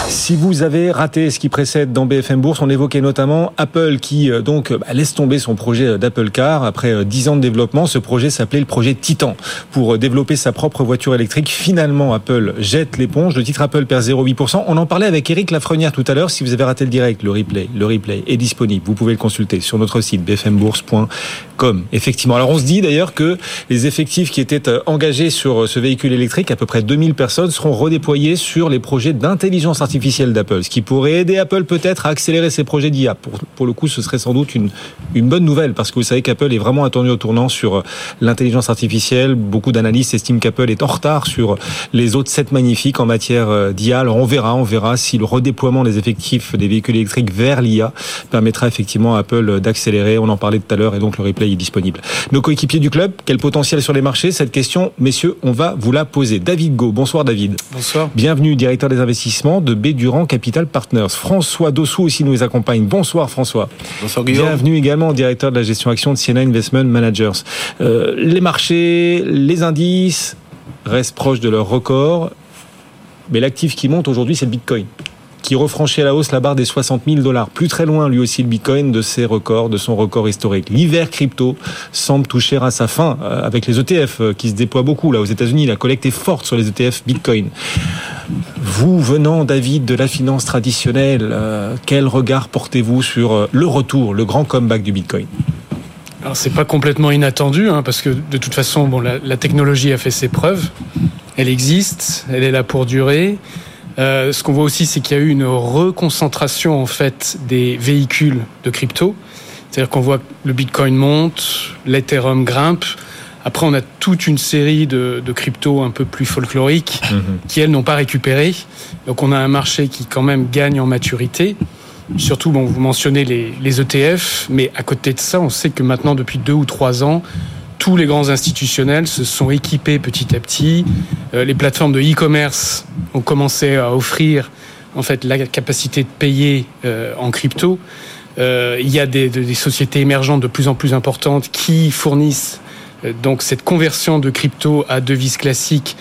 Si vous avez raté ce qui précède dans BFM Bourse, on évoquait notamment Apple qui euh, donc bah, laisse tomber son projet d'Apple Car après 10 ans de développement. Ce projet s'appelait le projet Titan pour développer sa propre voiture électrique. Finalement, Apple jette l'éponge. Le titre Apple perd 0,8%. On en parlait avec Eric Lafrenière tout à l'heure. Si vous avez raté le direct, le replay, le replay est disponible. Vous pouvez le consulter sur notre site bfmbourse.com. Effectivement. Alors on se dit d'ailleurs que les effectifs qui étaient engagés sur ce véhicule électrique, à peu près 2000 personnes, seront redéployés sur les projets d'intelligence artificielle d'Apple, ce qui pourrait aider Apple peut-être à accélérer ses projets d'IA. Pour, pour le coup, ce serait sans doute une, une bonne nouvelle, parce que vous savez qu'Apple est vraiment attendu au tournant sur l'intelligence artificielle. Beaucoup d'analystes estiment qu'Apple est en retard sur les autres sept magnifiques en matière d'IA. Alors on verra, on verra si le redéploiement des effectifs des véhicules électriques vers l'IA permettra effectivement à Apple d'accélérer. On en parlait tout à l'heure et donc le replay est disponible. Nos coéquipiers du club, quel potentiel sur les marchés? Cette question, messieurs, on va vous la poser. David Go, bonsoir David. Bonsoir. Bienvenue, directeur des investissements de B Durand Capital Partners. François Dossou aussi nous accompagne. Bonsoir François. Bonsoir Guillaume. Bienvenue également, directeur de la gestion action de Siena Investment Managers. Euh, les marchés, les indices restent proches de leur record, mais l'actif qui monte aujourd'hui, c'est le Bitcoin qui refranchit à la hausse la barre des 60 000 dollars. Plus très loin, lui aussi, le Bitcoin de ses records, de son record historique. L'hiver crypto semble toucher à sa fin avec les ETF qui se déploient beaucoup là aux États-Unis. La collecte est forte sur les ETF Bitcoin. Vous, venant, David, de la finance traditionnelle, quel regard portez-vous sur le retour, le grand comeback du Bitcoin? Alors c'est pas complètement inattendu hein, parce que de toute façon la, technologie a fait ses preuves, elle existe, elle est là pour durer. Euh, ce qu'on voit aussi, c'est qu'il y a eu une reconcentration en fait des véhicules de crypto. C'est-à-dire qu'on voit que le Bitcoin monte, l'Ethereum grimpe. Après, on a toute une série de, de cryptos un peu plus folkloriques mmh. qui, elles, n'ont pas récupéré. Donc, on a un marché qui, quand même, gagne en maturité. Surtout, bon, vous mentionnez les, les ETF, mais à côté de ça, on sait que maintenant, depuis deux ou trois ans, tous les grands institutionnels se sont équipés petit à petit. Euh, les plateformes de e-commerce ont commencé à offrir en fait la capacité de payer euh, en crypto. Euh, il y a des, des, sociétés émergentes de plus en plus importantes qui fournissent donc cette conversion de crypto à devises classiques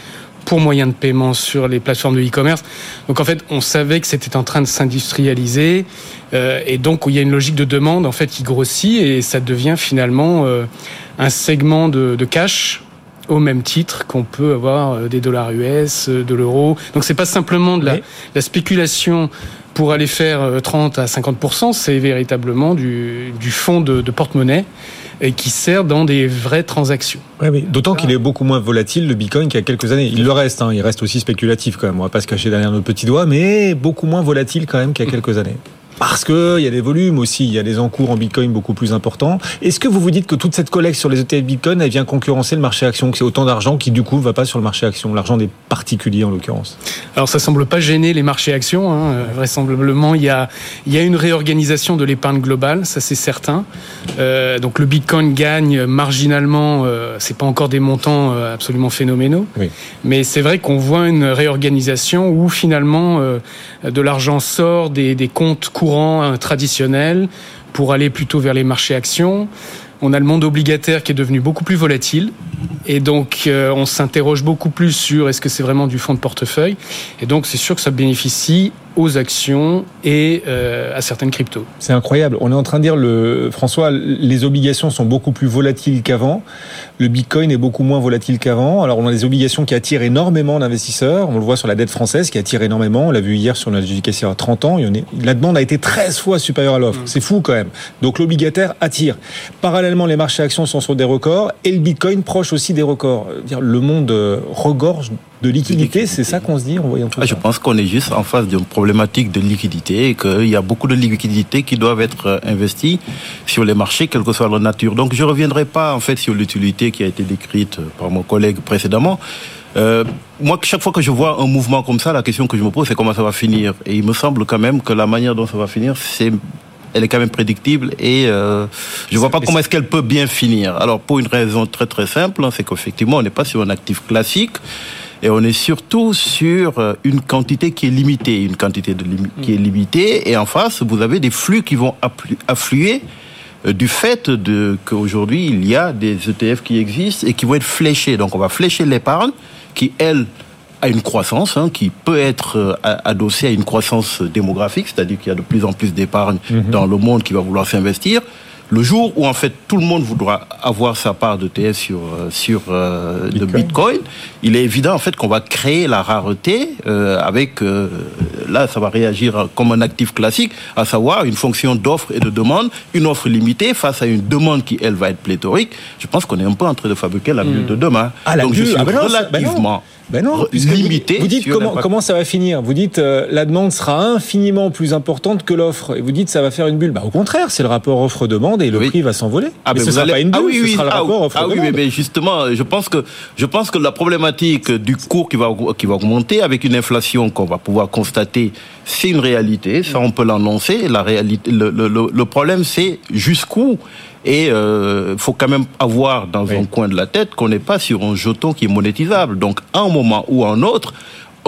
pour moyen de paiement sur les plateformes de e-commerce. Donc en fait, on savait que c'était en train de s'industrialiser euh, et donc il y a une logique de demande en fait qui grossit et ça devient finalement euh, un segment de, de cash au même titre qu'on peut avoir euh, des dollars US, de l'euro. Donc c'est pas simplement de la, oui. la, spéculation pour aller faire 30 à 50 c'est véritablement du, du fonds de, de porte-monnaie et qui sert dans des vraies transactions. Oui. D'autant qu'il est beaucoup moins volatile, le Bitcoin, qu'il y a quelques années. Il le reste, hein. il reste aussi spéculatif quand même. On va pas se cacher derrière nos petits doigts, mais beaucoup moins volatile quand même qu'il y a quelques années. Parce qu'il y a des volumes aussi, il y a des encours en Bitcoin beaucoup plus importants. Est-ce que vous vous dites que toute cette collecte sur les ETF Bitcoin, elle vient concurrencer le marché action, que c'est autant d'argent qui du coup ne va pas sur le marché action, l'argent des particuliers en l'occurrence? Alors ça semble pas gêner les marchés actions. Hein. Vraisemblablement, il y, a, il y a une réorganisation de l'épargne globale, ça c'est certain. Euh, donc le Bitcoin gagne marginalement, euh, c'est pas encore des montants euh, absolument phénoménaux, oui. mais c'est vrai qu'on voit une réorganisation où finalement euh, de l'argent sort des, des comptes courants traditionnel pour aller plutôt vers les marchés actions. On a le monde obligataire qui est devenu beaucoup plus volatile. Et donc, euh, on s'interroge beaucoup plus sur est-ce que c'est vraiment du fonds de portefeuille. Et donc, c'est sûr que ça bénéficie aux actions et euh, à certaines cryptos. C'est incroyable. On est en train de dire, le, François, les obligations sont beaucoup plus volatiles qu'avant. Le Bitcoin est beaucoup moins volatile qu'avant. Alors, on a des obligations qui attirent énormément d'investisseurs. On le voit sur la dette française qui attire énormément. On l'a vu hier sur l'éducation à 30 ans. La demande a été 13 fois supérieure à l'offre. Mmh. C'est fou quand même. Donc, l'obligataire attire. Parallèlement, les marchés actions sont sur des records et le Bitcoin proche aussi des records. Le monde regorge de liquidité, c'est ça qu'on se dit en voyant tout ah, ça? Je pense qu'on est juste en face d'une problématique de liquidité et qu'il y a beaucoup de liquidités qui doivent être investies sur les marchés, quelle que soit leur nature. Donc je ne reviendrai pas en fait sur l'utilité qui a été décrite par mon collègue précédemment. Euh, moi, chaque fois que je vois un mouvement comme ça, la question que je me pose, c'est comment ça va finir. Et il me semble quand même que la manière dont ça va finir, c'est elle est quand même prédictible et euh, je vois pas comment est-ce qu'elle peut bien finir. Alors pour une raison très très simple, c'est qu'effectivement on n'est pas sur un actif classique et on est surtout sur une quantité qui est limitée, une quantité de lim qui est limitée et en face vous avez des flux qui vont affluer du fait de qu'aujourd'hui il y a des ETF qui existent et qui vont être fléchés. Donc on va flécher l'épargne qui elle à une croissance hein, qui peut être euh, adossée à une croissance démographique, c'est-à-dire qu'il y a de plus en plus d'épargne mhm. dans le monde qui va vouloir s'investir. Le jour où en fait tout le monde voudra avoir sa part de TS sur euh, sur euh, Bitcoin. le Bitcoin, il est évident en fait qu'on va créer la rareté euh, avec euh, là ça va réagir comme un actif classique, à savoir une fonction d'offre et de demande, une offre limitée face à une demande qui elle va être pléthorique. Je pense qu'on est un peu en train de fabriquer la bulle hmm. de demain. Ah, la Donc bulle, je suis ah, ben non, relativement ben non, limité. Vous, dites comment, comment ça va finir Vous dites euh, la demande sera infiniment plus importante que l'offre, et vous dites ça va faire une bulle. Bah, au contraire, c'est le rapport offre-demande et le prix va s'envoler. Ah, mais, mais ce sera pas une bulle, ah, oui, oui. ce sera le ah, rapport offre-demande. Ah oui, mais, justement, je pense que je pense que la problématique du cours qui va qui va augmenter avec une inflation qu'on va pouvoir constater, c'est une réalité. Ça, on peut l'annoncer. La réalité, le, le, le problème, c'est jusqu'où et il euh, faut quand même avoir dans un coin de la tête qu'on n'est pas sur un jeton qui est monétisable. Donc, à un moment ou à un autre,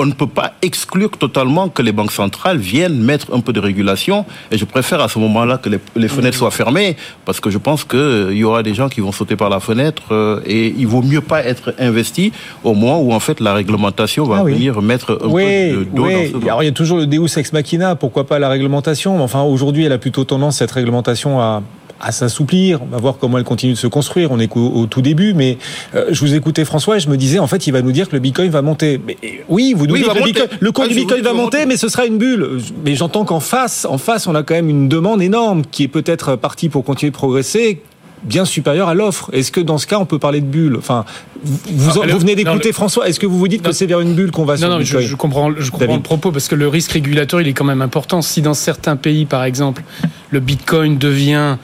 on ne peut pas exclure totalement que les banques centrales viennent mettre un peu de régulation. Et je préfère à ce moment-là que les, fenêtres soient fermées, parce que je pense qu'il euh, y aura des gens qui vont sauter par la fenêtre euh, et il vaut mieux pas être investi au moment où en fait la réglementation va ah venir mettre un peu d'eau oui. dans ce Alors il y a toujours le Deus ex machina, pourquoi pas la réglementation? Enfin aujourd'hui elle a plutôt tendance cette réglementation à à s'assouplir. On va voir comment elle continue de se construire. On est au, tout début, mais euh, je vous écoutais François et je me disais en fait il va nous dire que le Bitcoin va monter. Mais, oui, vous nous dites que le, cours ah, du Bitcoin va monter, mais ce sera une bulle. Mais j'entends qu'en face, en face, on a quand même une demande énorme qui est peut-être partie pour continuer de progresser bien supérieure à l'offre. Est-ce que dans ce cas, on peut parler de bulle? Enfin, vous, vous venez d'écouter François. Est-ce que vous vous dites que c'est vers une bulle qu'on va Non, non, je, je, comprends, je comprends le propos parce que le risque régulateur, il est quand même important. Si dans certains pays, par exemple, le Bitcoin devient euh,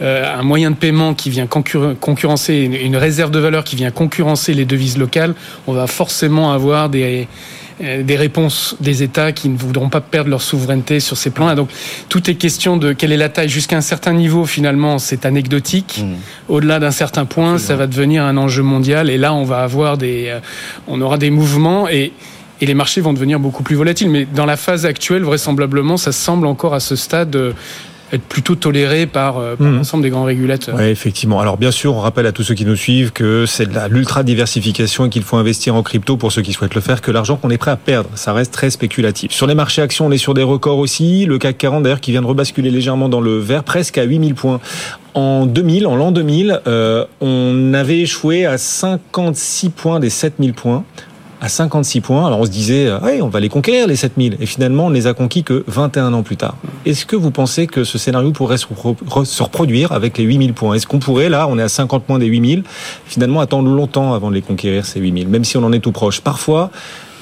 un moyen de paiement qui vient concurrencer une réserve de valeur qui vient concurrencer les devises locales, on va forcément avoir des euh, des réponses des États qui ne voudront pas perdre leur souveraineté sur ces plans-là. Donc tout est question de quelle est la taille. Jusqu'à un certain niveau, finalement, c'est anecdotique. Mmh. Au-delà d'un certain point, ça va devenir un enjeu mondial. Et là, on va avoir des, euh, on aura des mouvements et et les marchés vont devenir beaucoup plus volatiles. Mais dans la phase actuelle, vraisemblablement, ça semble encore à ce stade euh, être plutôt toléré par, euh, par mmh. l'ensemble des grands régulateurs. Oui, effectivement. Alors bien sûr, on rappelle à tous ceux qui nous suivent que c'est de l'ultra diversification et qu'il faut investir en crypto pour ceux qui souhaitent le faire, que l'argent qu'on est prêt à perdre, ça reste très spéculatif. Sur les marchés actions, on est sur des records aussi. Le CAC 40 d'ailleurs qui vient de rebasculer légèrement dans le vert, presque à 8000 points. En 2000, en l'an 2000, euh, on avait échoué à 56 points des 7000 points à 56 points. Alors on se disait, euh, on va les conquérir les 7000. Et finalement, on les a conquis que 21 ans plus tard. Est-ce que vous pensez que ce scénario pourrait se reproduire avec les 8000 points? Est-ce qu'on pourrait, là, on est à 50 points des 8000, finalement attendre longtemps avant de les conquérir, ces 8000, même si on en est tout proche? Parfois,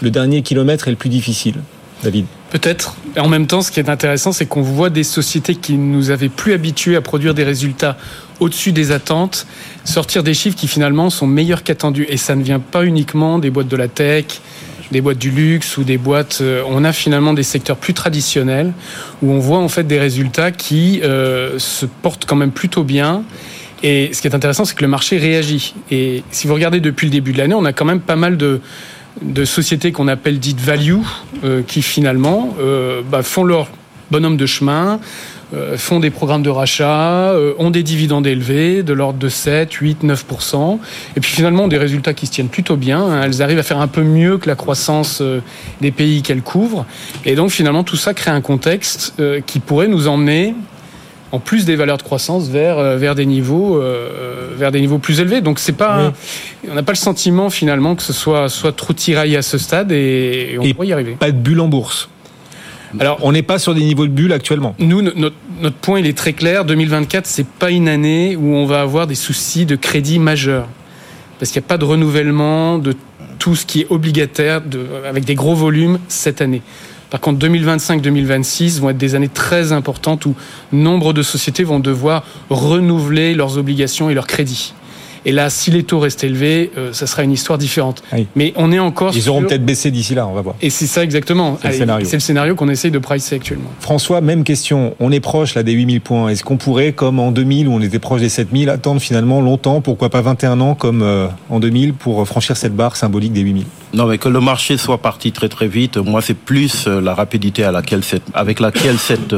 le dernier kilomètre est le plus difficile. David Peut-être. Et en même temps, ce qui est intéressant, c'est qu'on voit des sociétés qui nous avaient plus habitués à produire des résultats au-dessus des attentes, sortir des chiffres qui finalement sont meilleurs qu'attendus. Et ça ne vient pas uniquement des boîtes de la tech, des boîtes du luxe ou des boîtes. Euh, on a finalement des secteurs plus traditionnels où on voit en fait des résultats qui euh, se portent quand même plutôt bien. Et ce qui est intéressant, c'est que le marché réagit. Et si vous regardez depuis le début de l'année, on a quand même pas mal de de sociétés qu'on appelle dites value, euh, qui finalement euh, bah, font leur bonhomme de chemin, font des programmes de rachat, ont des dividendes élevés de l'ordre de 7, 8, 9 et puis finalement ont des résultats qui se tiennent plutôt bien. Hein. Elles arrivent à faire un peu mieux que la croissance des pays qu'elles couvrent, et donc finalement tout ça crée un contexte qui pourrait nous emmener en plus des valeurs de croissance vers euh, vers des niveaux euh, vers des niveaux plus élevés. Donc c'est pas on n'a pas le sentiment finalement que ce soit soit trop tiraillé à ce stade et, on pourrait y arriver. Pas de bulle en bourse. Alors, on n'est pas sur des niveaux de bulle actuellement. Nous, notre, point, il est très clair. 2024, c'est pas une année où on va avoir des soucis de crédit majeurs. Parce qu'il n'y a pas de renouvellement de tout ce qui est obligataire avec des gros volumes cette année. Par contre, 2025-2026 vont être des années très importantes où nombre de sociétés vont devoir renouveler leurs obligations et leurs crédits. Et là, si les taux restent élevés, euh, ça sera une histoire différente. Mais on est encore. Ils auront peut-être baissé d'ici là, on va voir. Et c'est ça exactement. C'est le scénario. C'est le scénario qu'on essaye de pricer actuellement. François, même question. On est proche là des 8000 points. Est-ce qu'on pourrait, comme en 2000 où on était proche des 7000, attendre finalement longtemps, pourquoi pas 21 ans comme euh, en 2000 pour franchir cette barre symbolique des 8000 Non, mais que le marché soit parti très très vite. Moi, c'est plus euh, la rapidité à laquelle cette, avec laquelle cette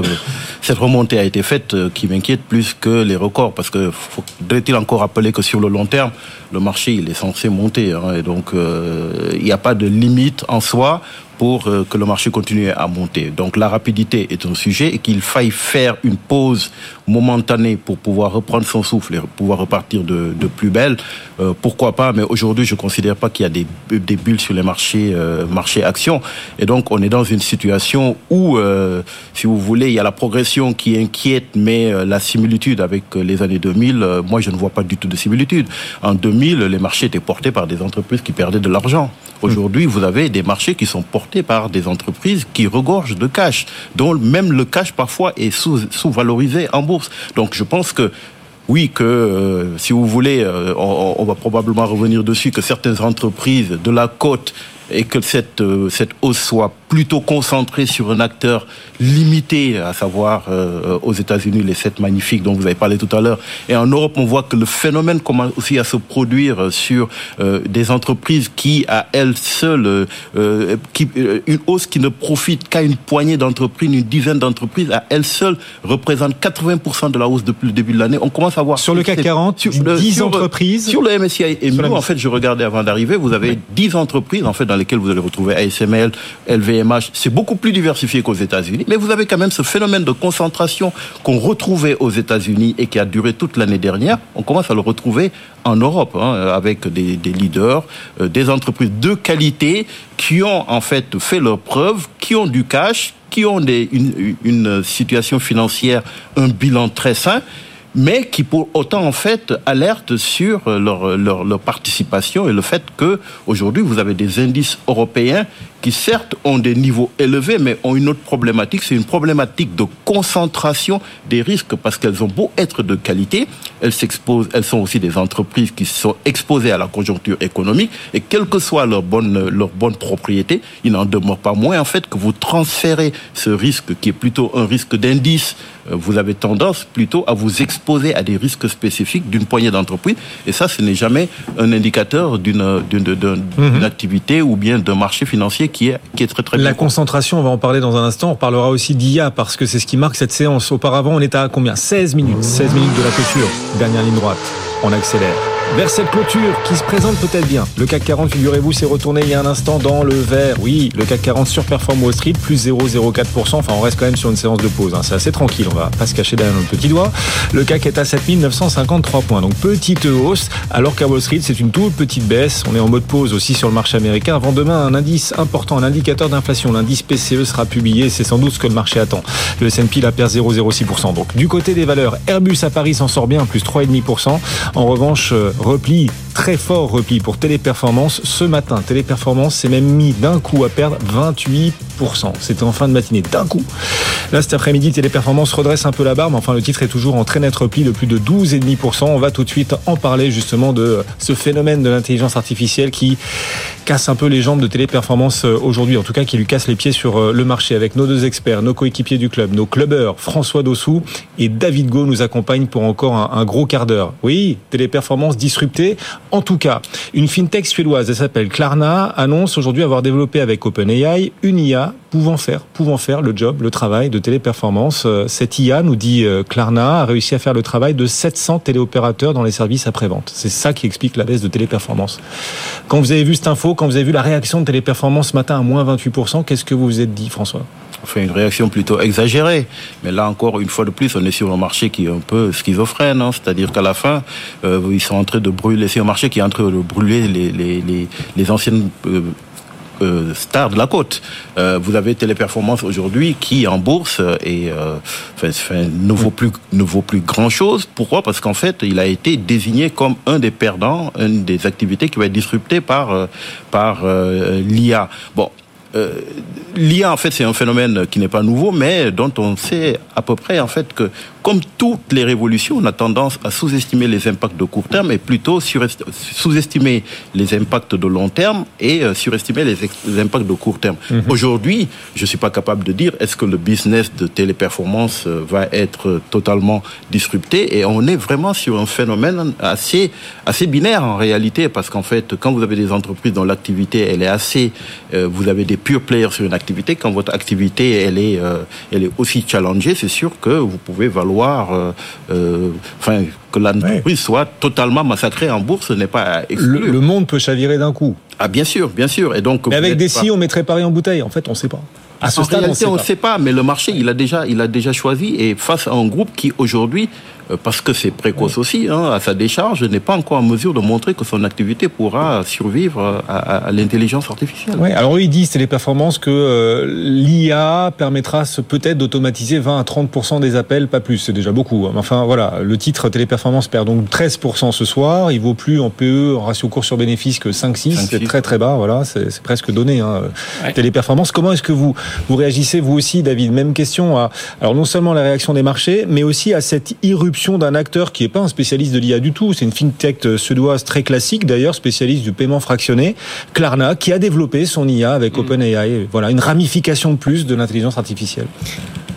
cette remontée a été faite euh, qui m'inquiète plus que les records, parce que faudrait-il encore rappeler que sur le long terme, le marché il est censé monter, hein, et donc euh, il n'y a pas de limite en soi pour euh, que le marché continue à monter. Donc la rapidité est un sujet et qu'il faille faire une pause momentanée pour pouvoir reprendre son souffle et pouvoir repartir de, de plus belle. Euh, pourquoi pas Mais aujourd'hui, je ne considère pas qu'il y a des, des, bulles sur les marchés, euh, marchés actions. Et donc, on est dans une situation où, si vous voulez, il y a la progression qui inquiète, mais la similitude avec les années 2000, euh, moi, je ne vois pas du tout de similitude. En 2000, les marchés étaient portés par des entreprises qui perdaient de l'argent. Aujourd'hui, vous avez des marchés qui sont portés par des entreprises qui regorgent de cash, dont même le cash parfois est sous-valorisé sous en bourse. Donc je pense que oui, que euh, si vous voulez, euh, on, on, va probablement revenir dessus, que certaines entreprises de la côte et que cette, euh, cette hausse soit plutôt concentrée sur un acteur limité, à savoir euh, aux États-Unis les sept magnifiques dont vous avez parlé tout à l'heure. Et en Europe, on voit que le phénomène commence aussi à se produire sur euh, des entreprises qui, à elles seules, euh, qui, euh, une hausse qui ne profite qu'à une poignée d'entreprises, une dizaine d'entreprises, à elles seules représente 80% de la hausse depuis le début de l'année. On commence à voir sur le CAC 40, sur, 10 sur, entreprises sur le MSCI. Et nous, en fait, je regardais avant d'arriver, vous avez oui. 10 entreprises en fait dans lesquelles vous allez retrouver ASML, C'est beaucoup plus diversifié qu'aux États-Unis, mais vous avez quand même ce phénomène de concentration qu'on retrouvait aux États-Unis et qui a duré toute l'année dernière. On commence à le retrouver en Europe, hein, avec des, leaders, euh, des entreprises de qualité qui ont en fait fait leurs preuves, qui ont du cash, qui ont une, situation financière, un bilan très sain mais qui pour autant en fait alertent sur leur, leur, leur participation et le fait que aujourd'hui vous avez des indices européens qui certes ont des niveaux élevés, mais ont une autre problématique, c'est une problématique de concentration des risques parce qu'elles ont beau être de qualité, elles s'exposent, elles sont aussi des entreprises qui sont exposées à la conjoncture économique. Et quelle que soit leur bonne, leur bonne propriété, il n'en demeure pas moins en fait que vous transférez ce risque qui est plutôt un risque d'indice, vous avez tendance plutôt à vous exposer à des risques spécifiques d'une poignée d'entreprises. Et ça, ce n'est jamais un indicateur d'une, d'une, d'une, mmh. activité ou bien d'un marché financier qui est, qui est très très La concentration, on va en parler dans un instant. On parlera aussi d'IA parce que c'est ce qui marque cette séance. Auparavant, on était à combien? 16 minutes. 16 minutes de la clôture. Dernière ligne droite. On accélère. Vers cette clôture qui se présente peut-être bien. Le CAC 40, figurez-vous, s'est retourné il y a un instant dans le vert. Oui, le CAC 40 surperforme Wall Street, plus 0,04%. Enfin, on reste quand même sur une séance de pause. Hein. C'est assez tranquille, on va pas se cacher derrière notre petit doigt. Le CAC est à 7953 points. Donc, petite hausse, alors qu'à Wall Street, c'est une toute petite baisse. On est en mode pause aussi sur le marché américain. Avant demain, un indice important, un indicateur d'inflation, l'indice PCE sera publié. C'est sans doute ce que le marché attend. Le S&P, la perd 0,06%. Donc, du côté des valeurs, Airbus à Paris s'en sort bien, plus 3,5%. En revanche, repli, très fort repli pour Téléperformance ce matin. Téléperformance s'est même mis d'un coup à perdre 28%. C'était en fin de matinée, d'un coup. Là, cet après-midi, Téléperformance redresse un peu la barre, mais enfin, le titre est toujours en très net repli de plus de 12,5%. On va tout de suite en parler justement de ce phénomène de l'intelligence artificielle qui casse un peu les jambes de Téléperformance aujourd'hui, en tout cas qui lui casse les pieds sur le marché avec nos deux experts, nos coéquipiers du club, nos clubbeurs, François Dossou et David Go nous accompagnent pour encore un, un gros quart d'heure. Oui, Téléperformance disruptée. En tout cas, une fintech suédoise, elle s'appelle Klarna, annonce aujourd'hui avoir développé avec OpenAI une IA pouvant faire, pouvant faire le job, le travail de téléperformance. Cette IA, nous dit Klarna, a réussi à faire le travail de 700 téléopérateurs dans les services après-vente. C'est ça qui explique la baisse de téléperformance. Quand vous avez vu cette info, quand vous avez vu la réaction de téléperformance ce matin à moins 28%, qu'est-ce que vous vous êtes dit, François? Fait une réaction plutôt exagérée. Mais là encore, une fois de plus, on est sur un marché qui est un peu schizophrène. Hein. C'est-à-dire qu'à la fin, euh, ils sont en train de brûler, c'est un marché qui est en train de brûler les, les, les, anciennes euh, euh, stars de la côte. Euh, vous avez Téléperformance aujourd'hui qui en bourse et euh, ne vaut plus plus grand chose. Pourquoi? Parce qu'en fait, il a été désigné comme un des perdants, une des activités qui va être disruptée par par l'IA. Bon. Euh, L'IA, en fait, c'est un phénomène qui n'est pas nouveau, mais dont on sait à peu près, en fait, que comme toutes les révolutions, on a tendance à sous-estimer les impacts de court terme et plutôt sous-estimer les impacts de long terme et surestimer les, les impacts de court terme. -hmm. Aujourd'hui, je ne suis pas capable de dire est-ce que le business de téléperformance va être totalement disrupté et on est vraiment sur un phénomène assez, assez binaire en réalité parce qu'en fait, quand vous avez des entreprises dont l'activité elle est assez, euh, vous avez des pure player sur une activité, quand votre activité elle est, euh, elle est aussi challengée, c'est sûr que vous pouvez valoir, euh, euh, enfin, que l'entreprise soit totalement massacrée en bourse, ce n'est pas exclu. Le, le monde peut chavirer d'un coup. Ah bien sûr, bien sûr. Et donc, Mais avec des pas- si, on mettrait Paris en bouteille. En fait, on ne sait pas. À ce en stade, réalité, on ne ne sait pas, mais le marché, il a déjà, il a déjà choisi. Et face à un groupe qui, aujourd'hui, parce que c'est précoce aussi, hein, à sa décharge, n'est pas encore en mesure de montrer que son activité pourra survivre à, à- à l'intelligence artificielle. Ouais, alors eux, ils disent, Téléperformance, que euh, l'IA permettra peut-être d'automatiser 20 à 30% des appels, pas plus. C'est déjà beaucoup. hein. Mais Enfin, voilà, le titre Téléperformance perd donc 13% ce soir. Il vaut plus en PE, en ratio cours sur bénéfice, que 5-6. C'est 5-6. très très bas. Voilà, c'est c'est presque donné. Hein. Ouais. Téléperformance. Comment est-ce que vous vous réagissez vous aussi, David? Même question à alors non seulement la réaction des marchés, mais aussi à cette irruption d'un acteur qui n'est pas un spécialiste de l'IA du tout. C'est une fintech suédoise très classique, d'ailleurs spécialiste du paiement fractionné, Klarna, qui a développé son IA avec OpenAI. Voilà, une ramification de plus de l'intelligence artificielle.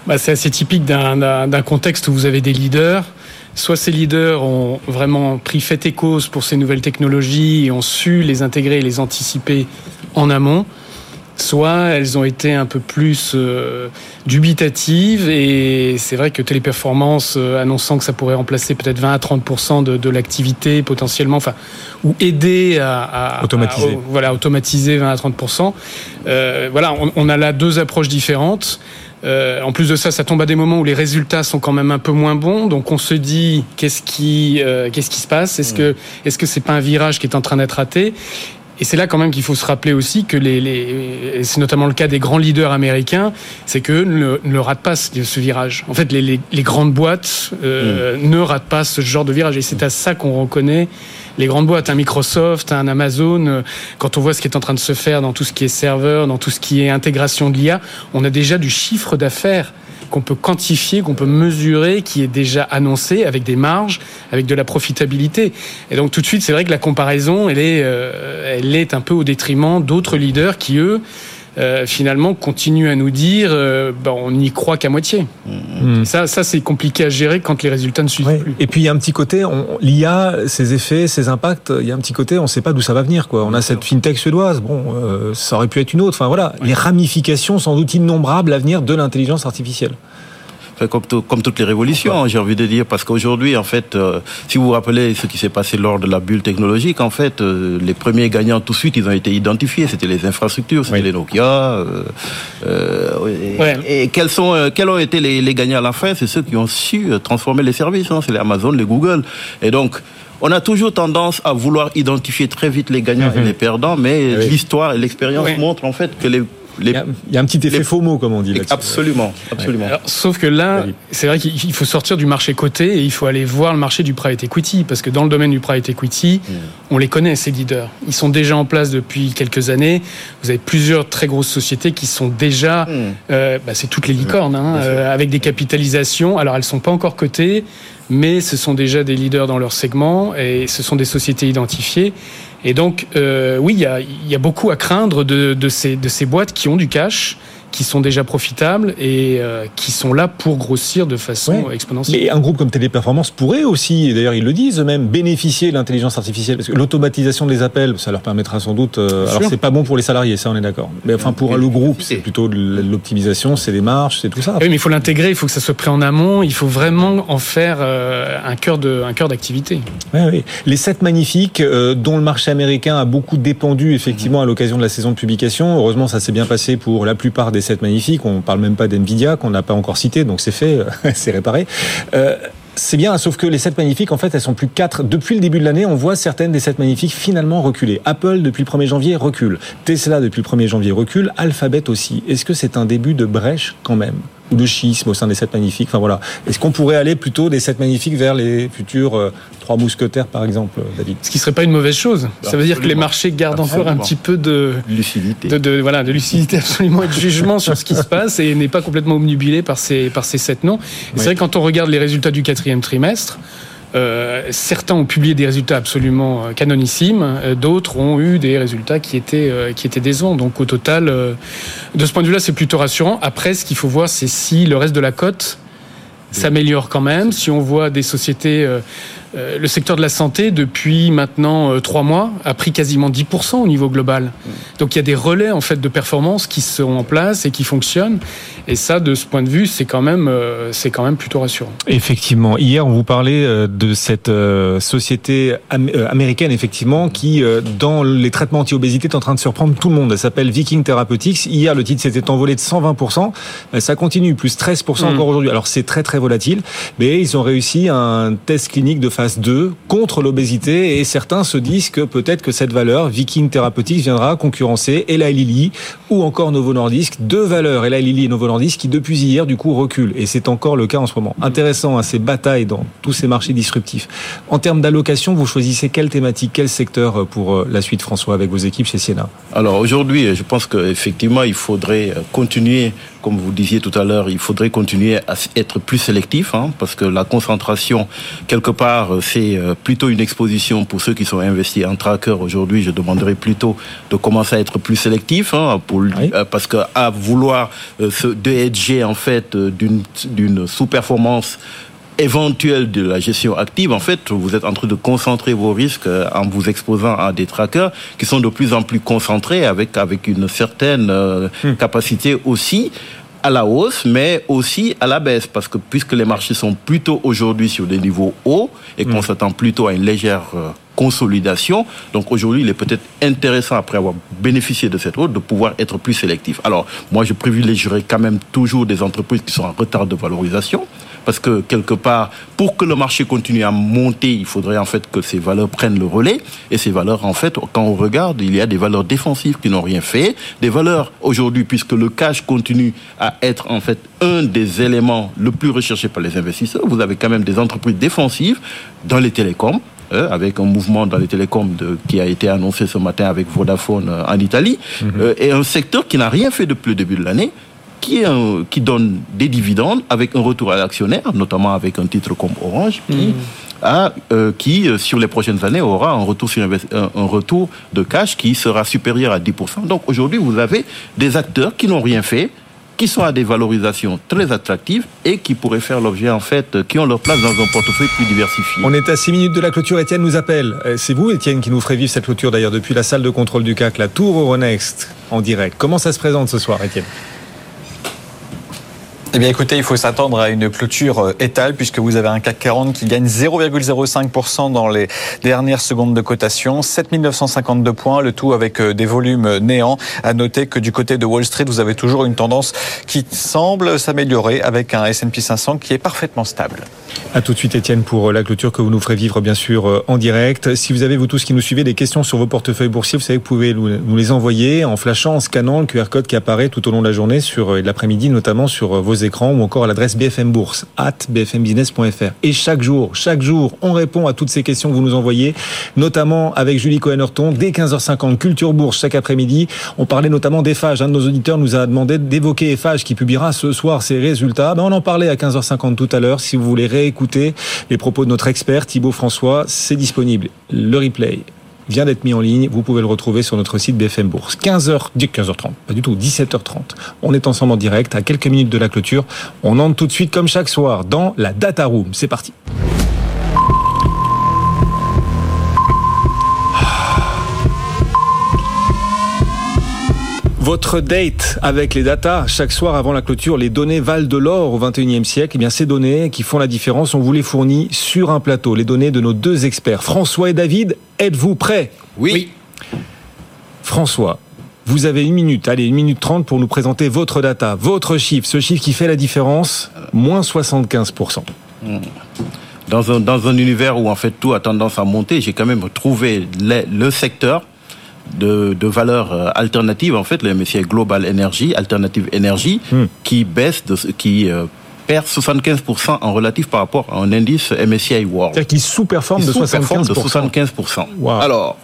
Bah, c'est assez typique d'un contexte où vous avez des leaders. Soit ces leaders ont vraiment pris fait et cause pour ces nouvelles technologies et ont su les intégrer et les anticiper en amont, soit elles ont été un peu plus euh, dubitatives et c'est vrai que Téléperformance euh, annonçant que ça pourrait remplacer peut-être 20 à 30 de, de l'activité potentiellement, enfin ou aider à, à- Automatiser. à- voilà automatiser 20 à 30% euh, voilà on, on a là deux approches différentes. Euh, en plus de ça, ça tombe à des moments où les résultats sont quand même un peu moins bons. Donc on se dit qu'est-ce qui euh, qu'est-ce qui se passe? Est-ce que est-ce que c'est pas un virage qui est en train d'être raté? Et c'est là quand même qu'il faut se rappeler aussi que les, les c'est notamment le cas des grands leaders américains, c'est que ne, ne ratent pas ce, virage. En fait, les, les, les grandes boîtes euh, ne ratent pas ce genre de virage, et c'est à ça qu'on reconnaît les grandes boîtes, un Microsoft, un Amazon. euh, Quand on voit ce qui est en train de se faire dans tout ce qui est serveur, dans tout ce qui est intégration de l'IA, on a déjà du chiffre d'affaires qu'on peut quantifier, qu'on peut mesurer, qui est déjà annoncé avec des marges, avec de la profitabilité. Et donc tout de suite, c'est vrai que la comparaison, elle est, euh, elle est un peu au détriment d'autres leaders qui, eux, euh, finalement, continuent à nous dire, euh, ben, on n'y croit qu'à moitié. Hmm. Ça, ça c'est compliqué à gérer quand les résultats ne suivent plus. Et puis il y a un petit côté, l'IA, ses effets, ses impacts, il y a un petit côté, on ne sait pas d'où ça va venir. Quoi. On a cette fintech suédoise, bon, euh, ça aurait pu être une autre. Enfin voilà, les ramifications sans doute innombrables à venir de l'intelligence artificielle. Comme, tout- comme toutes les révolutions, hein, j'ai envie de dire, parce qu'aujourd'hui, en fait, euh, si vous vous rappelez ce qui s'est passé lors de la bulle technologique, en fait, euh, les premiers gagnants tout de suite, ils ont été identifiés. C'était les infrastructures, c'était les Nokia. euh, et, Ouais. et quels sont, quels ont été les, les gagnants à la fin? C'est ceux qui ont su transformer les services. hein, c'est les Amazon, les Google. Et donc. On a toujours tendance à vouloir identifier très vite les gagnants et Mhm. les perdants, mais Oui. l'histoire et l'expérience Oui. montrent en fait que les, les Il y a, un petit effet les- FOMO, comme on dit là-dessus. absolument, absolument. Alors, sauf que là, c'est vrai qu'il faut sortir du marché coté et il faut aller voir le marché du private equity parce que dans le domaine du private equity, on les connaît ces leaders. Ils sont déjà en place depuis quelques années. Vous avez plusieurs très grosses sociétés qui sont déjà, euh, bah, c'est toutes les licornes, hein, euh, avec des capitalisations. Alors elles sont pas encore cotées, mais ce sont déjà des leaders dans leur segment et ce sont des sociétés identifiées. Et donc, euh, oui, il y a, beaucoup à craindre de, de, ces, de ces boîtes qui ont du cash, qui sont déjà profitables et euh, qui sont là pour grossir de façon Ouais. exponentielle. Mais un groupe comme Téléperformance pourrait aussi, et d'ailleurs ils le disent eux-mêmes, bénéficier de l'intelligence artificielle. Parce que l'automatisation des appels, ça leur permettra sans doute. euh, alors c'est pas bon pour les salariés, ça on est d'accord. Mais enfin pour le groupe, c'est plutôt de l'optimisation, c'est des marges, c'est tout ça. Oui, mais il faut l'intégrer, il faut que ça soit pris en amont, il faut vraiment en faire euh, un cœur de un cœur d'activité. Oui, oui. Les sept magnifiques, euh, dont le marché américain a beaucoup dépendu effectivement à l'occasion de la saison de publication. Heureusement, ça s'est bien passé pour la plupart des sept magnifiques. On parle même pas d'Nvidia qu'on n'a pas encore cité, donc c'est fait, c'est réparé. Euh, c'est bien, sauf que les sept magnifiques, en fait, elles sont plus que quatre. Depuis le début de l'année, on voit certaines des sept magnifiques finalement reculer. Apple, depuis le 1er janvier, recule. Tesla, depuis le 1er janvier, recule. Alphabet aussi. Est-ce que c'est un début de brèche quand même? Ou de schisme au sein des sept magnifiques Enfin voilà. Est-ce qu'on pourrait aller plutôt des sept magnifiques vers les futurs euh, trois mousquetaires, par exemple, David? Ce qui serait pas une mauvaise chose. Ça veut dire que les marchés gardent encore un petit peu de lucidité, de, de- voilà, de lucidité absolument et de jugement sur ce qui se passe et n'est pas complètement obnubilé par ces par ces sept noms. Et c'est vrai que quand on regarde les résultats du quatrième trimestre. Euh, certains ont publié des résultats absolument euh, canonissimes, euh, d'autres ont eu des résultats qui étaient euh, qui étaient décevants. Donc au total, euh, de ce point de vue-là, c'est plutôt rassurant. Après, ce qu'il faut voir, c'est si le reste de la cote s'améliore quand même. Si on voit des sociétés euh, le secteur de la santé, depuis maintenant trois mois, a pris quasiment 10% au niveau global. Donc il y a des relais en fait de performance qui sont en place et qui fonctionnent. Et ça, de ce point de vue, c'est quand même, c'est quand même plutôt rassurant. Effectivement. Hier, on vous parlait de cette société américaine, effectivement, qui, dans les traitements anti-obésité, est en train de surprendre tout le monde. Elle s'appelle Viking Therapeutics. Hier, le titre s'était envolé de 120%. Ça continue, plus 13% encore aujourd'hui. Alors c'est très très volatile, mais ils ont réussi un test clinique de phase 2 contre l'obésité et certains se disent que peut-être que cette valeur, Viking Therapeutics, viendra concurrencer Eli Lilly ou encore Novo Nordisk. Deux valeurs, Eli Lilly et Novo Nordisk, qui depuis hier du coup reculent. Et c'est encore le cas en ce moment. Intéressant, à hein, ces batailles dans tous ces marchés disruptifs. En termes d'allocation, vous choisissez quelle thématique, quel secteur pour euh, la suite, François, avec vos équipes chez Siena? Alors aujourd'hui, je pense qu'effectivement, il faudrait continuer comme vous disiez tout à l'heure, il faudrait continuer à être plus sélectif, hein, parce que la concentration, quelque part, c'est euh, plutôt une exposition pour ceux qui sont investis en tracker. Aujourd'hui, je demanderais plutôt de commencer à être plus sélectif, hein, pour, euh, parce que à vouloir euh, se déhéger en fait d'une sous-performance éventuelle de la gestion active, en fait, vous êtes en train de concentrer vos risques en vous exposant à des trackers qui sont de plus en plus concentrés avec, avec une certaine hmm. capacité aussi à la hausse, mais aussi à la baisse, parce que puisque les marchés sont plutôt aujourd'hui sur des niveaux hauts et qu'on mm. s'attend plutôt à une légère euh, consolidation, donc aujourd'hui il est peut-être intéressant, après avoir bénéficié de cette hausse, de pouvoir être plus sélectif. Alors moi je privilégierais quand même toujours des entreprises qui sont en retard de valorisation, parce que quelque part, pour que le marché continue à monter, il faudrait en fait que ces valeurs prennent le relais. Et ces valeurs, en fait, quand on regarde, il y a des valeurs défensives qui n'ont rien fait, des valeurs aujourd'hui, puisque le cash continue à être en fait un des éléments le plus recherché par les investisseurs. Vous avez quand même des entreprises défensives dans les télécoms, avec un mouvement dans les télécoms de, qui a été annoncé ce matin avec Vodafone euh, en Italie, mhm. euh, et un secteur qui n'a rien fait depuis le début de l'année, qui, qui donne des dividendes avec un retour à l'actionnaire, notamment avec un titre comme Orange, qui, a, euh, qui euh, sur les prochaines années aura un retour, sur un retour de cash qui sera supérieur à 10%. Donc aujourd'hui, vous avez des acteurs qui n'ont rien fait, qui sont à des valorisations très attractives et qui pourraient faire l'objet, en fait, qui ont leur place dans un portefeuille plus diversifié. On est à 6 minutes de la clôture. Étienne nous appelle. Euh, c'est vous, Étienne, qui nous ferait vivre cette clôture, d'ailleurs, depuis la salle de contrôle du CAC, la Tour Euronext, en direct. Comment ça se présente ce soir, Étienne? Eh bien écoutez, il faut s'attendre à une clôture euh, étale puisque vous avez un CAC 40 qui gagne 0,05% dans les dernières secondes de cotation, 7952 points, le tout avec euh, des volumes néants. À noter que du côté de Wall Street, vous avez toujours une tendance qui semble s'améliorer avec un S&P 500 qui est parfaitement stable. À tout de suite Étienne pour euh, la clôture que vous nous ferez vivre bien sûr en direct. Si vous avez vous tous qui nous suivez des questions sur vos portefeuilles boursiers, vous savez que vous pouvez nous les envoyer en flashant, en scannant le QR code qui apparaît tout au long de la journée sur l'après-midi notamment sur vos écrans ou encore à l'adresse BFM Bourse, at bfmbusiness.fr. Et chaque jour, chaque jour, on répond à toutes ces questions que vous nous envoyez, notamment avec Julie Cohen-Horton, dès 15h50, Culture Bourse, chaque après-midi. On parlait notamment d'EFAGE. Un de nos auditeurs nous a demandé d'évoquer EFAGE qui publiera ce soir ses résultats. Ben, on en parlait à 15h50 tout à l'heure. Si vous voulez réécouter les propos de notre expert, Thibaut François, c'est disponible. Le replay vient d'être mis en ligne. Vous pouvez le retrouver sur notre site BFM Bourse. 15h, 15h30, pas du tout, 17h30. On est ensemble en direct à quelques minutes de la clôture. On entre tout de suite comme chaque soir dans la Data Room. C'est parti. Votre date avec les data, chaque soir avant la clôture, les données valent de l'or au 21e siècle. Eh bien, ces données qui font la différence, on vous les fournit sur un plateau. Les données de nos deux experts, François et David. Êtes-vous prêts? Oui. François, vous avez une minute, allez, une minute trente pour nous présenter votre data, votre chiffre, ce chiffre qui fait la différence, moins 75%. Dans un, dans un univers où en fait tout a tendance à monter, j'ai quand même trouvé le secteur de, de valeurs euh, alternatives, en fait, le MSCI Global Energy, Alternative Energy, hmm. qui baisse, de, qui euh, perd 75% en relatif par rapport à un indice MSCI World. C'est-à-dire qu'il sous-performe de, 75%. de 75%. Alors,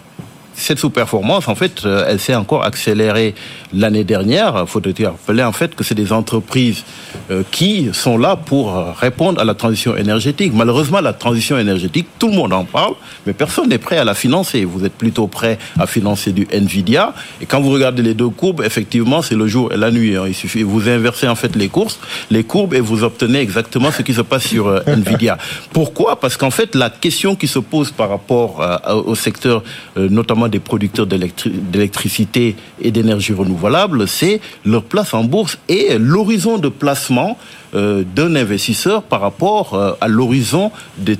cette sous-performance, en fait, euh, elle s'est encore accélérée l'année dernière, il faut rappeler en fait que c'est des entreprises euh, qui sont là pour euh, répondre à la transition énergétique. Malheureusement, la transition énergétique, tout le monde en parle, mais personne n'est prêt à la financer. Vous êtes plutôt prêt à financer du Nvidia. Et quand vous regardez les deux courbes, effectivement, c'est le jour et la nuit. Hein. Il suffit, vous inversez en fait les courses, les courbes, et vous obtenez exactement ce qui se passe sur euh, Nvidia. Pourquoi? Parce qu'en fait, la question qui se pose par rapport au secteur, notamment des producteurs d'électricité et d'énergie renouvelable, c'est leur place en bourse et l'horizon de placement euh, d'un investisseur par rapport euh, à l'horizon des,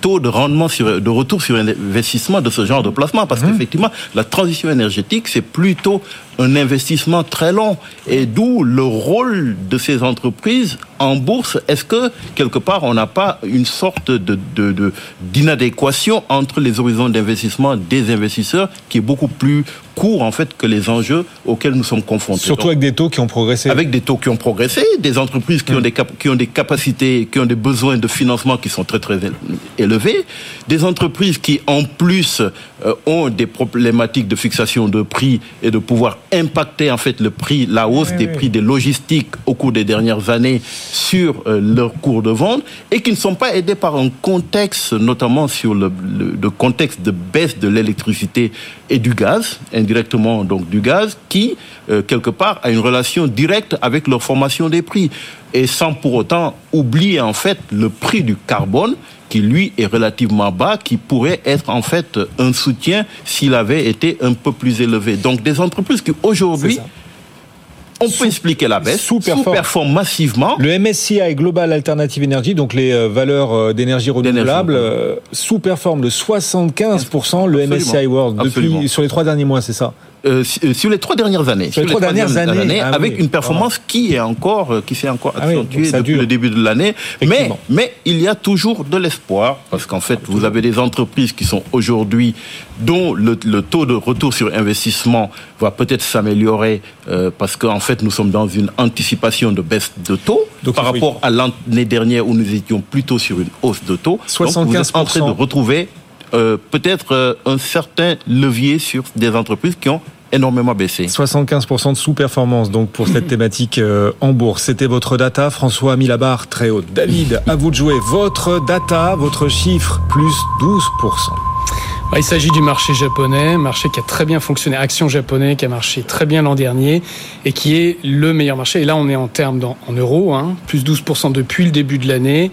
taux de rendement sur, de retour sur investissement de ce genre de placement. Parce mmh. qu'effectivement, la transition énergétique, c'est plutôt un investissement très long. Et d'où le rôle de ces entreprises en bourse. Est-ce que, quelque part, on n'a pas une sorte de, d'inadéquation entre les horizons d'investissement des investisseurs qui est beaucoup plus court, en fait, que les enjeux auxquels nous sommes confrontés Surtout avec des taux qui ont progressé. Avec des taux qui ont progressé, des entreprises qui, ont, des qui ont des capacités, qui ont des besoins de financement qui sont très, très élevés, des entreprises qui, en plus, ont des problématiques de fixation de prix et de pouvoir impacter en fait le prix, la hausse des prix des logistiques au cours des dernières années sur euh, leur cours de vente et qui ne sont pas aidés par un contexte, notamment sur le, contexte de baisse de l'électricité et du gaz, indirectement donc du gaz, qui euh, quelque part a une relation directe avec leur formation des prix et sans pour autant oublier en fait le prix du carbone qui lui est relativement bas, qui pourrait être en fait un soutien s'il avait été un peu plus élevé. Donc des entreprises qui aujourd'hui on peut expliquer la baisse, sous-performe massivement. Le MSCI Global Alternative Energy, donc les euh, valeurs euh, d'énergie renouvelable, euh, sous-performe de 75% le MSCI World depuis, sur les trois derniers mois, c'est ça? Euh, euh, sur les trois dernières années. Sur les, trois dernières, années, ah avec une performance ah. qui est encore, euh, qui s'est encore ah accentuée depuis le début de l'année. Mais, mais il y a toujours de l'espoir parce qu'en fait, vous avez des entreprises qui sont aujourd'hui dont le, taux de retour sur investissement va peut-être s'améliorer parce qu'en fait, nous sommes dans une anticipation de baisse de taux par rapport à l'année dernière où nous étions plutôt sur une hausse de taux. 75%. Donc, vous êtes en train de retrouver euh, peut-être euh, un certain levier sur des entreprises qui ont énormément baissé. 75% de sous-performance donc pour cette thématique euh, en bourse. C'était votre data. François a mis la barre très haute. David, à vous de jouer. Votre data, votre chiffre, plus 12%. Bah, il s'agit du marché japonais, marché qui a très bien fonctionné, action japonais qui a marché très bien l'an dernier et qui est le meilleur marché. Et là, on est en termes en euros, hein, plus 12% depuis le début de l'année.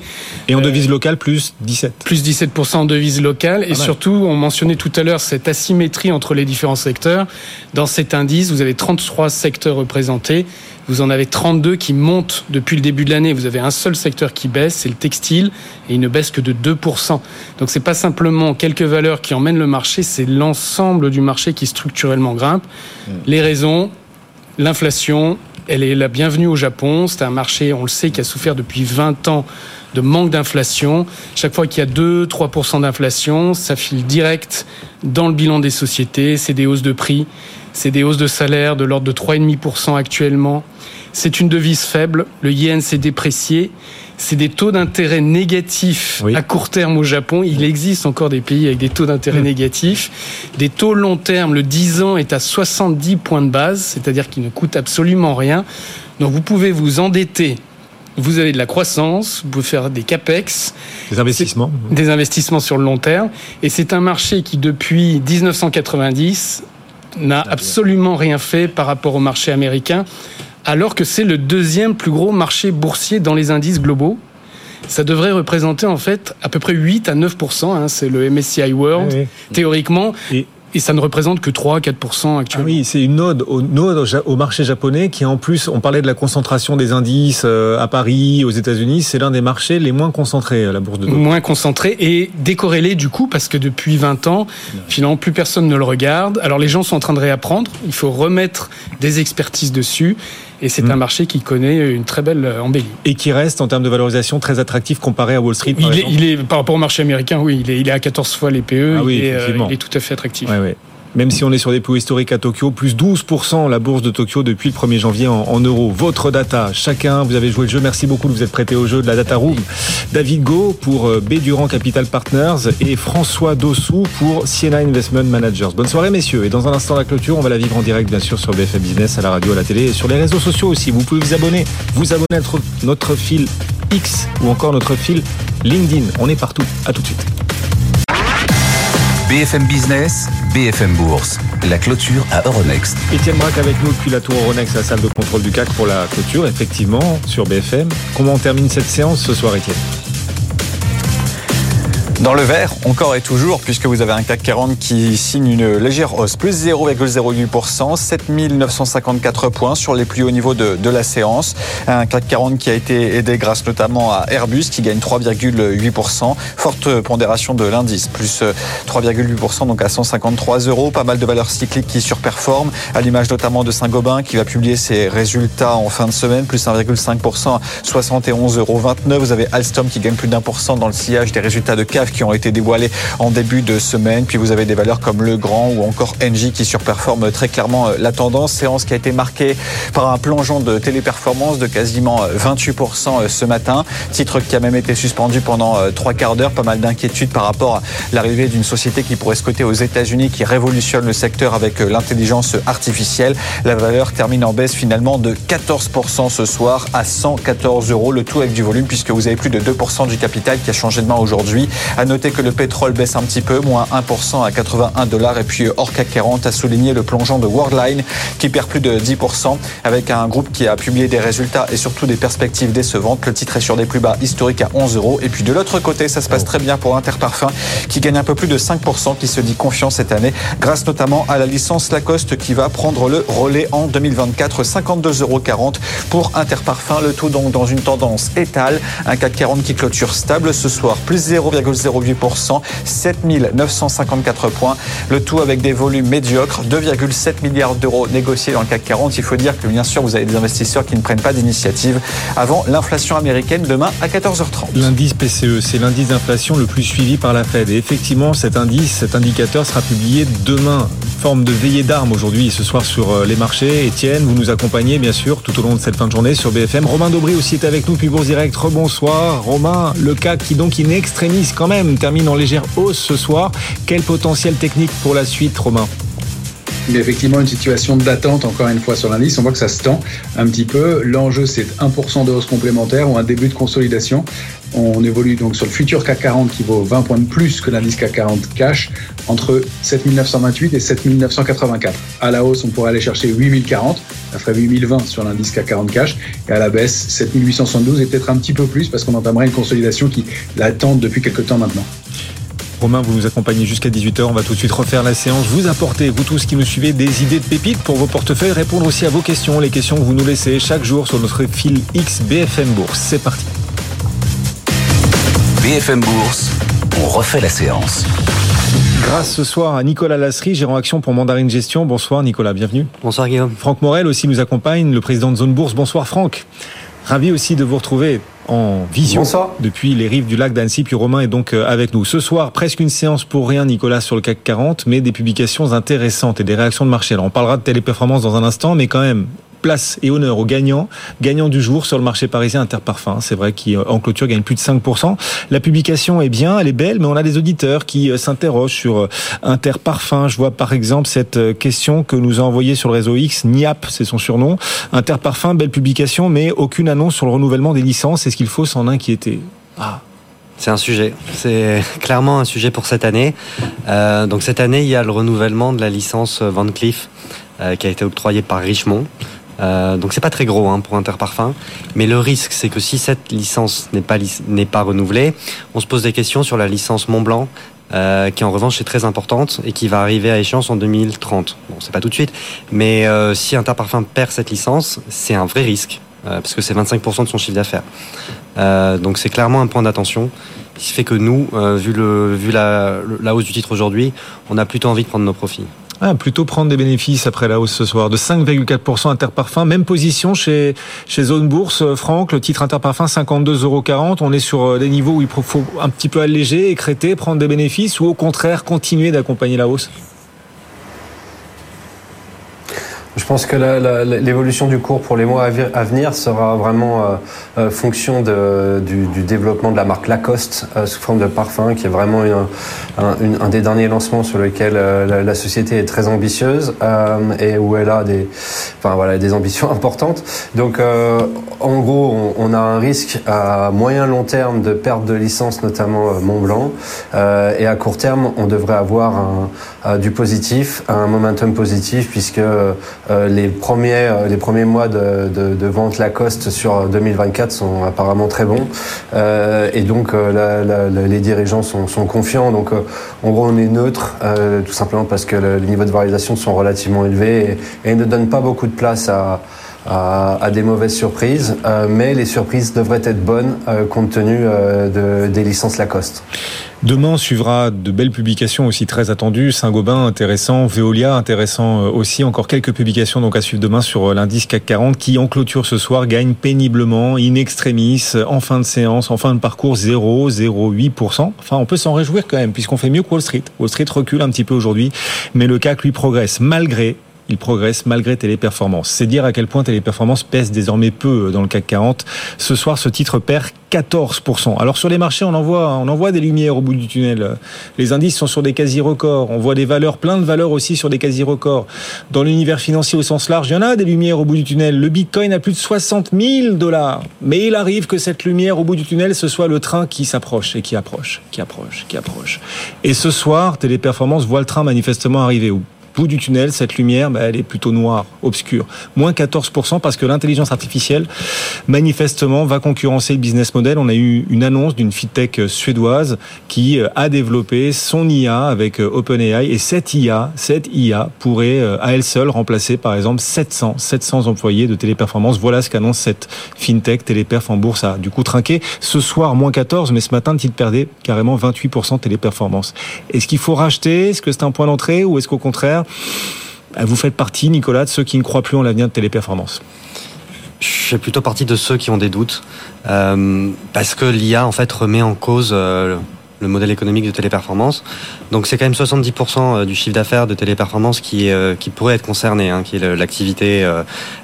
Et en devise locale, plus 17. Plus 17% en devise locale. Et surtout, on mentionnait tout à l'heure cette asymétrie entre les différents secteurs. Dans cet indice, vous avez 33 secteurs représentés vous en avez 32 qui montent depuis le début de l'année. Vous avez un seul secteur qui baisse, c'est le textile, et il ne baisse que de 2%. Donc c'est pas simplement quelques valeurs qui emmènent le marché, c'est l'ensemble du marché qui structurellement grimpe. Hmm. Les raisons, l'inflation, elle est la bienvenue au Japon. C'est un marché, on le sait, qui a souffert depuis 20 ans de manque d'inflation. Chaque fois qu'il y a 2-3% d'inflation, ça file direct dans le bilan des sociétés. C'est des hausses de prix, c'est des hausses de salaire de l'ordre de 3,5% actuellement. C'est une devise faible. Le yen s'est déprécié. C'est des taux d'intérêt négatifs à court terme au Japon. Il existe encore des pays avec des taux d'intérêt mm. négatifs. Des taux long terme, le 10 ans est à 70 points de base, c'est-à-dire qu'il ne coûte absolument rien. Donc vous pouvez vous endetter vous avez de la croissance, vous pouvez faire des capex. Des investissements. Des investissements sur le long terme. Et c'est un marché qui, depuis 1990, n'a absolument rien fait par rapport au marché américain alors que c'est le deuxième plus gros marché boursier dans les indices globaux. Ça devrait représenter en fait à peu près 8 à 9% hein, c'est le MSCI World théoriquement. Et ça ne représente que 3-4% actuellement. Ah oui, c'est une ode au, au, marché japonais qui en plus, on parlait de la concentration des indices euh, à Paris, aux États-Unis, c'est l'un des marchés les moins concentrés, la bourse de Tokyo. Moins concentré et décorrélé du coup parce que depuis 20 ans, finalement plus personne ne le regarde. Alors les gens sont en train de réapprendre, il faut remettre des expertises dessus et c'est un marché qui connaît une très belle embellie. Et qui reste en termes de valorisation très attractif comparé à Wall Street. Par il, est, il est par rapport au marché américain, oui, il est, il est à 14 fois les PE. Ah oui, euh, il est tout à fait attractif. Ouais, ouais. Même si on est sur des plus historiques à Tokyo, plus 12% la bourse de Tokyo depuis le 1er janvier en, en euros. Votre data, chacun, vous avez joué le jeu. Merci beaucoup de vous être prêté au jeu de la data room. David Go pour euh, B Durand Capital Partners et François Dossou pour Siena Investment Managers. Bonne soirée messieurs. Et dans un instant la clôture, on va la vivre en direct bien sûr sur BFM Business, à la radio, à la télé et sur les réseaux sociaux aussi. Vous pouvez vous abonner, vous abonner à notre, notre fil X ou encore notre fil LinkedIn. On est partout. À tout de suite. BFM Business, BFM Bourse, la clôture à Euronext. Étienne Braque avec nous depuis la tour Euronext, la salle de contrôle du CAC pour la clôture, effectivement, sur BFM. Comment on termine cette séance ce soir, Étienne? Dans le vert, encore et toujours, puisque vous avez un CAC 40 qui signe une légère hausse, plus 0,08%, 7954 points sur les plus hauts niveaux de, de, la séance. Un CAC 40 qui a été aidé grâce notamment à Airbus qui gagne 3,8%. Forte pondération de l'indice, plus 3,8%, donc à 153 euros. Pas mal de valeurs cycliques qui surperforment, à l'image notamment de Saint-Gobain qui va publier ses résultats en fin de semaine, plus 1,5%, 71,29 euros. Vous avez Alstom qui gagne plus d'un pour cent dans le sillage des résultats de CAF qui ont été dévoilés en début de semaine. Puis vous avez des valeurs comme Legrand ou encore Engie qui surperforment très clairement la tendance. Séance qui a été marquée par un plongeon de téléperformance de quasiment 28% ce matin. Titre qui a même été suspendu pendant trois quarts d'heure. Pas mal d'inquiétudes par rapport à l'arrivée d'une société qui pourrait se coter aux États-Unis qui révolutionne le secteur avec l'intelligence artificielle. La valeur termine en baisse finalement de 14% ce soir à 114 euros. Le tout avec du volume puisque vous avez plus de 2% du capital qui a changé de main aujourd'hui. À noter que le pétrole baisse un petit peu, moins 1% à 81 dollars. Et puis hors CAC 40 a souligné le plongeon de Worldline qui perd plus de 10% avec un groupe qui a publié des résultats et surtout des perspectives décevantes. Le titre est sur des plus bas historiques à 11 euros. Et puis de l'autre côté, ça se passe très bien pour Interparfum qui gagne un peu plus de 5%, qui se dit confiant cette année grâce notamment à la licence Lacoste qui va prendre le relais en 2024. 52,40 euros pour Interparfum. Le tout donc dans une tendance étale. Un CAC 40 qui clôture stable ce soir, plus 0,08%, 7954 points. Le tout avec des volumes médiocres, 2,7 milliards d'euros négociés dans le CAC 40. Il faut dire que bien sûr, vous avez des investisseurs qui ne prennent pas d'initiative avant l'inflation américaine demain à 14h30. L'indice PCE, c'est l'indice d'inflation le plus suivi par la Fed. Et effectivement, cet indice, cet indicateur sera publié demain. Forme de veillée d'armes aujourd'hui et ce soir sur les marchés. Étienne, vous nous accompagnez bien sûr tout au long de cette fin de journée sur BFM. Romain Daubry aussi est avec nous, puis Bourse Direct. Rebonsoir. Romain, le CAC qui donc in extremis quand même termine en légère hausse ce soir. Quel potentiel technique pour la suite, Romain? Il y a effectivement une situation d'attente encore une fois sur l'indice. On voit que ça se tend un petit peu. L'enjeu, c'est 1% de hausse complémentaire ou un début de consolidation. On évolue donc sur le futur CAC 40 qui vaut 20 points de plus que l'indice CAC 40 cash entre 7928 et 7984. À la hausse, on pourrait aller chercher 8040. Ça ferait 8020 sur l'indice CAC 40 cash. Et à la baisse, 7872 et peut-être un petit peu plus parce qu'on entamerait une consolidation qui l'attend depuis quelques temps maintenant. Romain, vous nous accompagnez jusqu'à 18h. On va tout de suite refaire la séance. Vous apportez, vous tous qui nous suivez, des idées de pépites pour vos portefeuilles. Répondre aussi à vos questions, les questions que vous nous laissez chaque jour sur notre fil X BFM Bourse. C'est parti. BFM Bourse, on refait la séance. Grâce ce soir à Nicolas Lasserie, gérant action pour Mandarine Gestion. Bonsoir Nicolas, bienvenue. Bonsoir Guillaume. Franck Morel aussi nous accompagne, le président de Zone Bourse. Bonsoir Franck. Ravi aussi de vous retrouver en vision Bonsoir. depuis les rives du lac d'Annecy. Puis Romain est donc avec nous. Ce soir, presque une séance pour rien, Nicolas, sur le CAC 40, mais des publications intéressantes et des réactions de marché. Alors, on parlera de téléperformance dans un instant, mais quand même, place et honneur aux gagnants. Gagnant du jour sur le marché parisien Interparfum. C'est vrai qu'en clôture gagne plus de 5%. La publication est bien, elle est belle, mais on a des auditeurs qui s'interrogent sur Interparfum. Je vois par exemple cette question que nous a envoyée sur le réseau X, NIAP, c'est son surnom. Interparfum, belle publication, mais aucune annonce sur le renouvellement des licences. Est-ce qu'il faut s'en inquiéter? Ah. C'est un sujet. C'est clairement un sujet pour cette année. Euh, donc cette année, il y a le renouvellement de la licence Van Cleef euh, qui a été octroyée par Richemont. Euh, donc c'est pas très gros hein, pour Interparfum, mais le risque c'est que si cette licence n'est pas n'est pas renouvelée, on se pose des questions sur la licence Montblanc. Euh, qui en revanche est très importante et qui va arriver à échéance en 2030. Bon, c'est pas tout de suite, mais euh, si Interparfum perd cette licence, c'est un vrai risque euh, parce que c'est 25% de son chiffre d'affaires. Euh, donc c'est clairement un point d'attention. Qui fait que nous, vu, le, vu la, la hausse du titre aujourd'hui, on a plutôt envie de prendre nos profits. Ah, plutôt prendre des bénéfices après la hausse ce soir de 5,4% Interparfum. Même position chez, chez Zone Bourse. Franck, le titre Interparfum 52,40 euros. On est sur des niveaux où il faut un petit peu alléger, écréter, prendre des bénéfices ou au contraire continuer d'accompagner la hausse? Je pense que l'évolution du cours pour les mois à venir sera vraiment euh, euh, fonction de, du, du, développement de la marque Lacoste euh, sous forme de parfum, qui est vraiment une, un, des derniers lancements sur lequel la, la, société est très ambitieuse et où elle a des, enfin, voilà, des ambitions importantes. Donc, en gros, on, on, a un risque à moyen long terme de perte de licence, notamment Mont Blanc, et à court terme, on devrait avoir un, du positif, un momentum positif, puisque euh, les premiers euh, les premiers mois de, de, de, vente Lacoste sur 2024 sont apparemment très bons euh, et donc la, la, les dirigeants sont, sont confiants. Donc en gros on est neutre tout simplement parce que le, les niveaux de valorisation sont relativement élevés et, et ne donnent pas beaucoup de place à à, des mauvaises surprises, euh, mais les surprises devraient être bonnes euh, compte tenu euh, de, des licences Lacoste. Demain suivra de belles publications aussi très attendues. Saint-Gobain intéressant, Veolia intéressant aussi. Encore quelques publications donc à suivre demain sur l'indice CAC 40 qui en clôture ce soir gagne péniblement, in extremis, en fin de séance, en fin de parcours 0,08%. Enfin, on peut s'en réjouir quand même puisqu'on fait mieux que Wall Street. Wall Street recule un petit peu aujourd'hui, mais le CAC lui progresse malgré il progresse malgré Téléperformance. C'est dire à quel point Téléperformance pèse désormais peu dans le CAC 40. Ce soir, ce titre perd 14%. Alors sur les marchés, on en voit, on en voit des lumières au bout du tunnel. Les indices sont sur des quasi-records. On voit des valeurs, plein de valeurs aussi sur des quasi-records. Dans l'univers financier au sens large, il y en a des lumières au bout du tunnel. Le Bitcoin a plus de 60 000 dollars. Mais il arrive que cette lumière au bout du tunnel, ce soit le train qui s'approche et qui approche, qui approche, qui approche. Et ce soir, Téléperformance voit le train manifestement arriver bout du tunnel, cette lumière, bah, elle est plutôt noire, obscure. Moins 14% parce que l'intelligence artificielle, manifestement, va concurrencer le business model. On a eu une annonce d'une fintech suédoise qui euh, a développé son IA avec euh, OpenAI et cette IA, cette IA pourrait euh, à elle seule remplacer par exemple 700, 700 employés de téléperformance. Voilà ce qu'annonce cette fintech téléperf en bourse a du coup trinqué. Ce soir, moins 14, mais ce matin, le perdait carrément 28% téléperformance. Est-ce qu'il faut racheter? Est-ce que c'est un point d'entrée ou est-ce qu'au contraire, vous faites partie, Nicolas, de ceux qui ne croient plus en l'avenir de Téléperformance je fais plutôt partie de ceux qui ont des doutes, euh, parce que l'IA en fait remet en cause euh, le modèle économique de téléperformance. Donc c'est quand même 70% du chiffre d'affaires de téléperformance qui, pourrait être concerné, hein, qui est l'activité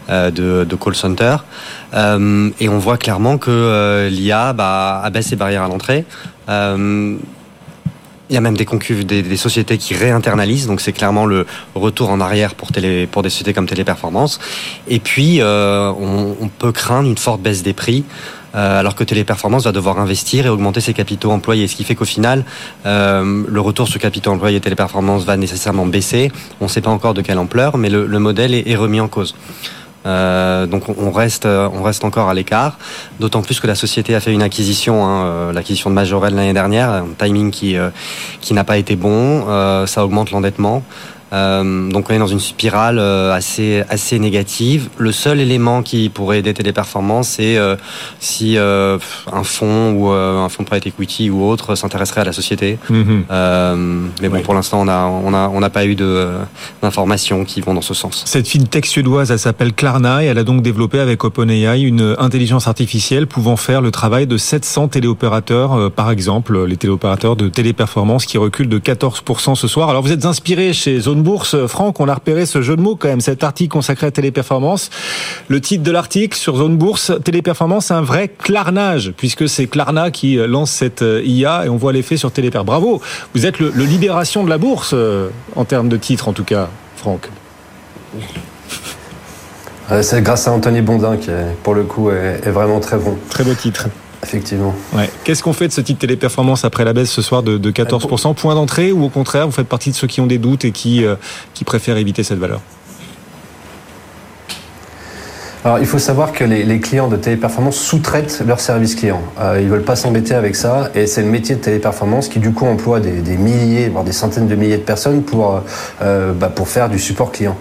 de, de, call center. et on voit clairement que l'IA bah, abaisse ses barrières à l'entrée. Il y a même des concus, des, sociétés qui réinternalisent, donc c'est clairement le retour en arrière pour, télé, pour des sociétés comme Téléperformance. Et puis, euh, on, peut craindre une forte baisse des prix. Euh, alors que Téléperformance va devoir investir et augmenter ses capitaux employés. Ce qui fait qu'au final, euh, le retour sur capitaux employés Téléperformance va nécessairement baisser. On ne sait pas encore de quelle ampleur, mais le, le modèle est remis en cause. Euh, donc on reste, on reste encore à l'écart. D'autant plus que la société a fait une acquisition, hein, euh, l'acquisition de Majorel l'année dernière, un timing qui euh, qui n'a pas été bon. Euh, ça augmente l'endettement. Euh, donc on est dans une spirale euh, assez assez négative. Le seul élément qui pourrait aider Téléperformance, c'est euh, si un fonds ou un fonds de private equity ou autre s'intéresserait à la société. Mhm. mais bon, pour l'instant, on a on a on n'a pas eu d'informations qui vont dans ce sens. Cette fintech suédoise, elle s'appelle Klarna et elle a donc développé avec OpenAI une intelligence artificielle pouvant faire le travail de 700 téléopérateurs, par exemple les téléopérateurs de téléperformance qui reculent de 14% ce soir. Alors vous êtes inspiré chez Zone Bourse, Franck, on a repéré ce jeu de mots quand même, cet article consacré à Téléperformance. Le titre de l'article sur Zone Bourse, Téléperformance, un vrai clarnage, puisque c'est Klarna qui euh, lance cette euh, IA et on voit l'effet sur Téléper. Bravo, vous êtes le, libération de la bourse, euh, en termes de titre en tout cas, Franck. C'est grâce à Anthony Bondin qui, pour le coup, est vraiment très bon. Très beau titre. Effectivement. Qu'est-ce qu'on fait de ce titre téléperformance après la baisse ce soir de, de 14% Point d'entrée ou au contraire, vous faites partie de ceux qui ont des doutes et qui, euh, qui préfèrent éviter cette valeur? Alors, il faut savoir que les, les clients de téléperformance sous-traitent leurs services clients. Euh, ils veulent pas s'embêter avec ça, et c'est le métier de téléperformance qui, du coup, emploie des, des milliers, voire des centaines de milliers de personnes pour euh, bah, pour faire du support client.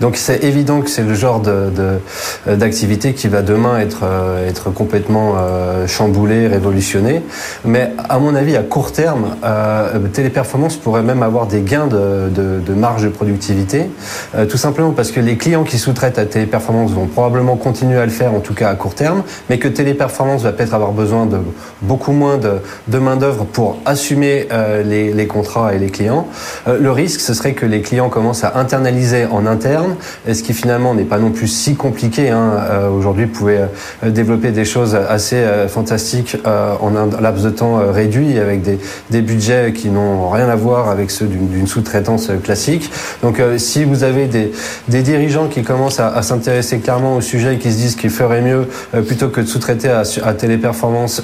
Donc, c'est évident que c'est le genre de, de d'activité qui va demain être euh, être complètement euh, chamboulé, révolutionné. Mais à mon avis, à court terme, euh, téléperformance pourrait même avoir des gains de, de, marge de productivité, euh, tout simplement parce que les clients qui sous-traitent à téléperformance vont probablement probablement continuer à le faire, en tout cas à court terme, mais que Téléperformance va peut-être avoir besoin de beaucoup moins de, main-d'œuvre pour assumer euh, les, contrats et les clients. Euh, le risque, ce serait que les clients commencent à internaliser en interne, ce qui finalement n'est pas non plus si compliqué. Hein. Euh, Aujourd'hui, vous pouvez développer des choses assez fantastiques en un laps de temps réduit, avec des, budgets qui n'ont rien à voir avec ceux d'une sous-traitance classique. Donc, si vous avez des, dirigeants qui commencent à s'intéresser clairement au sujet qui se disent qu'il ferait mieux, plutôt que de sous-traiter à, à Téléperformance,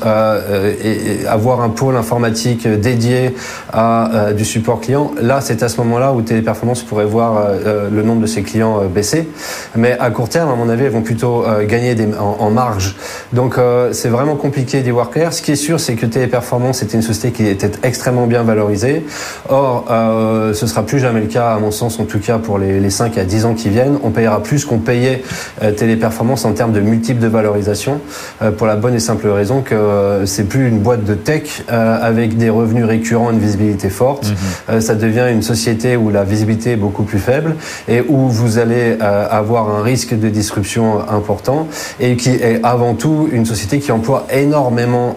et, avoir un pôle informatique dédié à euh, du support client, là c'est à ce moment-là où Téléperformance pourrait voir euh, euh, le nombre de ses clients baisser. Mais à court terme, à mon avis, elles vont plutôt gagner en, marge. Donc c'est vraiment compliqué d'y voir clair. Ce qui est sûr, c'est que Téléperformance était une société qui était extrêmement bien valorisée. Or, euh, ce sera plus jamais le cas, à mon sens, en tout cas pour les, les 5 à 10 ans qui viennent. On payera plus qu'on payait euh, Téléperformance en termes de multiples de valorisation, euh, pour la bonne et simple raison que c'est plus une boîte de tech avec des revenus récurrents, une visibilité forte. Mhm. ça devient une société où la visibilité est beaucoup plus faible et où vous allez avoir un risque de disruption important et qui est avant tout une société qui emploie énormément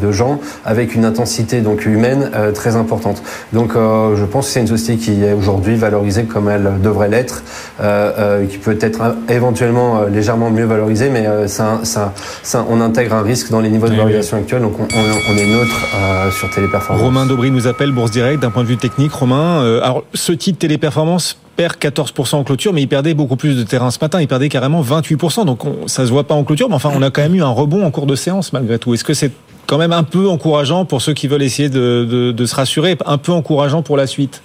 de gens avec une intensité donc humaine très importante. Donc je pense que c'est une société qui est aujourd'hui valorisée comme elle devrait l'être, qui peut être éventuellement légèrement mieux valorisée, mais ça, ça, ça, on intègre un risque dans les niveaux de valorisation actuels, donc on, on est neutre sur Téléperformance. Romain Daubry nous appelle Bourse Direct d'un point de vue technique. Romain, euh, alors ce titre Téléperformance perd 14% en clôture, mais il perdait beaucoup plus de terrain ce matin. Il perdait carrément 28%. Donc on, ça se voit pas en clôture, mais enfin on a quand même eu un rebond en cours de séance malgré tout. Est-ce que c'est quand même un peu encourageant pour ceux qui veulent essayer de, de, de se rassurer, un peu encourageant pour la suite?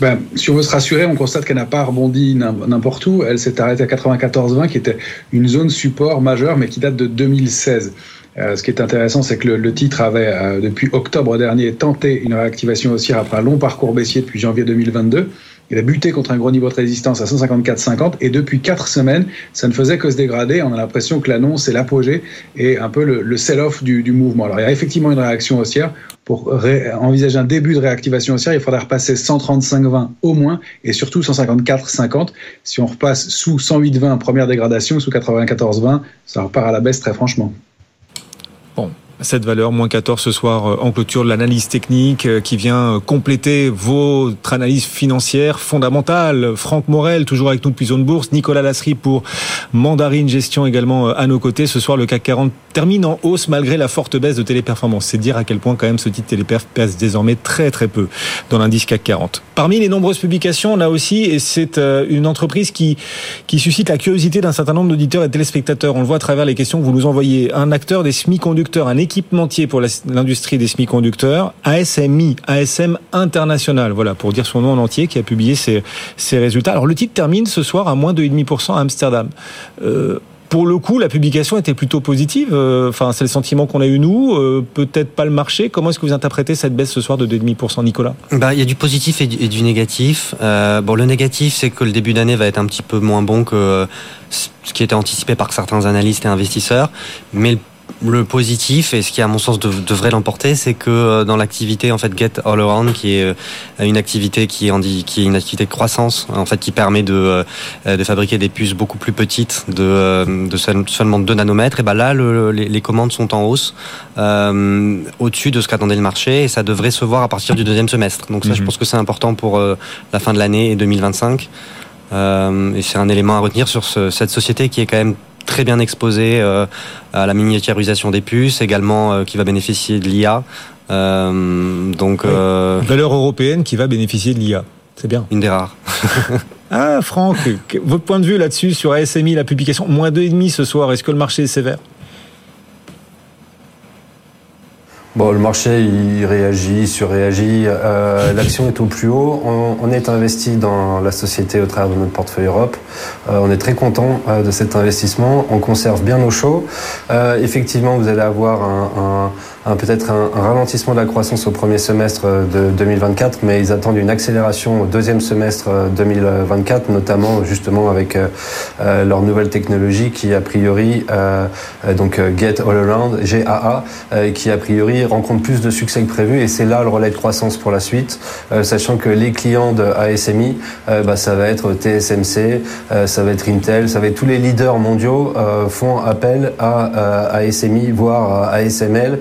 Ben, si on veut se rassurer, on constate qu'elle n'a pas rebondi n'importe où. Elle s'est arrêtée à 94,20, qui était une zone support majeure, mais qui date de 2016. Euh, ce qui est intéressant, c'est que le, titre avait, euh, depuis octobre dernier, tenté une réactivation haussière après un long parcours baissier depuis janvier 2022. Il a buté contre un gros niveau de résistance à 154,50 et depuis quatre semaines, ça ne faisait que se dégrader. On a l'impression que l'annonce est l'apogée et un peu le, sell-off du, du, mouvement. Alors il y a effectivement une réaction haussière. Pour envisager un début de réactivation haussière, il faudra repasser 135,20 au moins et surtout 154,50. Si on repasse sous 108,20 première dégradation, sous 94,20, ça repart à la baisse très franchement. Bon, cette valeur, moins 14 ce soir euh, en clôture de l'analyse technique euh, qui vient euh, compléter votre analyse financière fondamentale. Franck Morel, toujours avec nous depuis Zone Bourse. Nicolas Lasserie pour Mandarine Gestion également à nos côtés. Ce soir, le CAC 40 termine en hausse malgré la forte baisse de Téléperformance. C'est dire à quel point quand même ce titre Téléperf pèse désormais très très peu dans l'indice CAC 40. Parmi les nombreuses publications, là aussi, et c'est une entreprise qui, qui suscite la curiosité d'un certain nombre d'auditeurs et de téléspectateurs. On le voit à travers les questions que vous nous envoyez. Un acteur des semi-conducteurs, un équipementier pour l'industrie des semi-conducteurs, ASMI, ASM International, voilà, pour dire son nom en entier, qui a publié ses, résultats. Alors le titre termine ce soir à moins de 2,5% à Amsterdam. Euh, pour le coup, la publication était plutôt positive. Euh, enfin, c'est le sentiment qu'on a eu nous. Euh, Peut-être pas le marché. Comment est-ce que vous interprétez cette baisse ce soir de 2,5%, Nicolas? Bah, il y a du positif et du, négatif. Bon, le négatif, c'est que le début d'année va être un petit peu moins bon que ce qui était anticipé par certains analystes et investisseurs. Mais le le positif et ce qui à mon sens devrait l'emporter, c'est que euh, dans l'activité en fait Get All Around, qui est euh, une activité qui est, en, qui est une activité de croissance, en fait qui permet de, euh, de fabriquer des puces beaucoup plus petites, de, de seulement 2 nanomètres, et ben là le, les, les, commandes sont en hausse euh, au-dessus de ce qu'attendait le marché et ça devrait se voir à partir du deuxième semestre. Donc ça, mm -hmm. je pense que c'est important pour la fin de l'année et 2025. Euh, et c'est un élément à retenir sur ce, cette société qui est quand même très bien exposé euh, à la miniaturisation des puces, également euh, qui va bénéficier de l'IA. Euh, donc, oui. valeur européenne qui va bénéficier de l'IA. C'est bien. Une des rares. ah, Franck, votre point de vue là-dessus sur ASMI, la publication, moins 2,5 ce soir, est-ce que le marché est sévère? Bon, le marché, il réagit, surréagit. Euh, L'action est au plus haut. On, est investi dans la société au travers de notre portefeuille Europe. Euh, on est très content euh, de cet investissement. On conserve bien nos shows. Effectivement, vous allez avoir un peut-être un, ralentissement de la croissance au premier semestre de 2024, mais ils attendent une accélération au deuxième semestre 2024, notamment justement avec euh, leur nouvelle technologie qui a priori, euh, donc Get All Around, GAA, qui a priori rencontre plus de succès que prévu et c'est là le relais de croissance pour la suite, sachant que les clients de ASMI, bah, ça va être TSMC, ça va être Intel, ça va être tous les leaders mondiaux font appel à ASMI, voire à ASML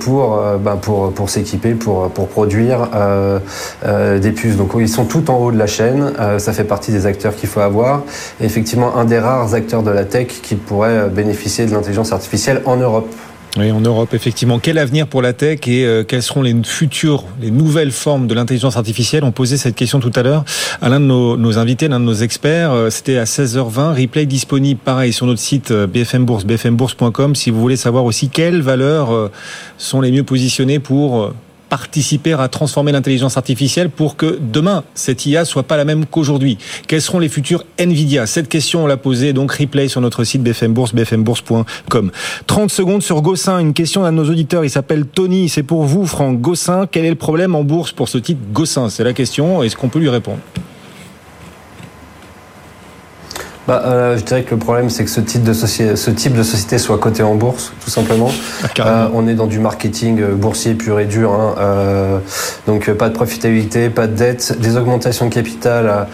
pour, bah, pour, pour s'équiper, pour, pour produire des puces. Donc ils sont tout en haut de la chaîne, ça fait partie des acteurs qu'il faut avoir. Effectivement, un des rares acteurs de la tech qui pourrait bénéficier de l'intelligence artificielle en Europe. Oui, en Europe, effectivement. Quel avenir pour la tech et euh, quelles seront les futures, les nouvelles formes de l'intelligence artificielle? On posait cette question tout à l'heure à l'un de nos, invités, l'un de nos experts. Euh, c'était à 16h20. Replay disponible, pareil, sur notre site euh, BFM Bourse, bfmbourse.com. Si vous voulez savoir aussi quelles valeurs sont les mieux positionnées pour participer à transformer l'intelligence artificielle pour que demain, cette IA soit pas la même qu'aujourd'hui. Quels seront les futurs Nvidia? Cette question, on l'a posée, donc replay sur notre site BFM Bourse, bfmbourse.com. 30 secondes sur Gossin, une question à nos auditeurs, il s'appelle Tony, c'est pour vous Franck. Gossin, quel est le problème en bourse pour ce titre Gossin? C'est la question, est-ce qu'on peut lui répondre? Bah, euh, Je dirais que le problème, c'est que ce type, de société, ce type de société soit coté en bourse, tout simplement. Ah, euh, on est dans du marketing euh, boursier pur et dur. Hein, euh, donc, pas de profitabilité, pas de dette, des augmentations de capital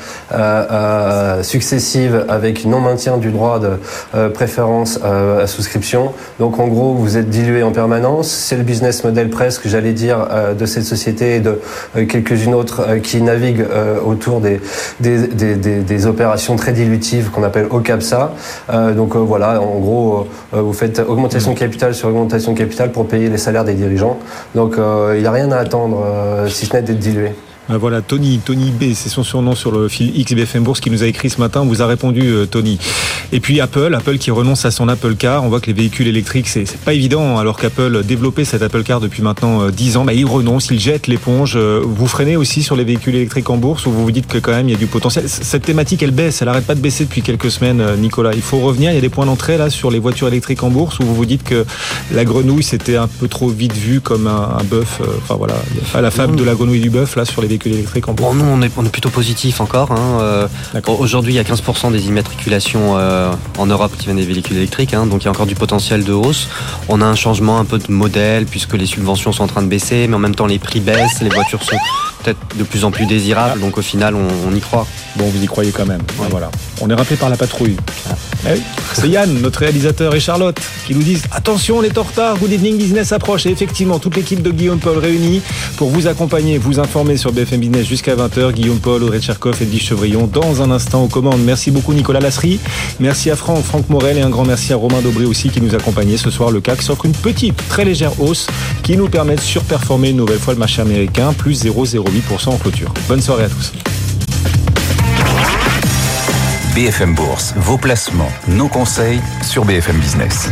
successives avec non-maintien du droit de préférence à souscription. Donc, en gros, vous êtes dilué en permanence. C'est le business model presque, j'allais dire, de cette société et de quelques-unes autres qui naviguent autour des, des, des, des opérations très dilutives qu'on appelle OCAPSA. Euh, donc euh, voilà, en gros, euh, vous faites augmentation de capital sur augmentation de capital pour payer les salaires des dirigeants. Donc il n'y a rien à attendre, si ce n'est d'être dilué. Ah, voilà, Tony, Tony B, c'est son surnom sur le fil XBFM Bourse qui nous a écrit ce matin. Vous a répondu, euh, Tony. Et puis Apple, Apple qui renonce à son Apple Car. On voit que les véhicules électriques, c'est pas évident, hein, alors qu'Apple développait cet Apple Car depuis maintenant 10 euh, ans. Bah, il renonce, il jette l'éponge. Euh, vous freinez aussi sur les véhicules électriques en bourse ou vous vous dites que quand même il y a du potentiel? Cette thématique, elle baisse, elle arrête pas de baisser depuis quelques semaines, Nicolas. Il faut revenir. Il y a des points d'entrée là sur les voitures électriques en bourse où vous vous dites que la grenouille c'était un peu trop vite vu comme un, bœuf. Enfin voilà, la fable de la grenouille du bœuf là sur les véhicules électriques en bourse nous, on est, on est plutôt positif encore. Hein. Euh, aujourd'hui, il y a 15% des immatriculations euh, en Europe qui viennent des véhicules électriques, hein. donc il y a encore du potentiel de hausse. On a un changement un peu de modèle puisque les subventions sont en train de baisser, mais en même temps les prix baissent, les voitures sont peut-être de plus en plus désirables, donc au final, on, y croit. Bon, vous y croyez quand même. Voilà. On est rappelé par la patrouille. Ah. Eh c'est Yann, notre réalisateur, et Charlotte qui nous disent attention, les tortards, Good Evening Business approche. Et effectivement, toute l'équipe de Guillaume Paul réunie pour vous accompagner, vous informer sur BFM Business jusqu'à 20 Guillaume Paul, Audrey Tcherkov, Edwige Chevrillon, dans un instant aux commandes. Merci beaucoup Nicolas Lasserie. Merci à Franck, Franck Morel et un grand merci à Romain Dobré aussi qui nous accompagnait ce soir. Le CAC s'offre une petite, très légère hausse qui nous permet de surperformer une nouvelle fois le marché américain, plus 0,08% en clôture. Bonne soirée à tous. BFM Bourse, vos placements, nos conseils sur BFM Business.